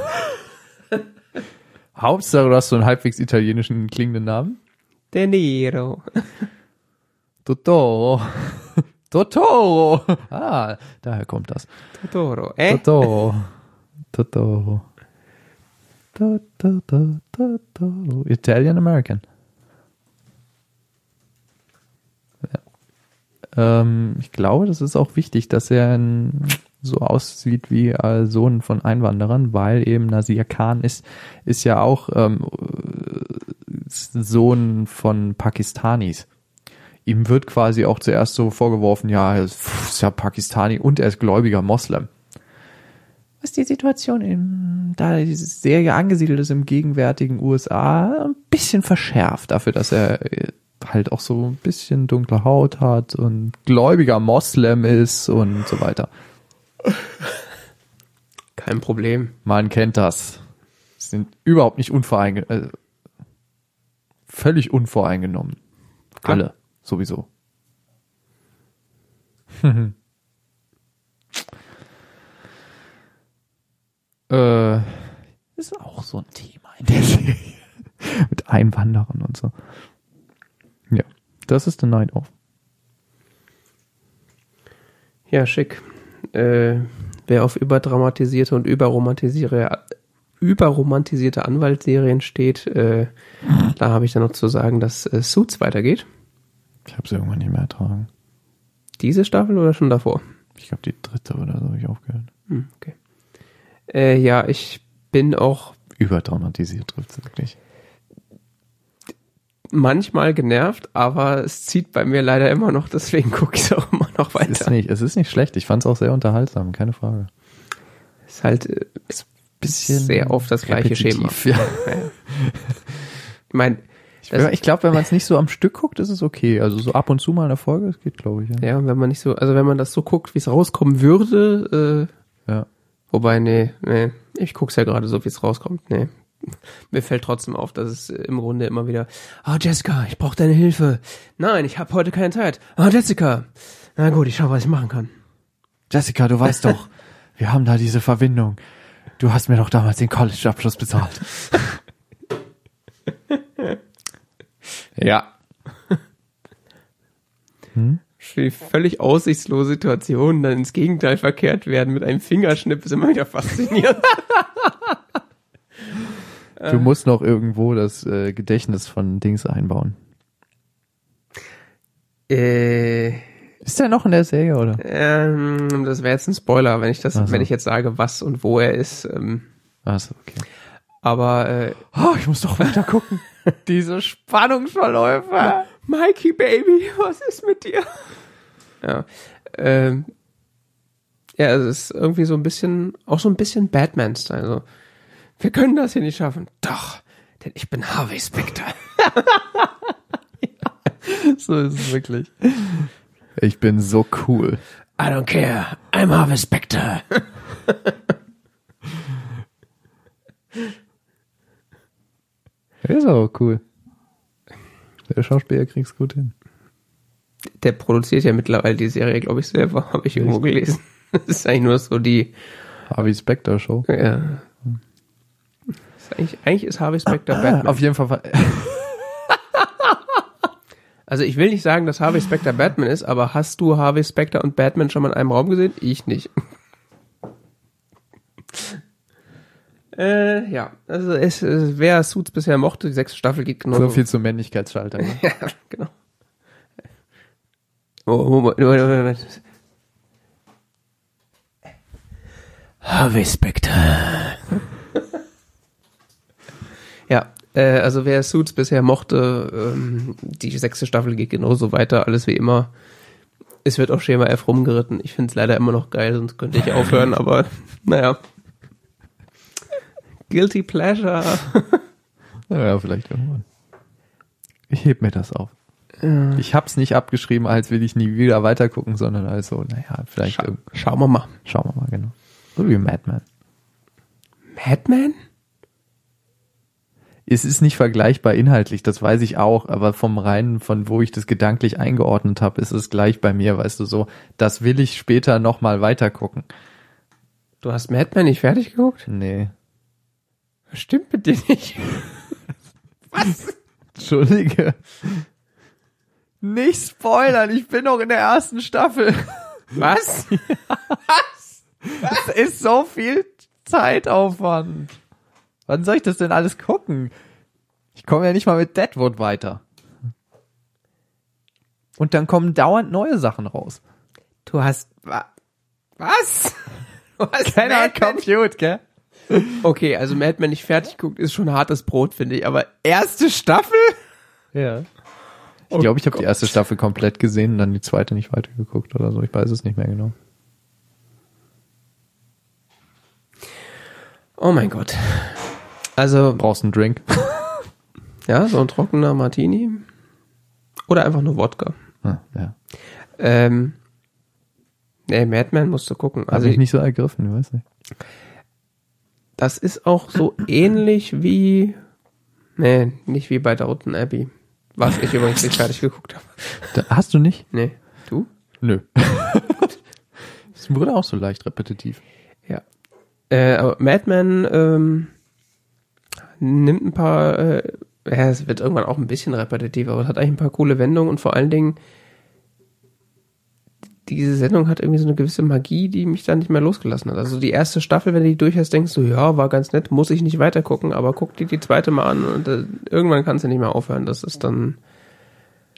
Hauptsache, du hast so einen halbwegs italienischen klingenden Namen. De Niro. Totoro. Totoro. Ah, daher kommt das. Totoro. Äh? Totoro. Totoro. Totoro. Totoro. Italian American. Ja. Ähm, ich glaube, das ist auch wichtig, dass er ein, so aussieht wie äh, Sohn von Einwanderern, weil eben Nasir Khan ist, ist ja auch ähm, Sohn von Pakistanis. Ihm wird quasi auch zuerst so vorgeworfen, ja, er ist, ja Pakistani und er ist gläubiger Moslem. Was die Situation in, da die Serie angesiedelt ist im gegenwärtigen USA, ein bisschen verschärft dafür, dass er äh, halt auch so ein bisschen dunkle Haut hat und gläubiger Moslem ist und so weiter. Kein Problem. Man kennt das. Sind überhaupt nicht unvoreingenommen. Äh, völlig unvoreingenommen. Klar. Alle, sowieso. Äh, ist auch so ein Thema in der Serie. Mit Einwanderern und so. Ja, das ist The Night Of. Ja, schick. Äh, wer auf überdramatisierte und überromantisierte, überromantisierte Anwaltsserien steht, äh, da habe ich dann noch zu sagen, dass äh, Suits weitergeht. Ich habe es irgendwann nicht mehr ertragen. Diese Staffel oder schon davor? Ich glaube, die dritte oder so habe ich aufgehört. Hm, okay. Äh, ja, ich bin auch Überdramatisiert trifft es wirklich. manchmal genervt, aber es zieht bei mir leider immer noch, deswegen gucke ich es auch immer noch Es ist, weiter. nicht, es ist nicht schlecht. Ich fand es auch sehr unterhaltsam, keine Frage. ist halt äh, Bisschen sehr oft das gleiche Schema. Ja. Ich meine, Ich, glaube, wenn man es nicht so am Stück guckt, ist es okay. Also so ab und zu mal eine Folge, das geht, glaube ich. Ja. ja, wenn man nicht so, also wenn man das so guckt, wie es rauskommen würde, äh, ja. wobei, nee, nee, ich guck's ja gerade so, wie es rauskommt, nee. Mir fällt trotzdem auf, dass es im Grunde immer wieder, ah, Jessica, ich brauche deine Hilfe. Nein, ich habe heute keine Zeit. Ah, Jessica. Na gut, ich schau, was ich machen kann. Jessica, du weißt doch, wir haben da diese Verbindung. Du hast mir doch damals den College-Abschluss bezahlt. ja. Die völlig aussichtslose Situationen dann ins Gegenteil verkehrt werden mit einem Fingerschnipp ist immer wieder faszinierend. Du musst noch irgendwo das äh, Gedächtnis von Dings einbauen. äh, Ist der noch in der Serie, oder? ähm, das wäre jetzt ein Spoiler, wenn ich das, so. wenn ich jetzt sage, was und wo er ist. Ähm, Achso, okay. aber äh, Oh, ich muss doch weiter gucken. Diese Spannungsverläufe. Mikey Baby, was ist mit dir? Ja. Ähm, ja, es ist irgendwie so ein bisschen, auch so ein bisschen Batman-Style. Also, wir können das hier nicht schaffen. Doch, denn ich bin Harvey Specter. So ist es wirklich. Ich bin so cool. I don't care, I'm Harvey Specter. Der ist aber cool. Der Schauspieler kriegt's gut hin. Der produziert ja mittlerweile die Serie, glaube ich, selber, habe ich irgendwo gelesen. Das ist eigentlich nur so die, Harvey Specter Show. ja. Ist eigentlich, eigentlich ist Harvey Specter Batman. Auf jeden Fall. Also ich will nicht sagen, dass Harvey Specter Batman ist, aber hast du Harvey Specter und Batman schon mal in einem Raum gesehen? Ich nicht. äh, ja, also es, es, wer Suits bisher mochte, die sechste Staffel geht genau. So viel zum Männlichkeitsschalter. Ne? ja, genau. Oh, Moment, Moment, Moment. Harvey Specter. ja, äh, also wer Suits bisher mochte, ähm, die sechste Staffel geht genauso weiter, alles wie immer. Es wird auf Schema F rumgeritten. Ich finde es leider immer noch geil, sonst könnte ich aufhören, aber naja. Guilty Pleasure. Ja, vielleicht irgendwann. Ich heb mir das auf. Ich hab's nicht abgeschrieben, als will ich nie wieder weitergucken, sondern als so, naja, vielleicht Scha schauen wir mal. schauen wir mal, genau. So wie Madman. Madman? Es ist nicht vergleichbar inhaltlich, das weiß ich auch, aber vom reinen, von wo ich das gedanklich eingeordnet habe, ist es gleich bei mir, weißt du, so, das will ich später nochmal weitergucken. Du hast Madman nicht fertig geguckt? Nee. Was stimmt mit dir nicht? Entschuldige. Nicht spoilern, ich bin noch in der ersten Staffel. Was? Das ist so viel Zeitaufwand. Wann soll ich das denn alles gucken? Ich komme ja nicht mal mit Deadwood weiter. Und dann kommen dauernd neue Sachen raus. Du hast wa- was? Du hast Keiner Compute, gell? Okay, also Madman nicht fertig guckt, ist schon hartes Brot, finde ich. Aber erste Staffel? Ja. Ich glaube, ich habe die erste Staffel komplett gesehen und dann die zweite nicht weitergeguckt oder so. Ich weiß es nicht mehr genau. Oh mein Gott. Also, Brauchst einen Drink? ja, so ein trockener Martini. Oder einfach nur Wodka. Ah, ja. Ähm, nee, Madman musst du gucken. Also Also, ich nicht so ergriffen, ich weiß nicht. das ist auch so ähnlich wie, nee, nicht wie bei Downton Abbey. Was ich übrigens nicht fertig geguckt habe. Da, hast du nicht? Nee. Du? Nö. Es wurde auch so leicht repetitiv. Ja. Äh, aber Madman ähm, nimmt ein paar, äh, ja, es wird irgendwann auch ein bisschen repetitiv, aber es hat eigentlich ein paar coole Wendungen und vor allen Dingen diese Sendung hat irgendwie so eine gewisse Magie, die mich dann nicht mehr losgelassen hat. Also die erste Staffel, wenn du die durch hast, denkst du, ja, war ganz nett, muss ich nicht weiter gucken, aber guck dir die zweite mal an und äh, irgendwann kannst du nicht mehr aufhören. Das ist dann,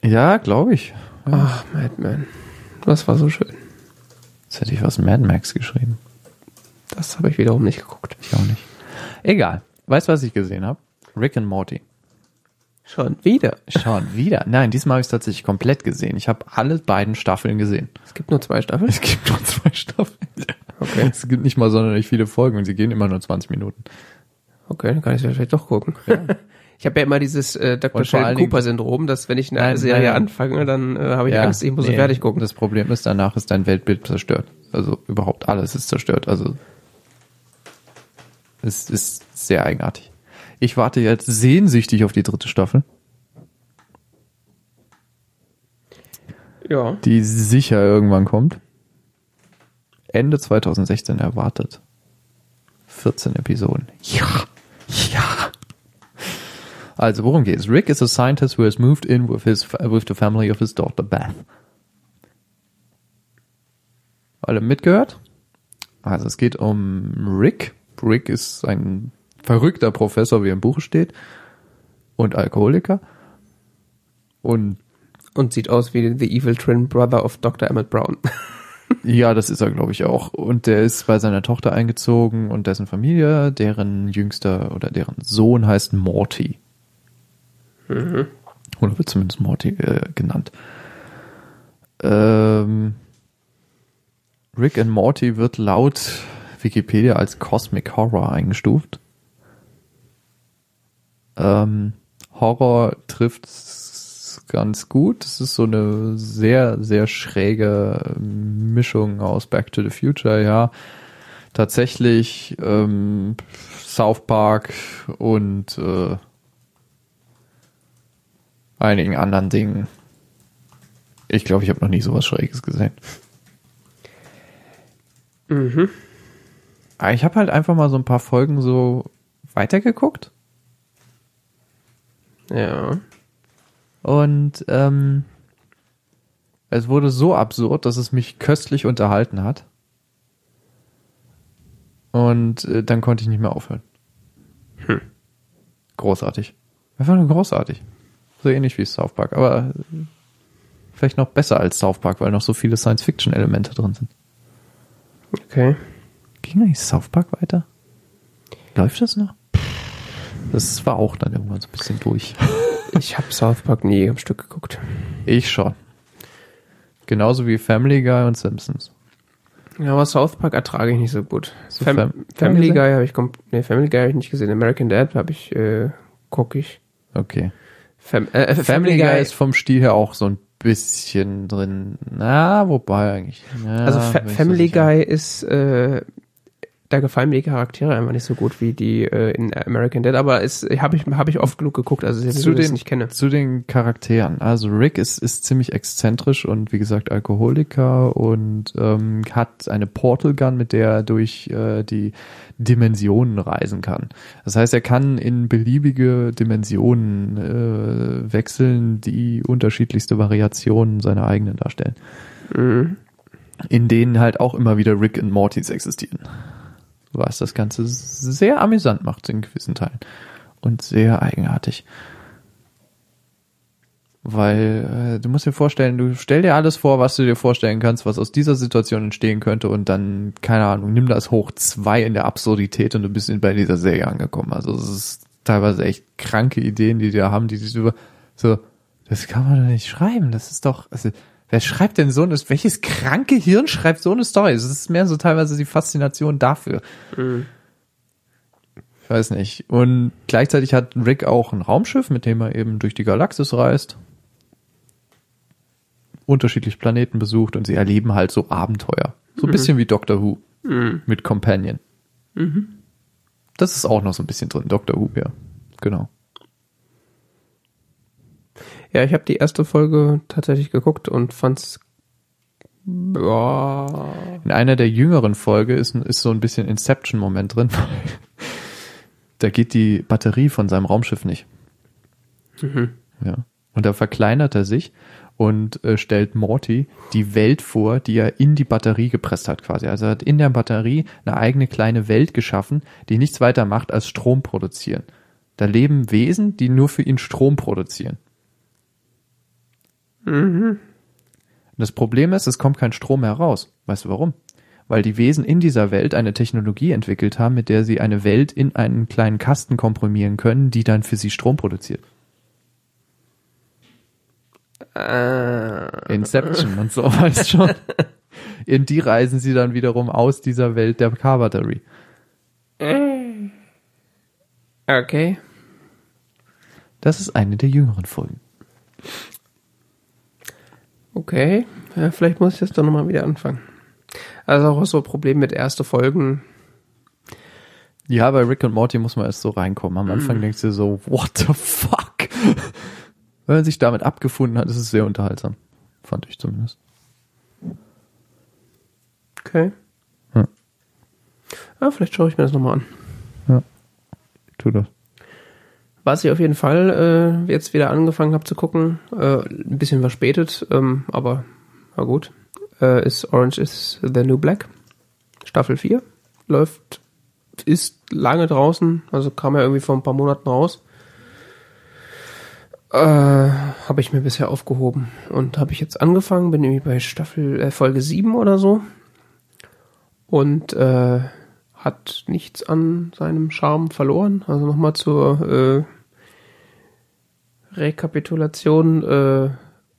Ja, glaube ich. ach, Madman. Das war so schön. Jetzt hätte ich was Mad Max geschrieben. Das habe ich wiederum nicht geguckt. Ich auch nicht. Egal. Weißt du, was ich gesehen habe? Rick and Morty. Schon wieder. Schon wieder. Nein, diesmal habe ich es tatsächlich komplett gesehen. Ich habe alle beiden Staffeln gesehen. Es gibt nur zwei Staffeln. Es gibt nur zwei Staffeln. Okay. Es gibt nicht mal sonderlich viele Folgen und sie gehen immer nur 20 Minuten. Okay, dann kann ich es vielleicht doch gucken. Ich habe ja immer dieses äh, Dr. Sheldon Dingen- Cooper Syndrom, dass wenn ich eine Nein, Serie nein. anfange, dann äh, habe ich Angst, ich muss sie nee. fertig gucken. Das Problem ist, danach ist dein Weltbild zerstört. Also überhaupt alles ist zerstört. Also es ist sehr eigenartig. Ich warte jetzt sehnsüchtig auf die dritte Staffel, Ja. die sicher irgendwann kommt. Ende 2016 erwartet. 14 Episoden. Ja, ja. Also, worum geht's? Rick is a scientist who has moved in with his with the family of his daughter Beth. Alle mitgehört? Also, es geht um Rick. Rick ist ein verrückter Professor, wie im Buch steht, und Alkoholiker. Und Und sieht aus wie The Evil Twin Brother of Dr. Emmett Brown. Ja, das ist er, glaube ich, auch. Und der ist bei seiner Tochter eingezogen und dessen Familie, deren jüngster oder deren Sohn heißt Morty. Oder wird zumindest Morty äh, genannt. Ähm, Rick and Morty wird laut Wikipedia als Cosmic Horror eingestuft. Ähm, Horror trifft ganz gut. Es ist so eine sehr, sehr schräge Mischung aus Back to the Future, ja. Tatsächlich ähm, South Park und äh, einigen anderen Dingen. Ich glaube, ich habe noch nie sowas Schräges gesehen. mhm. Aber ich habe halt einfach mal so ein paar Folgen so weitergeguckt. Ja. Und ähm, es wurde so absurd, dass es mich köstlich unterhalten hat. Und äh, dann konnte ich nicht mehr aufhören. Hm. Großartig. Einfach nur großartig. So ähnlich wie South Park, aber äh, vielleicht noch besser als South Park, weil noch so viele Science-Fiction-Elemente drin sind. Okay. Ging eigentlich South Park weiter? Läuft das noch? Das war auch dann irgendwann so ein bisschen durch. Ich habe South Park nie am Stück geguckt. Ich schon. Genauso wie Family Guy und Simpsons. Ja, aber South Park ertrage ich nicht so gut. So Fam Fam- Family Family Guy habe ich nee, Family Guy habe ich nicht gesehen. American Dad habe ich äh, gucke ich. Okay. Fam äh, äh, Family Guy ist vom Stil her auch so ein bisschen drin. Na, wobei eigentlich. Ja, Also so Family sicher. Guy ist, äh, da gefallen mir die Charaktere einfach nicht so gut wie die äh, in American Dad, aber es habe ich habe ich oft genug geguckt, also jetzt Zu ich den- nicht kenne. Zu den Charakteren. Also Rick ist, ist ziemlich exzentrisch und wie gesagt Alkoholiker und ähm, hat eine Portal Gun, mit der er durch äh, die Dimensionen reisen kann. Das heißt, er kann in beliebige Dimensionen äh, wechseln, die unterschiedlichste Variationen seiner eigenen darstellen. Mhm. in denen halt auch immer wieder Rick und Mortys existieren. Was das Ganze sehr amüsant macht in gewissen Teilen. Und sehr eigenartig. Weil äh, du musst dir vorstellen, du stell dir alles vor, was du dir vorstellen kannst, was aus dieser Situation entstehen könnte und dann, keine Ahnung, nimm das hoch zwei in der Absurdität und du bist bei dieser Serie angekommen. Also es ist teilweise echt kranke Ideen, die die da haben, die sich über so, das kann man doch nicht schreiben, das ist doch, also, wer schreibt denn so eine, welches kranke Hirn schreibt so eine Story? Das ist mehr so teilweise die Faszination dafür. Mhm. Ich weiß nicht. Und gleichzeitig hat Rick auch ein Raumschiff, mit dem er eben durch die Galaxis reist. Unterschiedliche Planeten besucht und sie erleben halt so Abenteuer. So ein bisschen wie Doctor Who Mhm. mit Companion. Das ist auch noch so ein bisschen drin, Doctor Who, ja. Genau. Ja, ich habe die erste Folge tatsächlich geguckt und fand's Ja. In einer der jüngeren Folge ist, ist so ein bisschen Inception-Moment drin. da geht die Batterie von seinem Raumschiff nicht. Ja. Und da verkleinert er sich und äh, stellt Morty die Welt vor, die er in die Batterie gepresst hat quasi. Also er hat in der Batterie eine eigene kleine Welt geschaffen, die nichts weiter macht als Strom produzieren. Da leben Wesen, die nur für ihn Strom produzieren. Und Das Problem ist, es kommt kein Strom mehr raus. Weißt du warum? Weil die Wesen in dieser Welt eine Technologie entwickelt haben, mit der sie eine Welt in einen kleinen Kasten komprimieren können, die dann für sie Strom produziert. Äh, Inception und so, weißt schon. In die reisen sie dann wiederum aus dieser Welt der Car-Batterie. okay. Das ist eine der jüngeren Folgen. Okay. Ja, vielleicht muss ich jetzt doch nochmal wieder anfangen. Also auch so ein Problem mit erste Folgen. Ja, bei Rick und Morty muss man erst so reinkommen. Am Anfang denkst du so, what the fuck? Wenn man sich damit abgefunden hat, ist es sehr unterhaltsam. Fand ich zumindest. Okay. Ja. Ja, vielleicht schaue ich mir das nochmal an. Tu das. Was ich auf jeden Fall äh, jetzt wieder angefangen habe zu gucken, äh, ein bisschen verspätet, ähm, aber na gut, äh, ist Orange is the New Black. Staffel 4. Läuft, ist lange draußen, also kam ja irgendwie vor ein paar Monaten raus. Äh, habe ich mir bisher aufgehoben und habe ich jetzt angefangen, bin irgendwie bei Staffel äh, Folge 7 oder so und äh, hat nichts an seinem Charme verloren. Also nochmal zur äh, Rekapitulation. Äh,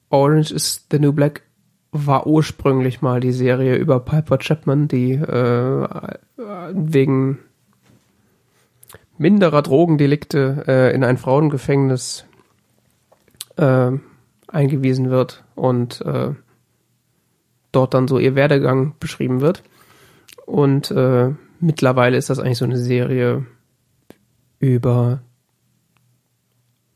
Orange is the New Black war ursprünglich mal die Serie über Piper Chapman, die äh, wegen minderer Drogendelikte äh, in ein Frauengefängnis äh, eingewiesen wird und äh, dort dann so ihr Werdegang beschrieben wird. Und äh, mittlerweile ist das eigentlich so eine Serie über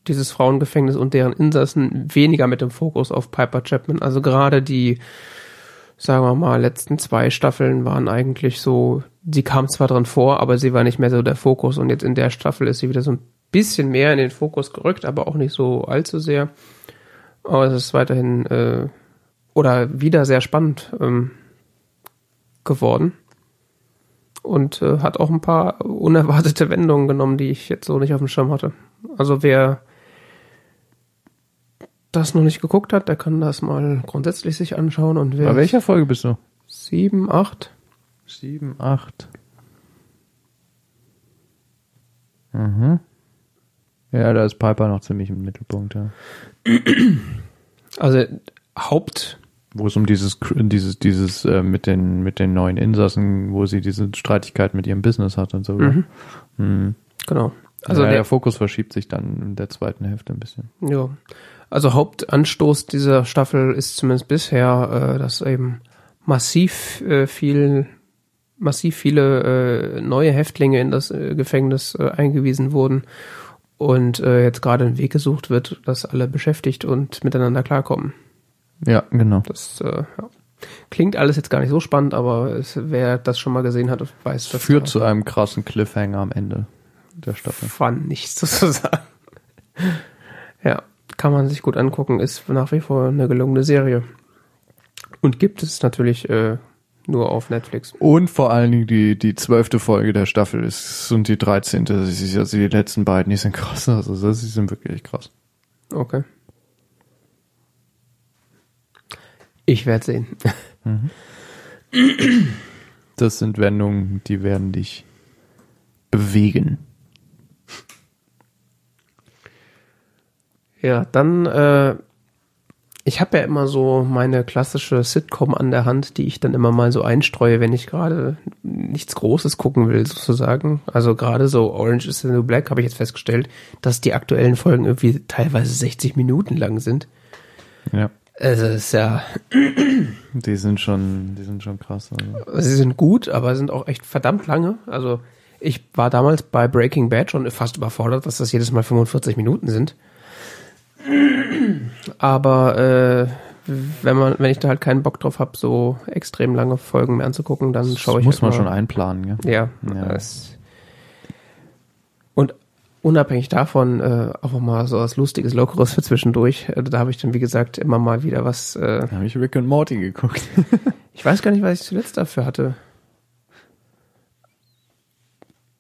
dieses Frauengefängnis und deren Insassen weniger mit dem Fokus auf Piper Chapman. Also gerade die, sagen wir mal, letzten zwei Staffeln waren eigentlich so, sie kam zwar drin vor, aber sie war nicht mehr so der Fokus und jetzt in der Staffel ist sie wieder so ein bisschen mehr in den Fokus gerückt, aber auch nicht so allzu sehr. Aber es ist weiterhin äh, oder wieder sehr spannend ähm, geworden und äh, hat auch ein paar unerwartete Wendungen genommen, die ich jetzt so nicht auf dem Schirm hatte. Also wer das noch nicht geguckt hat, der kann das mal grundsätzlich sich anschauen und wer Bei welcher Folge bist du? sieben, acht, Sieben, acht. Mhm. Ja, da ist Piper noch ziemlich im Mittelpunkt, ja. also Haupt Wo es um dieses, dieses, dieses, äh, mit den, mit den neuen Insassen, wo sie diese Streitigkeit mit ihrem Business hat und so. Mhm. Mhm. genau. Also ja, der, der Fokus verschiebt sich dann in der zweiten Hälfte ein bisschen. Ja. Also Hauptanstoß dieser Staffel ist zumindest bisher, äh, dass eben massiv äh, viel, massiv viele äh, neue Häftlinge in das äh, Gefängnis äh, eingewiesen wurden und jetzt gerade ein Weg gesucht wird, dass alle beschäftigt und miteinander klarkommen. Ja, genau. Das äh, ja. klingt alles jetzt gar nicht so spannend, aber es, wer das schon mal gesehen hat, weiß, dass Führt zu einem krassen Cliffhanger am Ende der Staffel. fun nichts zu sagen. ja, kann man sich gut angucken, ist nach wie vor eine gelungene Serie. Und gibt es natürlich äh, nur auf Netflix. Und vor allen Dingen die, die zwölfte Folge der Staffel ist, und die dreizehnte, das ist also die letzten beiden, die sind krass, also das, die sind wirklich krass. Okay. Ich werde sehen. Das sind Wendungen, die werden dich bewegen. Ja, dann, äh, ich habe ja immer so meine klassische Sitcom an der Hand, die ich dann immer mal so einstreue, wenn ich gerade nichts Großes gucken will, sozusagen. Also gerade so Orange is the New Black habe ich jetzt festgestellt, dass die aktuellen Folgen irgendwie teilweise 60 Minuten lang sind. Ja. Also es ist ja, Die sind schon, die sind schon krass. Also. sie sind gut, aber sind auch echt verdammt lange. Also ich war damals bei Breaking Bad schon fast überfordert, dass das jedes Mal 45 Minuten sind. Aber äh, wenn man, wenn ich da halt keinen Bock drauf habe, so extrem lange Folgen mehr anzugucken, dann schaue ich. muss halt man mal- schon einplanen, ja. Ja. Ja. Das unabhängig davon äh, auch mal so was Lustiges, Lockeres für zwischendurch. Äh, da habe ich dann, wie gesagt, immer mal wieder was. Äh, Da habe ich Rick und Morty geguckt. ich weiß gar nicht, was ich zuletzt dafür hatte.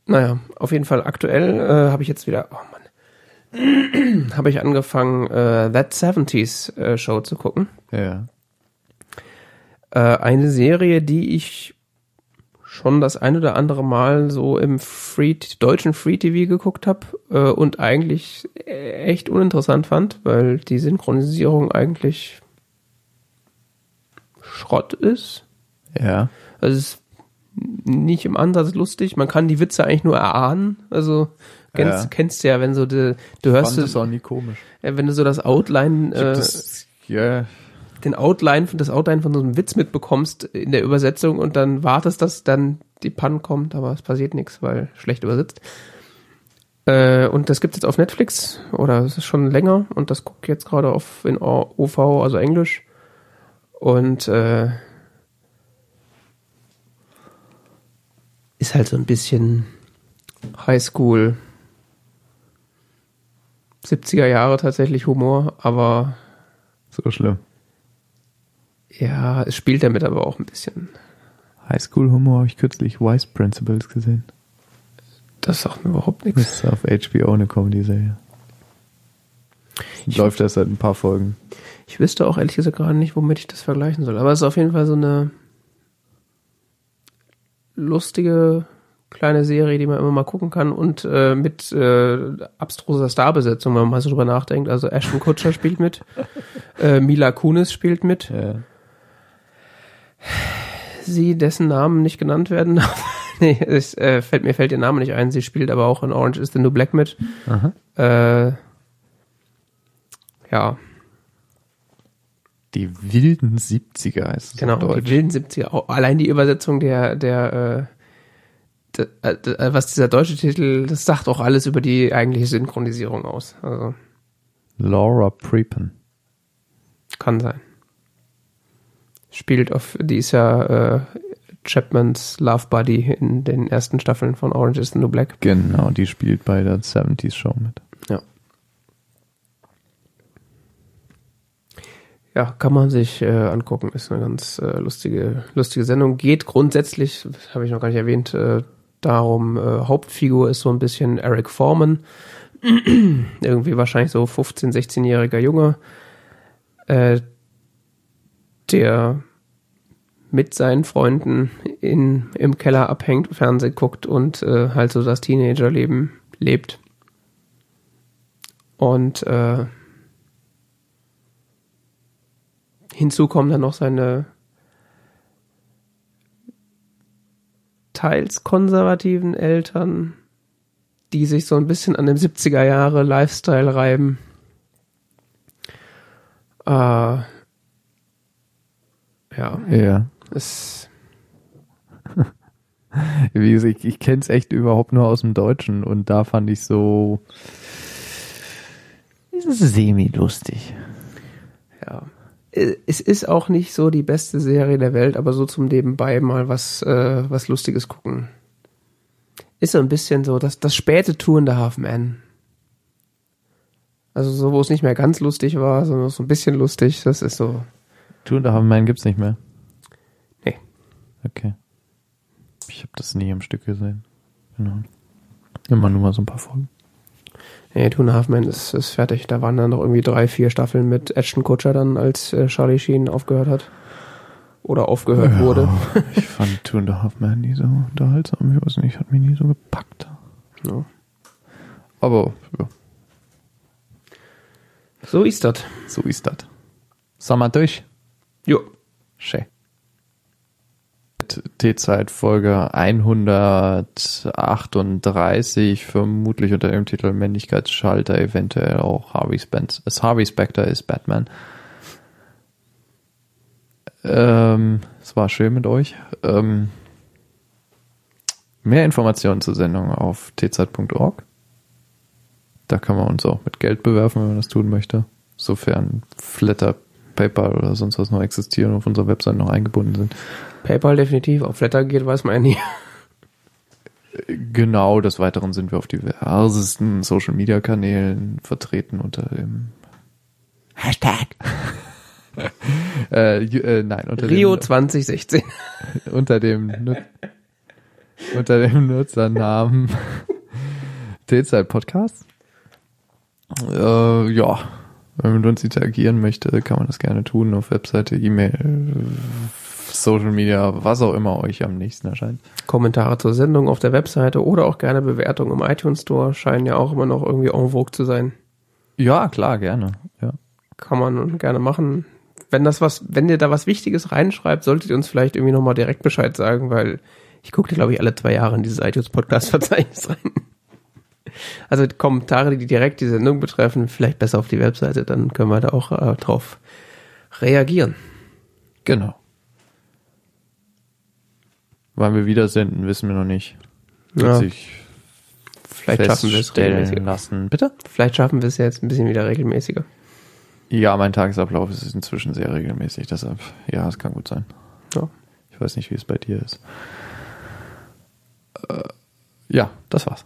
Naja, auf jeden Fall aktuell äh, habe ich jetzt wieder, oh Mann, habe ich angefangen, äh, That 70s äh, Show zu gucken. ja. Äh, eine Serie, die ich schon das ein oder andere Mal so im Free deutschen Free TV geguckt habe äh, und eigentlich äh, echt uninteressant fand, weil die Synchronisierung eigentlich Schrott ist. Ja. Also es ist nicht im Ansatz lustig. Man kann die Witze eigentlich nur erahnen. Also kennst, Ja. kennst du ja, wenn so de, du hörst, Fand es du, auch nie komisch. äh, wenn du so das Outline, Ich äh, das, ja, den Outline, das Outline von so einem Witz mitbekommst in der Übersetzung und dann wartest, dass dann die Pan kommt, aber es passiert nichts, weil schlecht übersetzt. Äh, und das gibt's jetzt auf Netflix oder es ist schon länger und das gucke ich jetzt gerade auf in OV, also Englisch. Und äh, ist halt so ein bisschen Highschool 70er Jahre tatsächlich Humor, aber so schlimm. Ja, es spielt damit aber auch ein bisschen. Highschool-Humor habe ich kürzlich Wise Principles gesehen. Das sagt mir überhaupt Das nichts. ist auf HBO eine Comedy-Serie. Läuft erst seit ein paar Folgen. Ich wüsste auch ehrlich gesagt gerade nicht, womit ich das vergleichen soll. Aber es ist auf jeden Fall so eine lustige kleine Serie, die man immer mal gucken kann und äh, mit äh, abstruser Starbesetzung, wenn man mal so drüber nachdenkt. Also Ashton Kutcher spielt mit, äh, Mila Kunis spielt mit, Ja. Sie, dessen Namen nicht genannt werden darf. nee, es, äh, fällt, mir fällt ihr Name nicht ein. Sie spielt aber auch in Orange is the New Black mit. Äh, ja, Die wilden 70er heißt es Genau, die wilden 70er. Auch Allein die Übersetzung der, der, äh, der äh, der- was dieser deutsche Titel, das sagt auch alles über die eigentliche Synchronisierung aus. Also Laura Prepon. kann sein. Spielt auf, die ist ja äh, Chapmans Love Buddy in den ersten Staffeln von Orange is the New Black. Genau, die spielt bei der 70s Show mit. Ja. Ja, kann man sich äh, angucken. Ist eine ganz äh, lustige, lustige Sendung. Geht grundsätzlich, habe ich noch gar nicht erwähnt, äh, darum, äh, Hauptfigur ist so ein bisschen Eric Foreman. Irgendwie wahrscheinlich so 15-, 16-jähriger Junge, äh, der mit seinen Freunden in, im Keller abhängt, Fernsehen guckt und äh, halt so das Teenagerleben lebt. Und äh, hinzu kommen dann noch seine teils konservativen Eltern, die sich so ein bisschen an dem 70er Jahre Lifestyle reiben. Äh, ja, Ja. es Wie gesagt, ich, ich kenne es echt überhaupt nur aus dem Deutschen und da fand ich so semi-lustig. ja. Es ist auch nicht so die beste Serie der Welt, aber so zum Nebenbei mal was, äh, was Lustiges gucken. Ist so ein bisschen so das, das späte Two and a Half Men. Also so, wo es nicht mehr ganz lustig war, sondern so ein bisschen lustig. Das ist so, A Half Men gibt's nicht mehr. nee. Okay. Ich habe das nie im Stück gesehen. Genau. Immer nur mal so ein paar Folgen. Nee, Two and a Half Men ist, ist fertig. Da waren dann noch irgendwie drei, vier Staffeln mit Ashton Kutcher dann, als äh, Charlie Sheen aufgehört hat. Oder aufgehört wurde. Ich fand Two and Half Men nie so unterhaltsam. Ich weiß nicht, hat mich nie so gepackt. Ja. Aber ja, So ist das. so ist das. Sommer durch. Jo. Schön. T-Zeit Folge 138, vermutlich unter dem Titel Männlichkeitsschalter, eventuell auch Harvey Spence. Es Harvey Specter ist Batman. Ähm, es war schön mit euch. Ähm, mehr Informationen zur Sendung auf tzeit.org. Da kann man uns auch mit Geld bewerfen, wenn man das tun möchte. Sofern Flatter PayPal oder sonst was noch existieren und auf unserer Website noch eingebunden sind. PayPal definitiv. Auf Flatter geht, weiß man ja nie. Genau, des Weiteren sind wir auf diversesten Social Media Kanälen vertreten unter dem Hashtag äh, äh, nein, unter Rio dem, 2016. unter dem unter dem Nutzernamen T-Zeit Podcast. Äh, ja, wenn man mit uns interagieren möchte, kann man das gerne tun auf Webseite, E-Mail, Social Media, was auch immer euch am nächsten erscheint. Kommentare zur Sendung auf der Webseite oder auch gerne Bewertungen im iTunes Store scheinen ja auch immer noch irgendwie en vogue zu sein. Ja, klar, gerne. Ja. Kann man gerne machen. Wenn das was, wenn ihr da was Wichtiges reinschreibt, solltet ihr uns vielleicht irgendwie nochmal direkt Bescheid sagen, weil ich gucke glaube ich alle zwei Jahre in dieses iTunes Podcast Verzeichnis rein. Also Kommentare, die direkt die Sendung betreffen, vielleicht besser auf die Webseite, dann können wir da auch äh, drauf reagieren. Genau. Wann wir wieder senden, wissen wir noch nicht. Ja, vielleicht schaffen wir es regelmäßiger. lassen. Bitte? Vielleicht schaffen wir es jetzt ein bisschen wieder regelmäßiger. Ja, mein Tagesablauf ist inzwischen sehr regelmäßig, deshalb, ja, es kann gut sein. Ja. Ich weiß nicht, wie es bei dir ist. Äh, ja, das war's.